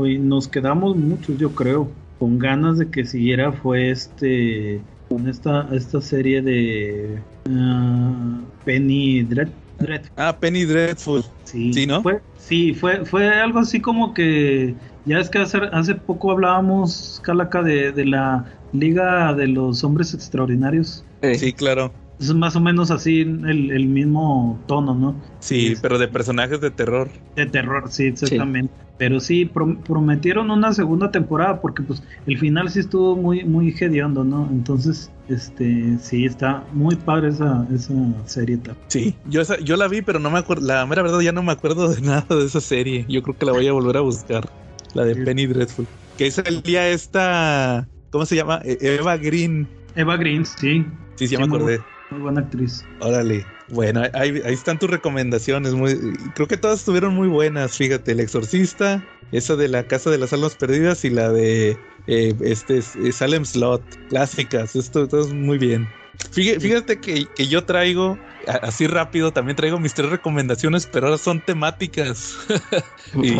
y nos quedamos muchos, yo creo, con ganas de que siguiera fue este con esta esta serie de uh, Penny Dread, Dread. Ah, Penny Dreadful. Sí, sí, ¿no? Fue, sí, fue, fue algo así como que ya es que hace, hace poco hablábamos, Calaca, de, de la Liga de los Hombres Extraordinarios. Eh. Sí, claro. Es más o menos así el, el mismo tono, ¿no? Sí, es, pero de personajes de terror. De terror, sí, exactamente. Sí. Pero sí, prom prometieron una segunda temporada porque pues el final sí estuvo muy, muy hediondo, ¿no? Entonces, este, sí, está muy padre esa, esa serie. Sí, yo, esa, yo la vi, pero no me acuerdo, la mera verdad ya no me acuerdo de nada de esa serie. Yo creo que la voy a volver a buscar, la de sí. Penny Dreadful. Que salía esta, ¿cómo se llama? E, Eva Green. Eva Green, sí. Sí, sí, me acordé. Muy buena actriz. Órale. Bueno, ahí, ahí, están tus recomendaciones. Muy, creo que todas estuvieron muy buenas. Fíjate, El Exorcista, esa de la Casa de las Almas Perdidas y la de eh, este Salem Slot. Clásicas. Esto, esto es muy bien. Fíjate, fíjate que, que, yo traigo, así rápido, también traigo mis tres recomendaciones, pero ahora son temáticas. y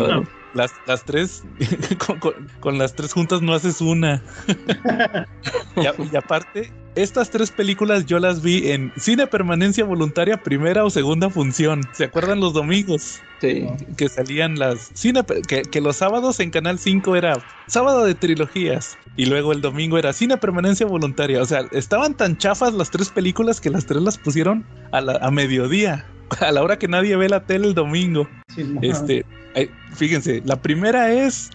las, las tres, con, con, con, las tres juntas no haces una. y, y aparte, estas tres películas yo las vi en cine permanencia voluntaria, primera o segunda función. ¿Se acuerdan los domingos? Sí. Que salían las cine que, que, los sábados en Canal 5 era sábado de trilogías y luego el domingo era cine permanencia voluntaria. O sea, estaban tan chafas las tres películas que las tres las pusieron a, la, a mediodía, a la hora que nadie ve la tele el domingo. Sí, este, fíjense, la primera es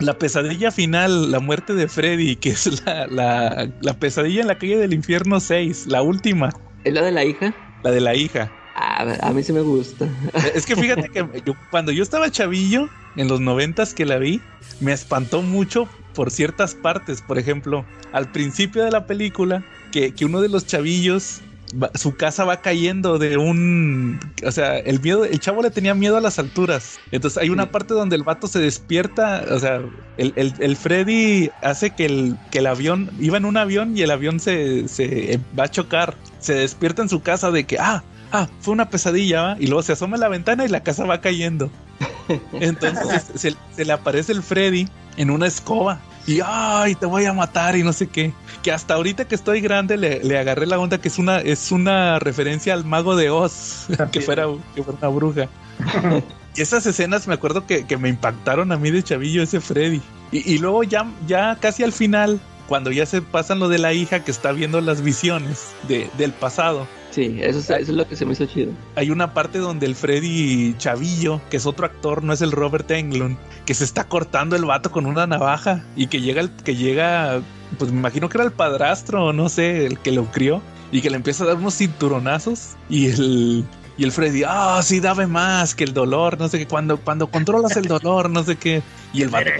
la pesadilla final, la muerte de Freddy, que es la, la, la, pesadilla en la calle del infierno 6, la última. ¿Es la de la hija? La de la hija. Ah, a mí sí me gusta. Es que fíjate que yo, cuando yo estaba chavillo, en los noventas que la vi, me espantó mucho por ciertas partes. Por ejemplo, al principio de la película, que, que uno de los chavillos va- su casa va cayendo de un. O sea, el miedo, el chavo le tenía miedo a las alturas. Entonces hay una parte donde el vato se despierta. O sea, el, el- el Freddy hace que el, que el avión. Iba en un avión y el avión se, se eh, va a chocar. Se despierta en su casa de que, ah, ah, fue una pesadilla, ¿va? Y luego se asoma a la ventana y la casa va cayendo. Entonces se, se le aparece el Freddy en una escoba. Y ay, te voy a matar y no sé qué. Que hasta ahorita que estoy grande le, le agarré la onda que es una, es una referencia al mago de Oz, que fuera, que fuera una bruja. y esas escenas me acuerdo que, que me impactaron a mí de chavillo ese Freddy. Y, y luego ya, ya casi al final, cuando ya se pasan lo de la hija que está viendo las visiones de, del pasado. Sí, eso es, eso es lo que se me hizo chido. Hay una parte donde el Freddy Chavillo, que es otro actor, no es el Robert Englund, que se está cortando el vato con una navaja y que llega, el, que llega, pues me imagino que era el padrastro, no sé, el que lo crió, y que le empieza a dar unos cinturonazos y el, y el Freddy, ah, sí, dame más que el dolor, no sé qué, cuando, cuando controlas el dolor, no sé qué, y el vato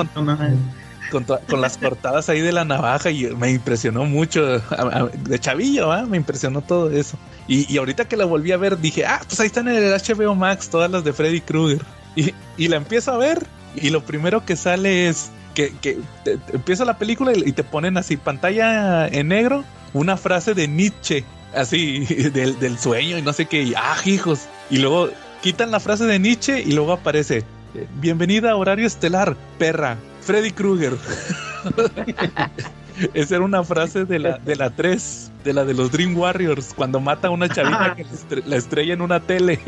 con, con, las cortadas ahí de la navaja y me impresionó mucho. De chavillo, ¿ah? me impresionó todo eso. Y, y ahorita que la volví a ver, dije, ah, pues ahí están en el HBO Max todas las de Freddy Krueger. Y, y la empiezo a ver y lo primero que sale es que, que empieza la película y, te ponen así, pantalla en negro, una frase de Nietzsche, así, del, del sueño y no sé qué, y, ah, hijos. Y luego quitan la frase de Nietzsche y luego aparece, eh, bienvenida a Horario Estelar, perra. Freddy Krueger. Esa era una frase de la, de la 3, de la de los Dream Warriors, cuando mata a una chavita que la estre- la estrella en una tele.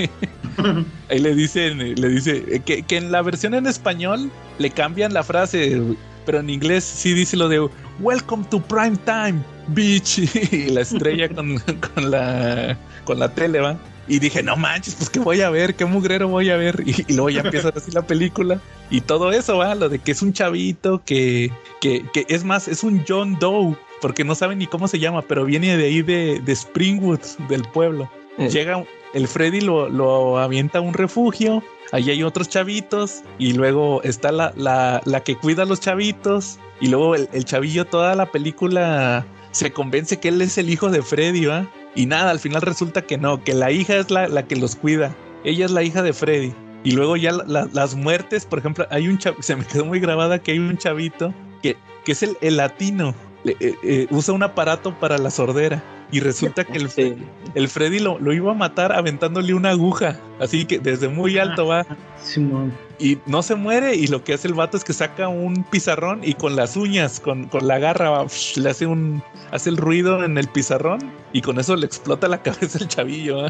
Ahí le dicen, le dice eh, que, que en la versión en español le cambian la frase, pero en inglés sí dice lo de Welcome to prime time, bitch. Y la estrella con, con la con la tele, va. Y dije, no manches, pues qué voy a ver, qué mugrero voy a ver. Y, y luego ya empieza así la película. Y todo eso, va, lo de que es un chavito que, que, que es más, es un John Doe, porque no saben ni cómo se llama, pero viene de ahí de, de Springwood, del pueblo. Eh, Llega, el Freddy lo, lo avienta a un refugio, ahí hay otros chavitos, y luego está la, la, la que cuida a los chavitos, y luego el, el chavillo toda la película se convence que él es el hijo de Freddy, ¿va? Y nada, al final resulta que no, que la hija es la, la que los cuida, ella es la hija de Freddy. Y luego ya la- la- las muertes, por ejemplo, hay un chav- se me quedó muy grabada que hay un chavito que, que es el, el latino, eh, eh, usa un aparato para la sordera. Y resulta que el, sí. el Freddy lo, lo iba a matar aventándole una aguja. Así que desde muy alto va. Simón. Y no se muere. Y lo que hace el vato es que saca un pizarrón y con las uñas, con, con la garra, va, le hace un. hace el ruido en el pizarrón. Y con eso le explota la cabeza al chavillo.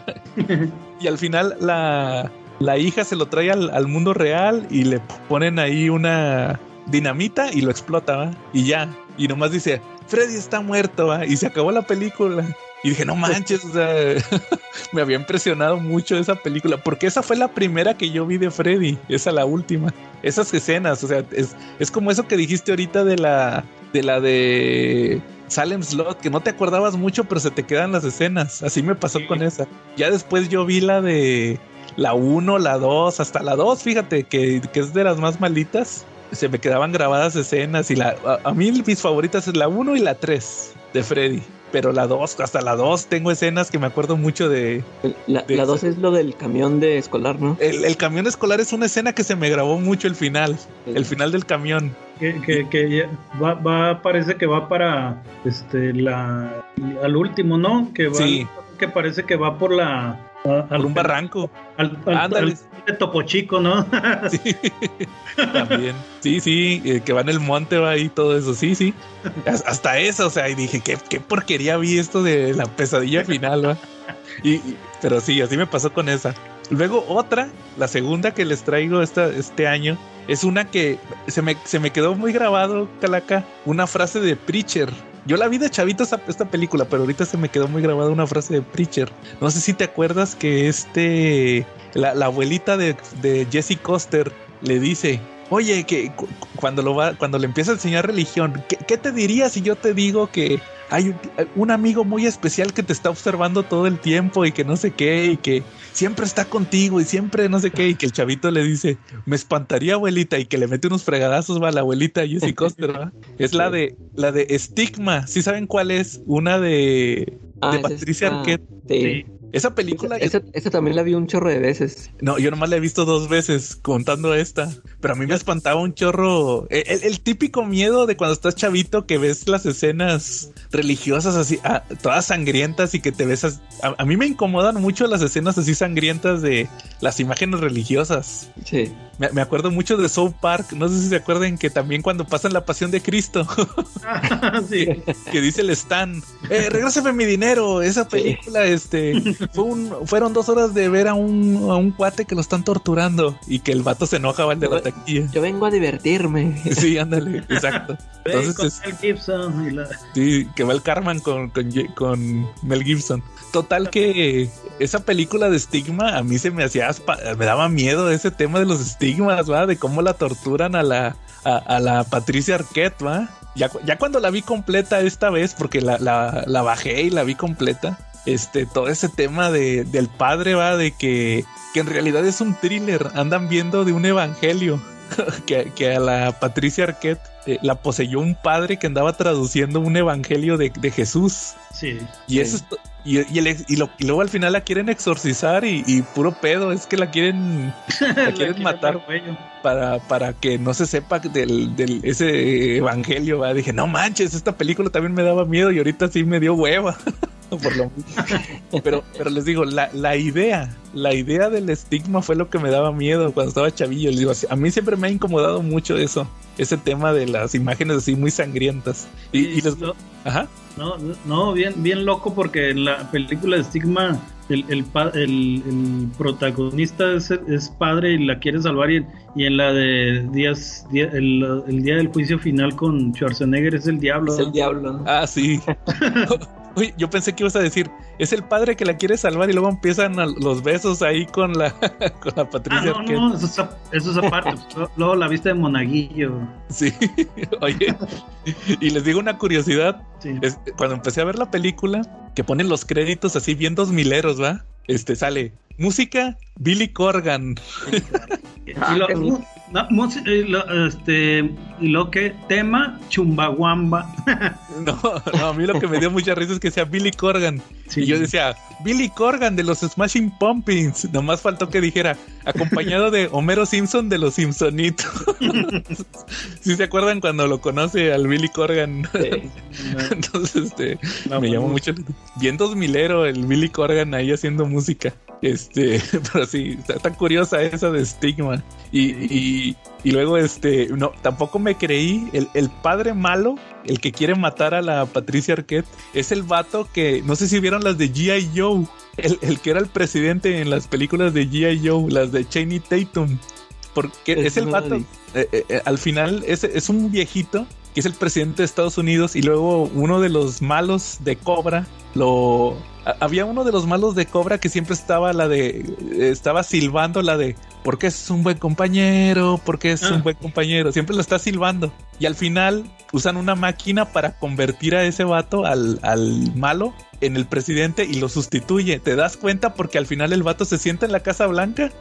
y al final la, la hija se lo trae al, al mundo real y le ponen ahí una dinamita y lo explota, ¿va? Y ya. Y nomás dice, Freddy está muerto, ¿va? Y se acabó la película. Y dije, no manches, o sea, me había impresionado mucho esa película, porque esa fue la primera que yo vi de Freddy, esa la última. Esas escenas, o sea, es, es como eso que dijiste ahorita de la de la de Salem Slot, que no te acordabas mucho, pero se te quedan las escenas. Así me pasó Sí. con esa. Ya después yo vi la de la 1, la 2, hasta la 2, fíjate, que, que es de las más malitas. Se me quedaban grabadas escenas y la a, a mí mis favoritas es la 1 y la 3 de Freddy. Pero la 2, hasta la 2 tengo escenas que me acuerdo mucho de... La, de- la dos es lo del camión de escolar, ¿no? El, el camión escolar es una escena que se me grabó mucho el final. El final del camión. Que, que, que ya va, va, parece que va para este la al último, ¿no? Que va Sí. que parece que va por la a- Por un barranco. al, Topo Chico, ¿no? Sí, también. Sí, sí, eh, que va en el monte, va ahí todo eso. Sí, sí. Has- Hasta eso, o sea, y dije, ¿qué, qué porquería vi esto de la pesadilla final, va. Y, y- pero sí, así me pasó con esa. Luego otra, la segunda que les traigo esta, este año, es una que se me, se me quedó muy grabado, Calaca, una frase de Preacher. Yo la vi de chavito esta, esta película, pero ahorita se me quedó muy grabada una frase de Preacher. No sé si te acuerdas que este, la, la abuelita de, de Jesse Coster le dice, oye, que cu- cuando lo va, cuando le empieza a enseñar religión, ¿qué, qué te diría si yo te digo que hay un, un amigo muy especial que te está observando todo el tiempo y que no sé qué y que siempre está contigo y siempre no sé qué y que el chavito le dice, me espantaría abuelita y que le mete unos fregadazos a la abuelita Jessie Coster, ¿verdad? Es la de la de Estigma, ¿sí saben cuál es? Una de, Ah, de esa Patricia está- Arquette. Sí. Esa película yo- Esa, esa también la vi un chorro de veces. No, yo nomás la he visto dos veces contando esta, pero a mí me espantaba un chorro. El, el- el típico miedo de cuando estás chavito que ves las escenas religiosas así, ah, todas sangrientas y que te ves. as- A, a mí me incomodan mucho las escenas así sangrientas de las imágenes religiosas. Sí. Me, me acuerdo mucho de South Park, no sé si se acuerdan que también cuando pasan la pasión de Cristo, sí. que dice el Stan, eh, regrésame mi dinero, esa película, este, fue un, fueron dos horas de ver a un, a un cuate que lo están torturando y que el vato se enoja, va el de la taquilla. Yo vengo a divertirme. Sí, ándale, exacto. Entonces, con es- Mel Gibson y la- sí, que va el Carman con, con, con Mel Gibson. Total que esa película de estigma a mí se me hacía, aspa- me daba miedo ese tema de los estigmas, ¿va? De cómo la torturan a la, a, a la Patricia Arquette, ¿va? Ya, ya cuando la vi completa esta vez, porque la, la, la bajé y la vi completa, este, todo ese tema de, del padre, ¿va? De que, que en realidad es un thriller, andan viendo de un evangelio. que, que a la Patricia Arquette eh, la poseyó un padre que andaba traduciendo un evangelio de, de Jesús. Sí. Y Sí. eso es y, y el y lo- y luego al final la quieren exorcizar y, y puro pedo, es que la quieren La quieren matar. dar cuello. para, para que no se sepa del, del ese evangelio. ¿va? Dije, no manches, esta película también me daba miedo y ahorita sí me dio hueva. Por lo mismo. pero, pero les digo, la, la idea, la idea del estigma fue lo que me daba miedo cuando estaba chavillo. Les digo, a mí siempre me ha incomodado mucho eso, ese tema de las imágenes así muy sangrientas. Y, y les- No, ajá. No, no, bien, bien loco porque en la película de Stigma el, el, el- el protagonista es, es padre y la quiere salvar y, en- y en la de días, día- el, el día del juicio final con Schwarzenegger es el diablo. Es el diablo. Ah, sí. Uy, yo pensé que ibas a decir, es el padre que la quiere salvar y luego empiezan a- los besos ahí con la, con la Ah, Patricia no, Arquette. no, eso es, eso es aparte. Luego la viste de Monaguillo. Sí, oye, y les digo una curiosidad, Sí. es, cuando empecé a ver la película, que ponen los créditos así bien dos mileros, ¿va? Este sale música Billy Corgan. Ah, y no, y lo- este, lo que tema Chumbawamba. No, no, a mí lo que me dio mucha risa es que sea Billy Corgan. Sí. Y yo decía, Billy Corgan de los Smashing Pumpkins. Nomás faltó que dijera, acompañado de Homero Simpson de los Simpsonitos. ¿Sí se acuerdan cuando lo conoce al Billy Corgan? Sí. Entonces, este, me llamó famosa. mucho. Bien dos milero el Billy Corgan ahí haciendo música. Este, pero sí, está tan curiosa esa de estigma. Y, y, y luego, este, no, tampoco me creí. El, el padre malo, el que quiere matar a la Patricia Arquette, es el vato que, no sé si vieron las de G.I. Joe. El, el que era el presidente en las películas de G.I. Joe, las de Chaney Tatum. Porque es el vato. eh, eh, eh, al final es, es un viejito que es el presidente de Estados Unidos y luego uno de los malos de Cobra lo había uno de los malos de Cobra que siempre estaba la de eh, estaba silbando la de porque es un buen compañero, porque es Ah. un buen compañero, siempre lo está silbando y al final usan una máquina para convertir a ese vato al, al malo en el presidente y lo sustituye. ¿Te das cuenta? Porque al final el vato se sienta en la Casa Blanca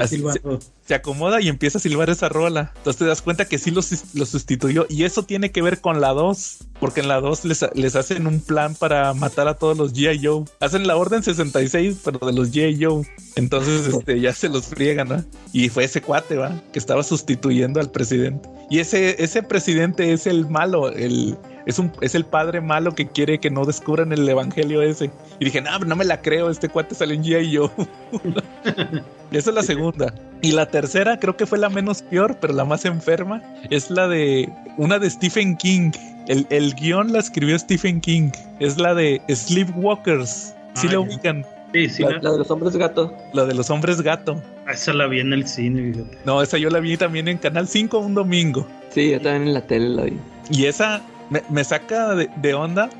Así silbando. se acomoda y empieza a silbar esa rola. Entonces te das cuenta que sí lo, lo sustituyó. Y eso tiene que ver con la 2. Porque en la 2 les, les hacen un plan para matar a todos los G.I. Joe. Hacen la orden 66, pero de los G.I. Joe. Entonces este, ya se los friegan, ¿no? Y fue ese cuate, ¿va? Que estaba sustituyendo al presidente. Y ese, ese presidente es el malo, el, es, un, es el padre malo que quiere que no descubran el evangelio ese. Y dije, no, no me la creo, este cuate salió en G.I. Joe. Y esa es la segunda. Y la tercera, creo que fue la menos peor, pero la más enferma, es la de una de Stephen King. El, el guion la escribió Stephen King. Es la de Sleepwalkers. Si Ah, la ya. ubican, Sí, sí, La, la- la de los hombres gato. la de los hombres gato. esa la vi en el cine, fíjate. No, esa yo la vi también en Canal 5 un domingo. Sí, yo también en la tele la vi. Y esa me, me saca de, de onda.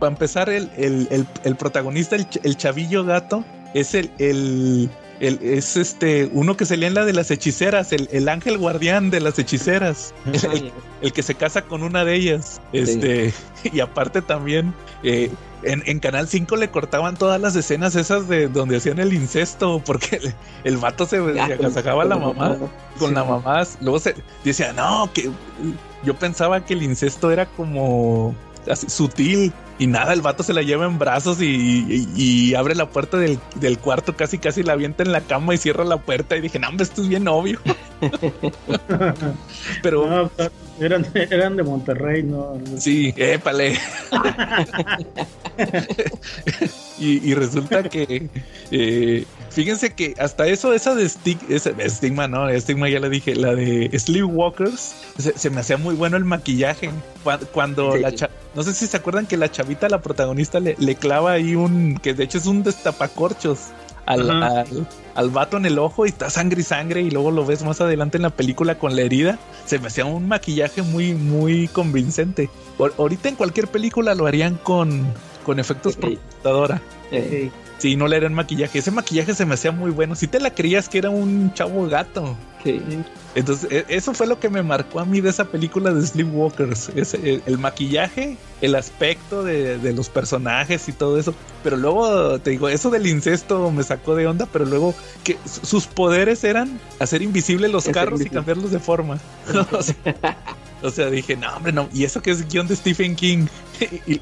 Para empezar, el, el- el- el protagonista, el, ch- el chavillo gato, es el, el, el, es este uno que salía en la de las hechiceras, el, el ángel guardián de las hechiceras, el, el que se casa con una de ellas. Este, y aparte también eh, en, en Canal 5 le cortaban todas las escenas esas de donde hacían el incesto, porque el, el vato se, se agasajaba a la mamá con la mamá. Luego se decía, no, que yo pensaba que el incesto era como así, sutil. Y nada, el vato se la lleva en brazos y, y- y abre la puerta del, del cuarto, casi casi la avienta en la cama y cierra la puerta. Y dije, no, hombre, esto es bien obvio. Pero No, pues, eran, eran de Monterrey, ¿no? sí, épale. y, y resulta que, eh, fíjense que hasta eso, esa de Stig- esa- Stigma, no, Stigma ya le dije, la de Sleepwalkers, se, se me hacía muy bueno el maquillaje. Cuan- Cuando, Sí. la cha- no sé si se acuerdan que la chavita, la protagonista, le, le clava ahí un, que de hecho es un destapacorchos. Al, al, al vato en el ojo y está sangre y sangre y luego lo ves más adelante en la película con la herida se me hacía un maquillaje muy muy convincente Ahor- ahorita en cualquier película lo harían con con efectos por Sí. computadora Sí, no le harían maquillaje. Ese maquillaje se me hacía muy bueno. Si te la creías que era un chavo gato. Sí. Entonces, e- eso fue lo que me marcó a mí de esa película de Sleepwalkers. Ese, el, el maquillaje, el aspecto de, de los personajes y todo eso. Pero luego, te digo, eso del incesto me sacó de onda, pero luego que su- sus poderes eran hacer invisibles los carros y cambiarlos de forma. o, sea, dije, no, hombre, no. Y eso que es guion de Stephen King. Y-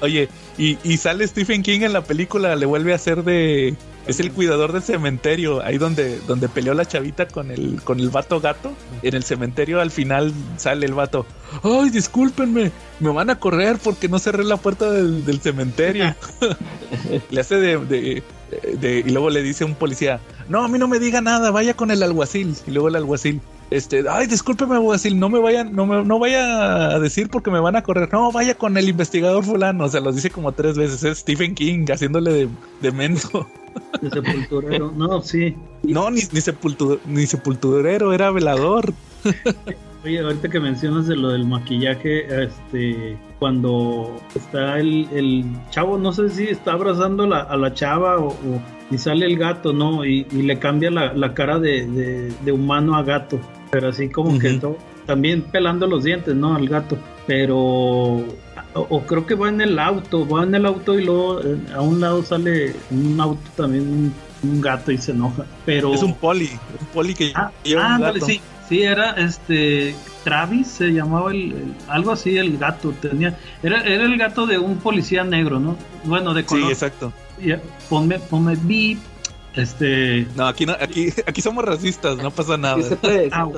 oye, y, y sale Stephen King en la película, le vuelve a hacer de... Es el cuidador del cementerio, ahí donde, donde peleó la chavita con el, con el vato gato. En el cementerio al final sale el vato. Ay, discúlpenme, me van a correr porque no cerré la puerta del, del cementerio. le hace de, de- de- Y luego le dice a un policía, no, a mí no me diga nada, vaya con el alguacil. Y luego el alguacil, este, ay, discúlpeme, alguacil, no me vayan, no me, no vaya a decir porque me van a correr. No, vaya con el investigador fulano. O sea, los dice como tres veces. Es Stephen King haciéndole de, de menso. De sepulturero. No, sí. No, ni, ni, sepultu- ni sepulturero, era velador. Oye, ahorita que mencionas de lo del maquillaje, este, cuando está el, el chavo, no sé si está abrazando la- a la chava o, o- y sale el gato, ¿no? Y, y le cambia la, la cara de, de- de humano a gato, pero así como que Ujú. to- también pelando los dientes, ¿no? Al gato, pero o, o creo que va en el auto, va en el auto y luego eh, a un lado sale un auto también un, un gato y se enoja, pero Es un poli, un poli que Ah, lleva un ándale, gato. sí, sí, era este Travis, se llamaba el, el- algo así, el gato, tenía, era, era el gato de un policía negro, ¿no? Bueno, de Sí, color. exacto. Ya, ponme, ponme beep, este, No, aquí no, aquí, aquí somos racistas, no pasa nada. Sí se puede, Ah.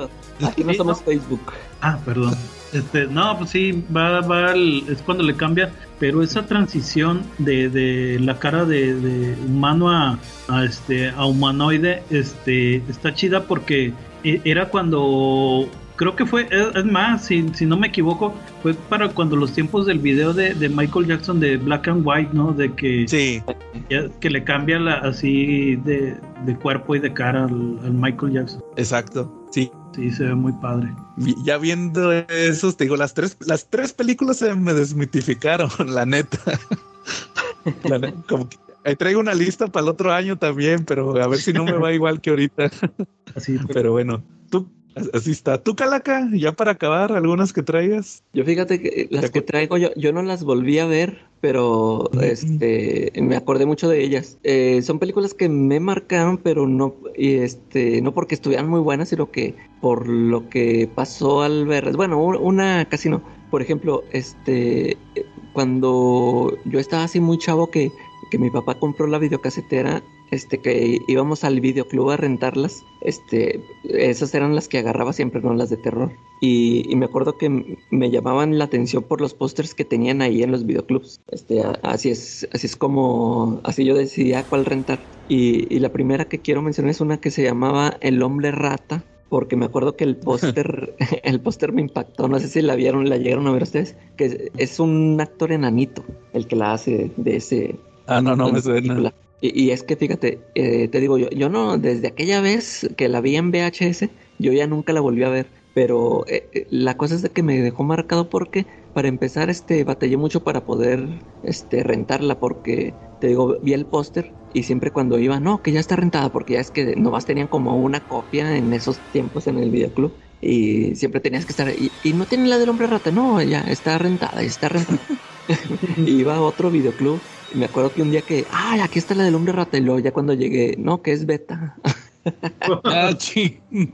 Aquí no somos no. Facebook. ah, perdón, este, no, pues sí, va, va, al- es cuando le cambia, pero esa transición de, de la cara de, de humano a, a este, a humanoide, este, está chida porque eh, era cuando creo que fue, es más, si, si no me equivoco, fue para cuando los tiempos del video de, de Michael Jackson de Black and White, ¿no? De que, Sí, ya- que le cambia la, así de, de cuerpo y de cara al, al Michael Jackson. exacto. Sí, Sí, se ve muy padre. Ya viendo esos, te digo, las tres, las tres películas se me desmitificaron, la neta. La ne- como que- ahí traigo una lista para el otro año también, pero a ver si no me va igual que ahorita. Así, pero- Pero bueno, tú, así está. Tú, Calaca, ya para acabar, algunas que traigas. Yo fíjate que las De que traigo yo, yo no las volví a ver, pero este me acordé mucho de ellas. Eh, son películas que me marcaron, pero no, y este, no porque estuvieran muy buenas, sino que por lo que pasó al verlas. Bueno, una casi no. Por ejemplo, este, eh, cuando yo estaba así muy chavo que, que mi papá compró la videocasetera, este, que íbamos al videoclub a rentarlas, este, esas eran las que agarraba siempre, no las de terror. Y, y me acuerdo que me llamaban la atención por los pósters que tenían ahí en los videoclubs. Este, a- así es, así es como, así yo decidía cuál rentar. Y, y la primera que quiero mencionar es una que se llamaba El Hombre Rata, porque me acuerdo que el póster, el póster me impactó. No sé si la vieron, la llegaron a ver ustedes, que es, es un actor enanito el que la hace de ese, Ah, no, no me suena. Y, y es que fíjate, eh, te digo yo, yo no, desde aquella vez que la vi en VHS, yo ya nunca la volví a ver. Pero eh, eh, la cosa es de que me dejó marcado porque, para empezar, este, batallé mucho para poder este, rentarla porque te digo, vi el póster y siempre cuando iba, no, que ya está rentada, porque ya es que nomás tenían como una copia en esos tiempos en el videoclub y siempre tenías que estar, y, y no tiene la del hombre rata, no, ya está rentada, está rentada. iba a otro videoclub me acuerdo que un día que, ay, aquí está la del hombre rata, y luego ya cuando llegué, no, que es beta. Ah, sí.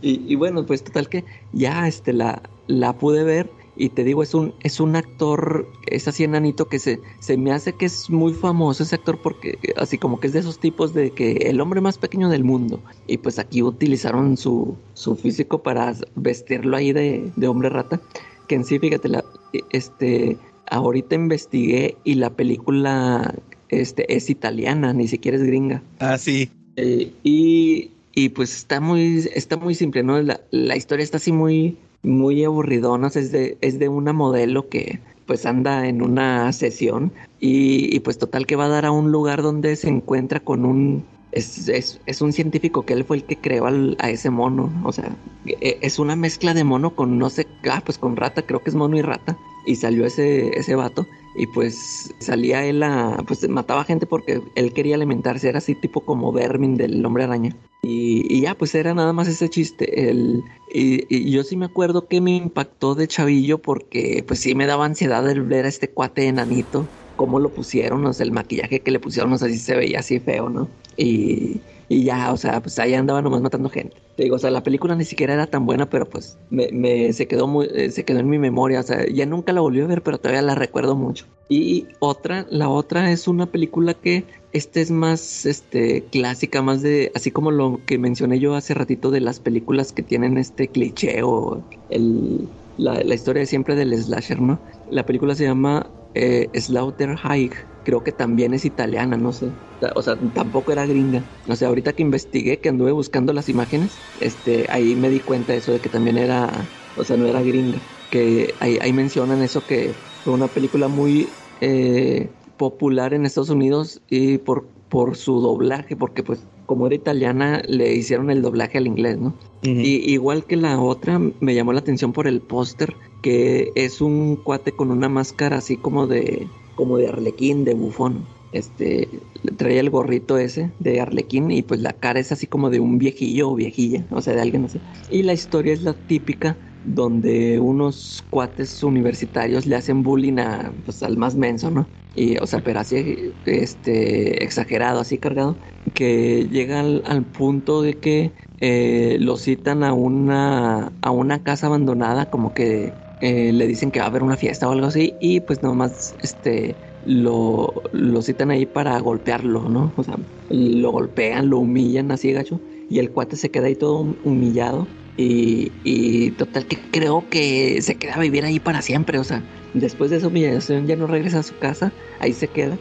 Y, y bueno, pues total que ya este, la, la pude ver y te digo, es un, es un actor, es así enanito que se, se me hace que es muy famoso ese actor porque así como que es de esos tipos de que el hombre más pequeño del mundo. Y pues aquí utilizaron su, su físico para vestirlo ahí de, de hombre rata. Que en sí, fíjate, la, este, ahorita investigué y la película este, es italiana, ni siquiera es gringa. Ah, sí. Eh, y, y, pues está muy, está muy simple, ¿no? La, la historia está así muy, muy aburridona. Es de, es de una modelo que pues anda en una sesión y, y, pues total que va a dar a un lugar donde se encuentra con un... Es, es, es un científico que él fue el que creó a ese mono. O sea, e, es una mezcla de mono con no sé, ah, pues con rata, creo que es mono y rata. Y salió ese, ese vato y pues salía él a, pues mataba gente porque él quería alimentarse, era así tipo como Vermin del hombre araña. Y, ya, pues era nada más ese chiste. El, y, y, yo sí me acuerdo que me impactó de chavillo porque pues sí me daba ansiedad el ver a este cuate enanito, cómo lo pusieron, o sea, el maquillaje que le pusieron, o sea, sí se veía así feo, ¿no? Y, y ya, o sea, pues ahí andaba nomás matando gente. Te digo, o sea, la película ni siquiera era tan buena, pero pues me, me se quedó muy, eh, se quedó en mi memoria. O sea, ya nunca la volví a ver, pero todavía la recuerdo mucho. Y otra, la otra es una película que esta es más este clásica, más de así como lo que mencioné yo hace ratito de las películas que tienen este cliché o el, la, la historia de siempre del slasher, ¿no? La película se llama eh, Slaughter High, creo que también es italiana, no sé. O sea, tampoco era gringa. O sea, ahorita que investigué, que anduve buscando las imágenes, este, ahí me di cuenta de eso de que también era, o sea, no era gringa. Que ahí, ahí mencionan eso que fue una película muy eh, popular en Estados Unidos y por, por su doblaje, porque pues como era italiana le hicieron el doblaje al inglés, ¿no? Uh -huh. Y igual que la otra, me llamó la atención por el póster, que es un cuate con una máscara así como de como de arlequín, de bufón. Este, traía el gorrito ese de arlequín y pues la cara es así como de un viejillo o viejilla, o sea, de alguien así. Y la historia es la típica donde unos cuates universitarios le hacen bullying a, pues, al más menso, ¿no? Y, o sea, pero así, este, exagerado, así cargado, que llega al, punto de que eh, lo citan a una, a una casa abandonada, como que eh, le dicen que va a haber una fiesta o algo así y pues nomás este lo, lo citan ahí para golpearlo, ¿no? O sea, lo golpean, lo humillan así gacho y el cuate se queda ahí todo humillado y, y total que creo que se queda a vivir ahí para siempre, o sea, después de esa humillación ya no regresa a su casa, ahí se queda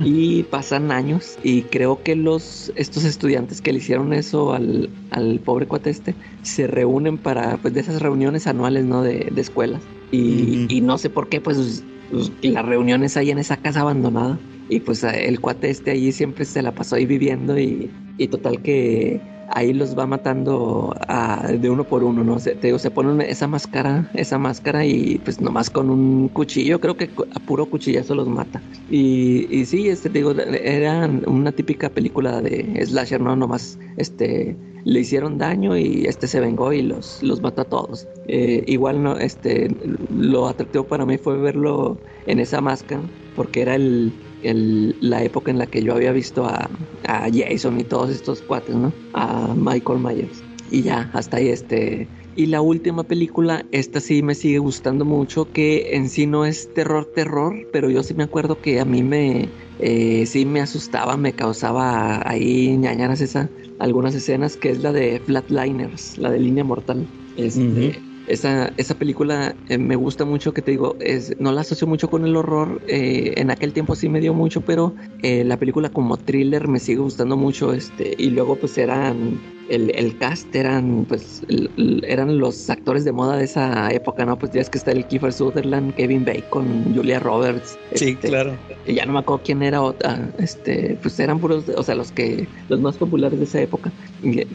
y pasan años y creo que los estos estudiantes que le hicieron eso al, al pobre cuate este se reúnen para pues de esas reuniones anuales no de, de escuelas y, uh -huh. y, no sé por qué pues, pues, las reuniones ahí en esa casa abandonada y pues el cuate este allí siempre se la pasó ahí viviendo y, y total que ahí los va matando a, de uno por uno, ¿no? Se, te digo, se ponen esa máscara, esa máscara y pues nomás con un cuchillo, creo que a puro cuchillazo los mata. Y, y sí, este, te digo, era una típica película de slasher, ¿no? Nomás, este, le hicieron daño y este se vengó y los, los mató a todos. Eh, igual, no, este, lo atractivo para mí fue verlo en esa máscara, porque era el, la época en la que yo había visto a, a, Jason y todos estos cuates, ¿no? A Michael Myers. Y ya, hasta ahí este... Y la última película, esta sí me sigue gustando mucho, que en sí no es terror, terror, pero yo sí me acuerdo que a mí me... Eh, sí me asustaba, me causaba ahí ñañaras esa, algunas escenas, que es la de Flatliners, la de Línea Mortal. Este... esa, esa película eh, me gusta mucho, que te digo, es, no la asocio mucho con el horror, eh, en aquel tiempo sí me dio mucho, pero eh, la película como thriller me sigue gustando mucho, este, y luego pues eran, el, el cast eran, pues, el, eran los actores de moda de esa época, ¿no? Pues ya es que está el Kiefer Sutherland, Kevin Bacon, Julia Roberts. Sí, este, claro. Ya no me acuerdo quién era otra, este, pues eran puros, o sea, los que, los más populares de esa época,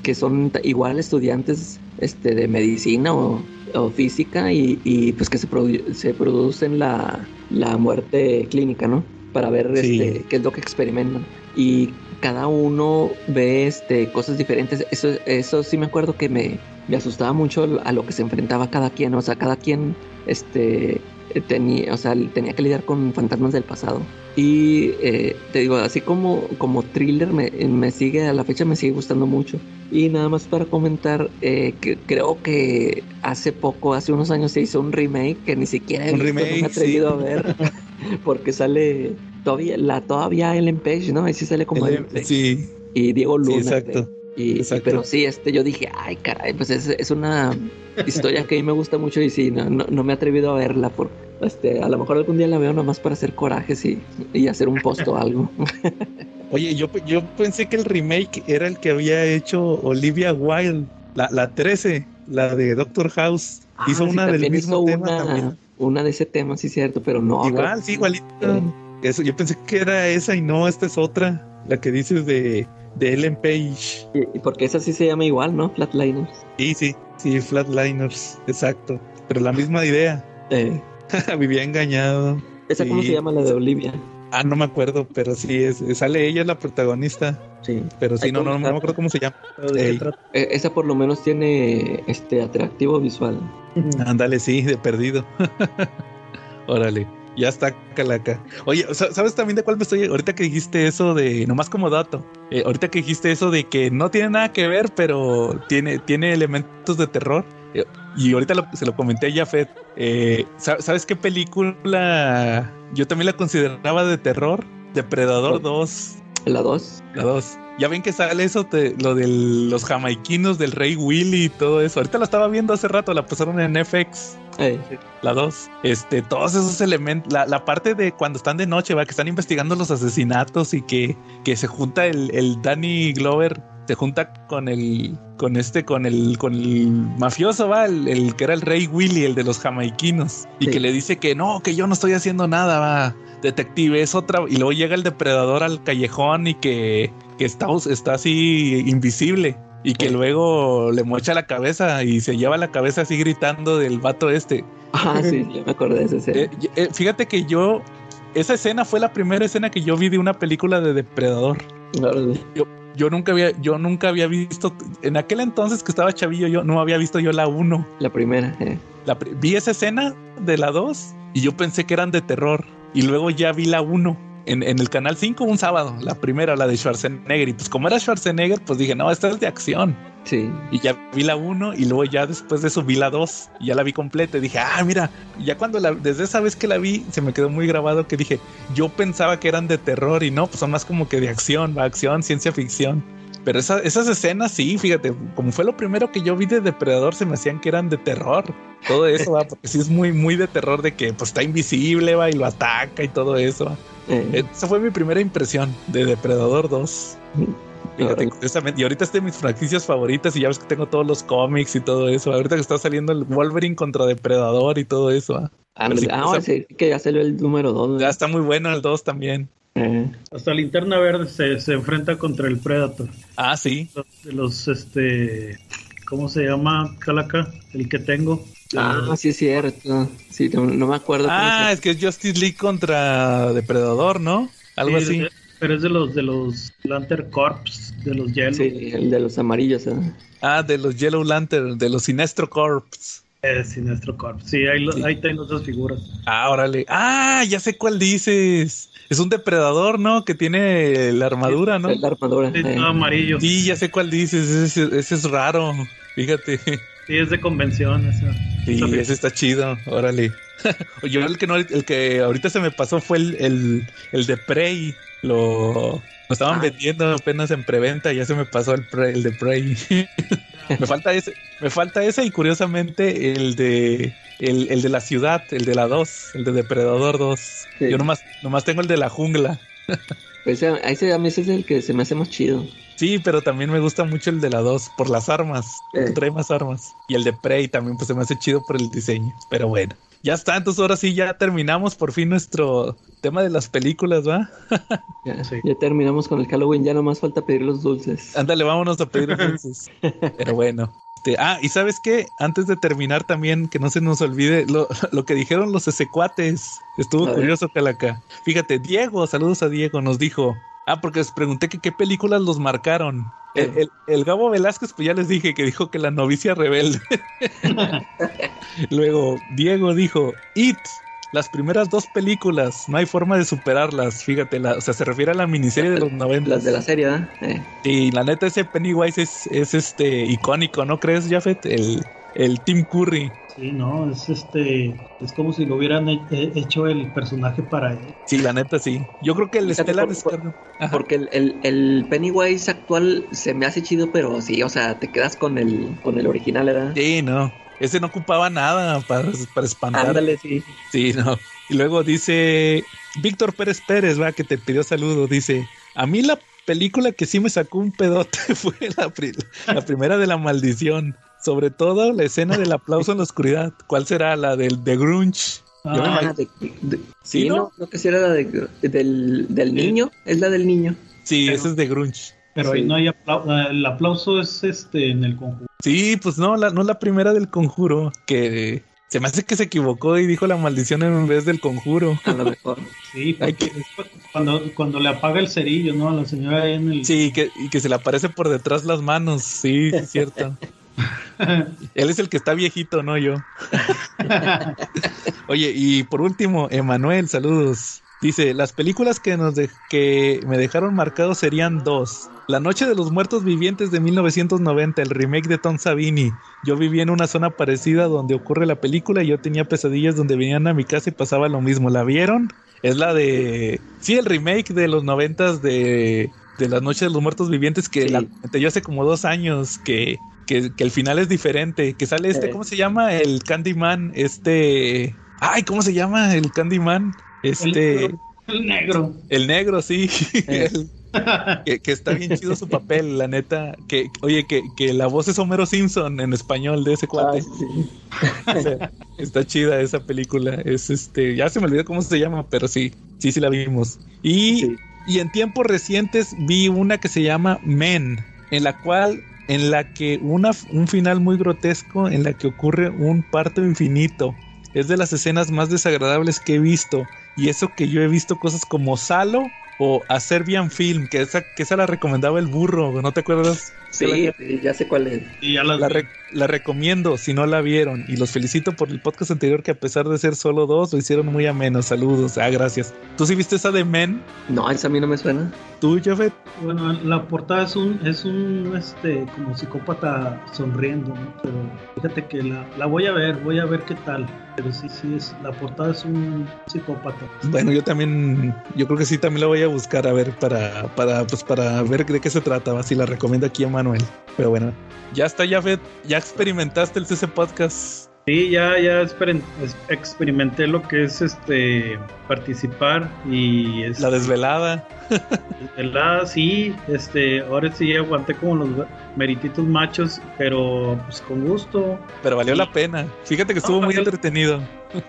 que son igual estudiantes, este, de medicina o o física y, y, pues que se, produ se producen la, la, muerte clínica, ¿no? para ver Sí. este, qué es lo que experimentan. Y cada uno ve este, cosas diferentes. Eso, eso sí me acuerdo que me, me asustaba mucho a lo que se enfrentaba cada quien. O sea, cada quien este, tenía, o sea, tenía que lidiar con fantasmas del pasado. Y eh, te digo, así como, como thriller me, me sigue, a la fecha me sigue gustando mucho. Y nada más para comentar, eh, que creo que hace poco, hace unos años se hizo un remake que ni siquiera he visto, no me he remake, atrevido sí. a ver. Porque sale todavía, la todavía Ellen Page, ¿no? Ahí sí sale como Ellen Page. Sí, Y Diego sí, Luna. exacto. creo. Y, y- exacto. pero sí, este, yo dije, ay, caray, pues es, es una historia que a mí me gusta mucho y sí, no, no, no me he atrevido a verla. Por, este, a lo mejor algún día la veo nomás para hacer corajes y, y hacer un post o algo. Oye, yo, yo pensé que el remake era el que había hecho Olivia Wilde, la, la 13, la de Doctor House. hizo Ah, sí, una del mismo hizo tema una, también. una de ese tema, sí, cierto, pero no. Igual, sí, igualito. Eh, Eso, yo pensé que era esa y no, esta es otra, la que dices de, de Ellen Page. y, porque esa sí se llama igual, ¿no? Flatliners. Sí, sí, sí, Flatliners, exacto. Pero la misma idea. Eh, Vivía engañado. ¿Esa cómo se llama la de Olivia? Ah, no me acuerdo, pero sí, es, sale ella es la protagonista. Sí. Pero sí, no, no, no me acuerdo cómo se llama. Eh, esa por lo menos tiene este atractivo visual. Ándale, sí, de perdido. Órale, ya está calaca. Oye, sa- ¿sabes también de cuál me estoy? Ahorita que dijiste eso de, nomás como dato, eh, ahorita que dijiste eso de que no tiene nada que ver, pero tiene, tiene elementos de terror. eh, y ahorita lo- se lo comenté a Jafet. eh, sa- ¿Sabes qué película yo también la consideraba de terror? Depredador ¿Cuál? 2. La 2. La 2. Ya ven que sale eso, lo de los jamaiquinos del rey Willy y todo eso. Ahorita la estaba viendo hace rato, la pasaron en FX. La 2. Este, todos esos elementos. La, la parte de cuando están de noche, va, que están investigando los asesinatos y que, que se junta el, el Danny Glover. Se junta con el. con este, con el. con el mafioso, va, el, el que era el rey Willy, el de los jamaiquinos. Y Sí. que le dice que no, que yo no estoy haciendo nada, va. Detective, es otra. Y luego llega el depredador al callejón y que, que está, está así invisible. Y que Sí. luego le mocha la cabeza y se lleva la cabeza así gritando del vato este. Ah, sí, ya me acordé de esa escena. Eh, eh, fíjate que yo, esa escena fue la primera escena que yo vi de una película de depredador. Órale. Yo nunca había, yo nunca había visto, en aquel entonces que estaba chavillo, yo no había visto yo la 1. La primera. eh. La vi esa escena de la 2 y yo pensé que eran de terror. Y luego ya vi la 1 en, en el canal 5 un sábado, la primera, la de Schwarzenegger. Y pues como era Schwarzenegger, pues dije, no, esta es de acción. Sí. Y ya vi la 1 y luego ya después de eso vi la 2 y ya la vi completa y dije, ah, mira, ya cuando la, desde esa vez que la vi se me quedó muy grabado que dije, yo pensaba que eran de terror y no, pues son más como que de acción, acción, ciencia ficción. Pero esa- esas escenas sí, fíjate, como fue lo primero que yo vi de Depredador, se me hacían que eran de terror. Todo eso, va, porque sí es muy, muy de terror de que pues está invisible, va, y lo ataca y todo eso. va. Eh, Esa fue mi primera impresión de Depredador 2. Fíjate, y ahorita es de mis franquicias favoritas y ya ves que tengo todos los cómics y todo eso. Ahorita que está saliendo el Wolverine contra Depredador y todo eso. ¿ah? Sí, Ah, esa- sí, que ya salió el número 2. Ya está muy bueno el 2 también. Hasta Linterna Verde se, se enfrenta contra el Predator. Ah, sí. De los, este, ¿cómo se llama, Calaca? El que tengo. Ah, sí es cierto. Sí, no, no me acuerdo. Ah, es que es Justice League contra Depredador, ¿no? Algo Sí, así. de- Pero es de los de los Lantern Corps, de los Yellow. Sí, el de los amarillos. ¿eh? Ah, de los Yellow Lantern, de los Sinestro Corps. Eh, Sinestro Corps. Sí, ahí, lo- Sí. ahí tengo esas figuras. Ah, órale. Ah, ya sé cuál dices. Es un depredador, ¿no? Que tiene la armadura, ¿no? La armadura. Sí, todo amarillo. Sí, ya sé cuál dices. Ese, ese es raro. Fíjate. Sí, es de convención. esa- Sí, ese está chido. Órale. Yo el que no, el que ahorita se me pasó fue el, el, el de Prey. Lo, lo estaban Ah. vendiendo apenas en preventa. Ya se me pasó el, Prey- el de Prey. me falta ese. Me falta ese y curiosamente el de el, el de la ciudad, el de la 2, el de Depredador 2. Sí. Yo nomás, nomás tengo el de la jungla. Pues ese, ese a mí ese es el que se me hace más chido. Sí, pero también me gusta mucho el de la 2 por las armas. Eh. Trae más armas. Y el de Prey también pues se me hace chido por el diseño. Pero bueno, ya está. Entonces ahora sí ya terminamos por fin nuestro tema de las películas, ¿va? Ya, Sí. ya terminamos con el Halloween, ya nomás falta pedir los dulces. Ándale, vámonos a pedir dulces. Pero bueno, Este, ah, y sabes qué, antes de terminar también, que no se nos olvide lo, lo que dijeron los secuates. Estuvo A curioso, Calaca. Fíjate, Diego, saludos a Diego, nos dijo. Ah, porque les pregunté que qué películas los marcaron. El, el- el Gabo Velázquez, pues ya les dije que dijo que la novicia rebelde. Luego, Diego dijo, It, las primeras dos películas, no hay forma de superarlas. Fíjate, la, o sea, se refiere a la miniserie de los 90. Las de la serie, ¿verdad? Eh, Y la neta, ese Pennywise es, es este icónico, ¿no crees, Jafet? El, el Tim Curry. Sí, no, es este, es como si lo hubieran he- he- hecho el personaje para él. Sí, la neta, sí. Yo creo que el Fíjate, Stellar por-. Porque el, el, el Pennywise actual se me hace chido, pero sí, o sea, te quedas con el, con el original, ¿verdad? Sí, no. Ese no ocupaba nada para, para espantar. Ándale, sí. Sí, no. Y luego dice Víctor Pérez Pérez, va, que te pidió saludo. Dice: A mí la película que sí me sacó un pedote fue la, pri- la primera de la maldición. Sobre todo la escena del aplauso en la oscuridad. ¿Cuál será? La del de Grunge. Ah, de- de- Sí, ¿no? no, no que sí era la de- del, del niño, es la del niño. Sí, Pero- ese es de Grunge. pero ahí no hay aplauso, el aplauso es este en el conjunto. Sí, pues no, la, no la primera del conjuro. Que se me hace que se equivocó y dijo la maldición en vez del conjuro. A lo mejor. Sí, después, cuando, cuando le apaga el cerillo, ¿no? A la señora ahí en el... Sí, que, y que se le aparece por detrás las manos. Sí, sí, es cierto. Él es el que está viejito, no yo. Oye, y por último, Emanuel, saludos. Dice, las películas que nos de- que me dejaron marcado serían dos. La Noche de los Muertos Vivientes de 1990, el remake de Tom Savini. Yo vivía en una zona parecida donde ocurre la película y yo tenía pesadillas donde venían a mi casa y pasaba lo mismo. ¿La vieron? Es la de... Sí, el remake de los noventas de, de La Noche de los Muertos Vivientes que Sí. la yo hace como dos años, que, que, que el final es diferente, que sale este. ¿cómo se llama? El Candyman, este... Ay, ¿cómo se llama el Candyman? Este... El, el negro. El negro, sí. El- que, que está bien chido su papel, la neta. Que, oye, que, que la voz es Homero Simpson en español de ese cuate. Ah, sí. O sea, está chida esa película. Es este, ya se me olvidó cómo se llama, pero sí, sí, sí la vimos. Y, Sí. y en tiempos recientes vi una que se llama Men, en la cual, en la que una, un final muy grotesco, en la que ocurre un parto infinito. Es de las escenas más desagradables que he visto. Y eso que yo he visto cosas como Salo o A Serbian Film, que esa, que esa la recomendaba el burro, ¿no te acuerdas? Sí, sí, ya sé cuál es. Y ya las La, vi. re- la recomiendo si no la vieron y los felicito por el podcast anterior que a pesar de ser solo dos lo hicieron muy ameno. Saludos, ah, gracias. ¿Tú sí viste esa de Men? No, esa a mí no me suena. ¿Tú, Jafet? Bueno, la portada es un, es un, este, como psicópata sonriendo, ¿no? Pero fíjate que la, la voy a ver, voy a ver qué tal. Pero sí, sí, es, la portada es un psicópata. Bueno, yo también, yo creo que sí también la voy a buscar a ver para, para, pues para ver de qué se trata, si la recomiendo aquí a Manuel. Pero bueno, ya está, Jafet, ya experimentaste el CC Podcast. Sí, ya, ya es- experimenté lo que es este participar y es La desvelada. desvelada, sí, este, ahora sí aguanté como los merititos machos, pero pues con gusto. Pero valió Sí. la pena. Fíjate que estuvo muy valió- entretenido.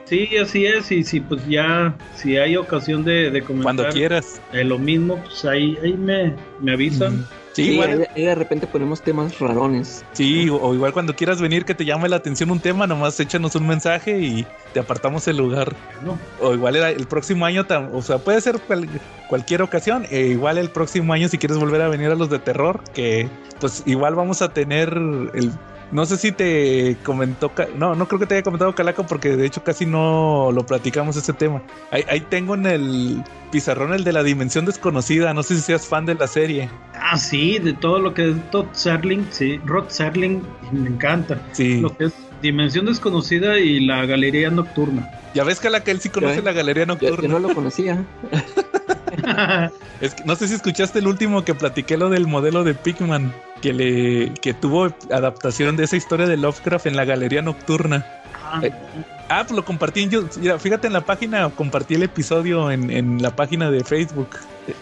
Sí, así es, y si pues ya, si hay ocasión de, de comentar Cuando quieras. eh, lo mismo, pues ahí, ahí me, me avisan. Sí, Sí, igual, ahí, ahí de repente ponemos temas rarones. Sí, o, o igual cuando quieras venir que te llame la atención un tema, nomás échanos un mensaje y te apartamos el lugar. ¿no? O igual el, el próximo año, tam- o sea, puede ser cual- cualquier ocasión. E igual el próximo año, si quieres volver a venir a los de terror, que pues igual vamos a tener el. No sé si te comentó, no, no creo que te haya comentado Calaca porque de hecho casi no lo platicamos ese tema. Ahí, ahí tengo en el pizarrón el de la dimensión desconocida, no sé si seas fan de la serie. Ah, sí, de todo lo que es Todd Serling, sí, Rod Serling, me encanta. Sí. Lo que es Dimensión Desconocida y la Galería Nocturna. Ya ves Calaca, él sí conoce la galería nocturna. yo no lo conocía. Es que no sé si escuchaste el último que platiqué lo del modelo de Pigman que le que tuvo adaptación de esa historia de Lovecraft en la galería nocturna. Ah, Eh, Ah, pues lo compartí en YouTube. Mira, fíjate en la página, compartí el episodio en, en la página de Facebook.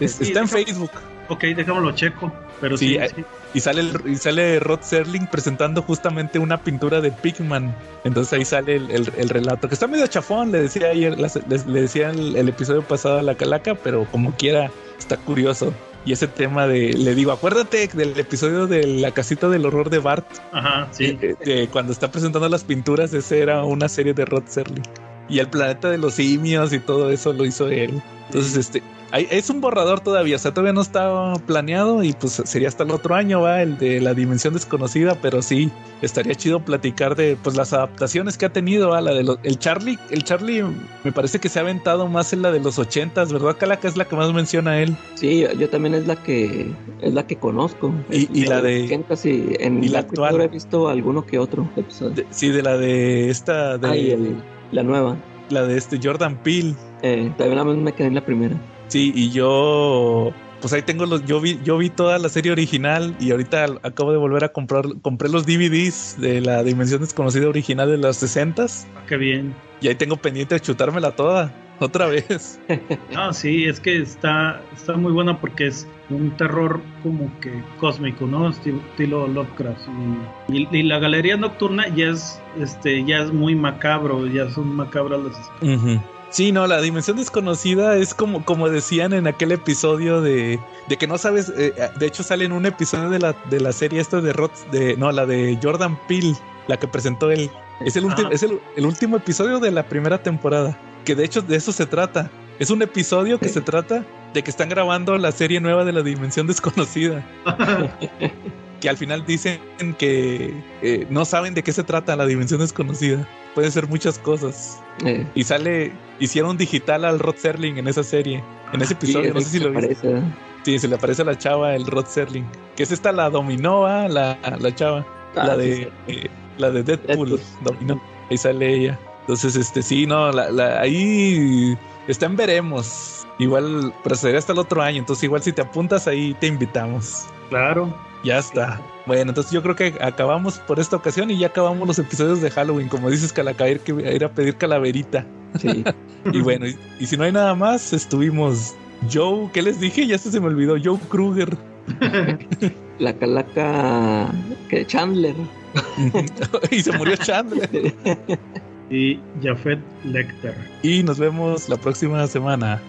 Es- Sí, está en Facebook. Ok, déjamelo checo. Pero Sí, sí, eh, sí. Y sale el- y sale Rod Serling presentando justamente una pintura de Pigman. Entonces ahí sale el, el- el relato, que está medio chafón, le decía ayer, le, le decía el, el episodio pasado a la calaca, pero como quiera, está curioso. Y ese tema de, le digo, acuérdate del episodio de la casita del horror de Bart. Ajá, sí. De, de cuando está presentando las pinturas, ese era una serie de Rod Serling. Y el planeta de los simios y todo eso lo hizo él. Entonces, este, es un borrador todavía, o sea, todavía no está planeado y pues sería hasta el otro año, va, el de la dimensión desconocida, pero sí, estaría chido platicar de pues las adaptaciones que ha tenido, ¿va? la de los, el Charlie, el Charlie me parece que se ha aventado más en la de los ochentas, ¿verdad? Calaca es la que más menciona él. Sí, yo, también es la que es la que conozco. Y- y la de- 80, sí, en y la actual. he visto alguno que otro episodio. De- sí, de la de esta, de y el- la nueva. la de este Jordan Peele. Eh, también la me quedé en la primera. Sí, y yo, pues ahí tengo los, yo vi, yo vi toda la serie original y ahorita acabo de volver a comprar, compré los DVDs de la Dimensión Desconocida original de los 60 Ah, Qué bien. y ahí tengo pendiente de chutármela toda, otra vez. Ah, sí, es que está, está muy buena porque es un terror como que cósmico, ¿no? Estilo, Lovecraft. Y, y- y la galería nocturna ya es, este, ya es muy macabro, ya son macabras las Ujú. Sí, no, la dimensión desconocida es como, como decían en aquel episodio de, de que no sabes, eh, de hecho sale en un episodio de la, de la serie esta de Rod, de, no, la de Jordan Peele, la que presentó él. Es el, último Ajá. es el, el último episodio de la primera temporada, que de hecho de eso se trata. Es un episodio que se trata de que están grabando la serie nueva de la dimensión desconocida. que al final dicen que eh, no saben de qué se trata la dimensión desconocida. Puede ser muchas cosas. Eh, Y sale, hicieron digital al Rod Serling en esa serie, en ese sí, episodio, no sé si lo viste. parece, ¿eh? Sí, se le aparece a la chava el Rod Serling, que es esta la dominó, la, la chava, Ah, la sí, de eh, la de Deadpool, Deadpool. dominó, ahí sale ella. Entonces, este sí, no, la, la- ahí está en veremos. Igual, pero sería hasta el otro año, entonces igual si te apuntas ahí te invitamos. Claro. Ya está. Bueno, entonces yo creo que acabamos por esta ocasión y ya acabamos los episodios de Halloween. Como dices, Calacair, que ir a pedir calaverita. Sí. Y bueno, y, y si no hay nada más, estuvimos Joe, ¿qué les dije? Ya hasta se me olvidó, Joe Kruger. La calaca que Chandler. y se murió Chandler. Y Jafet Lecter. Y nos vemos la próxima semana.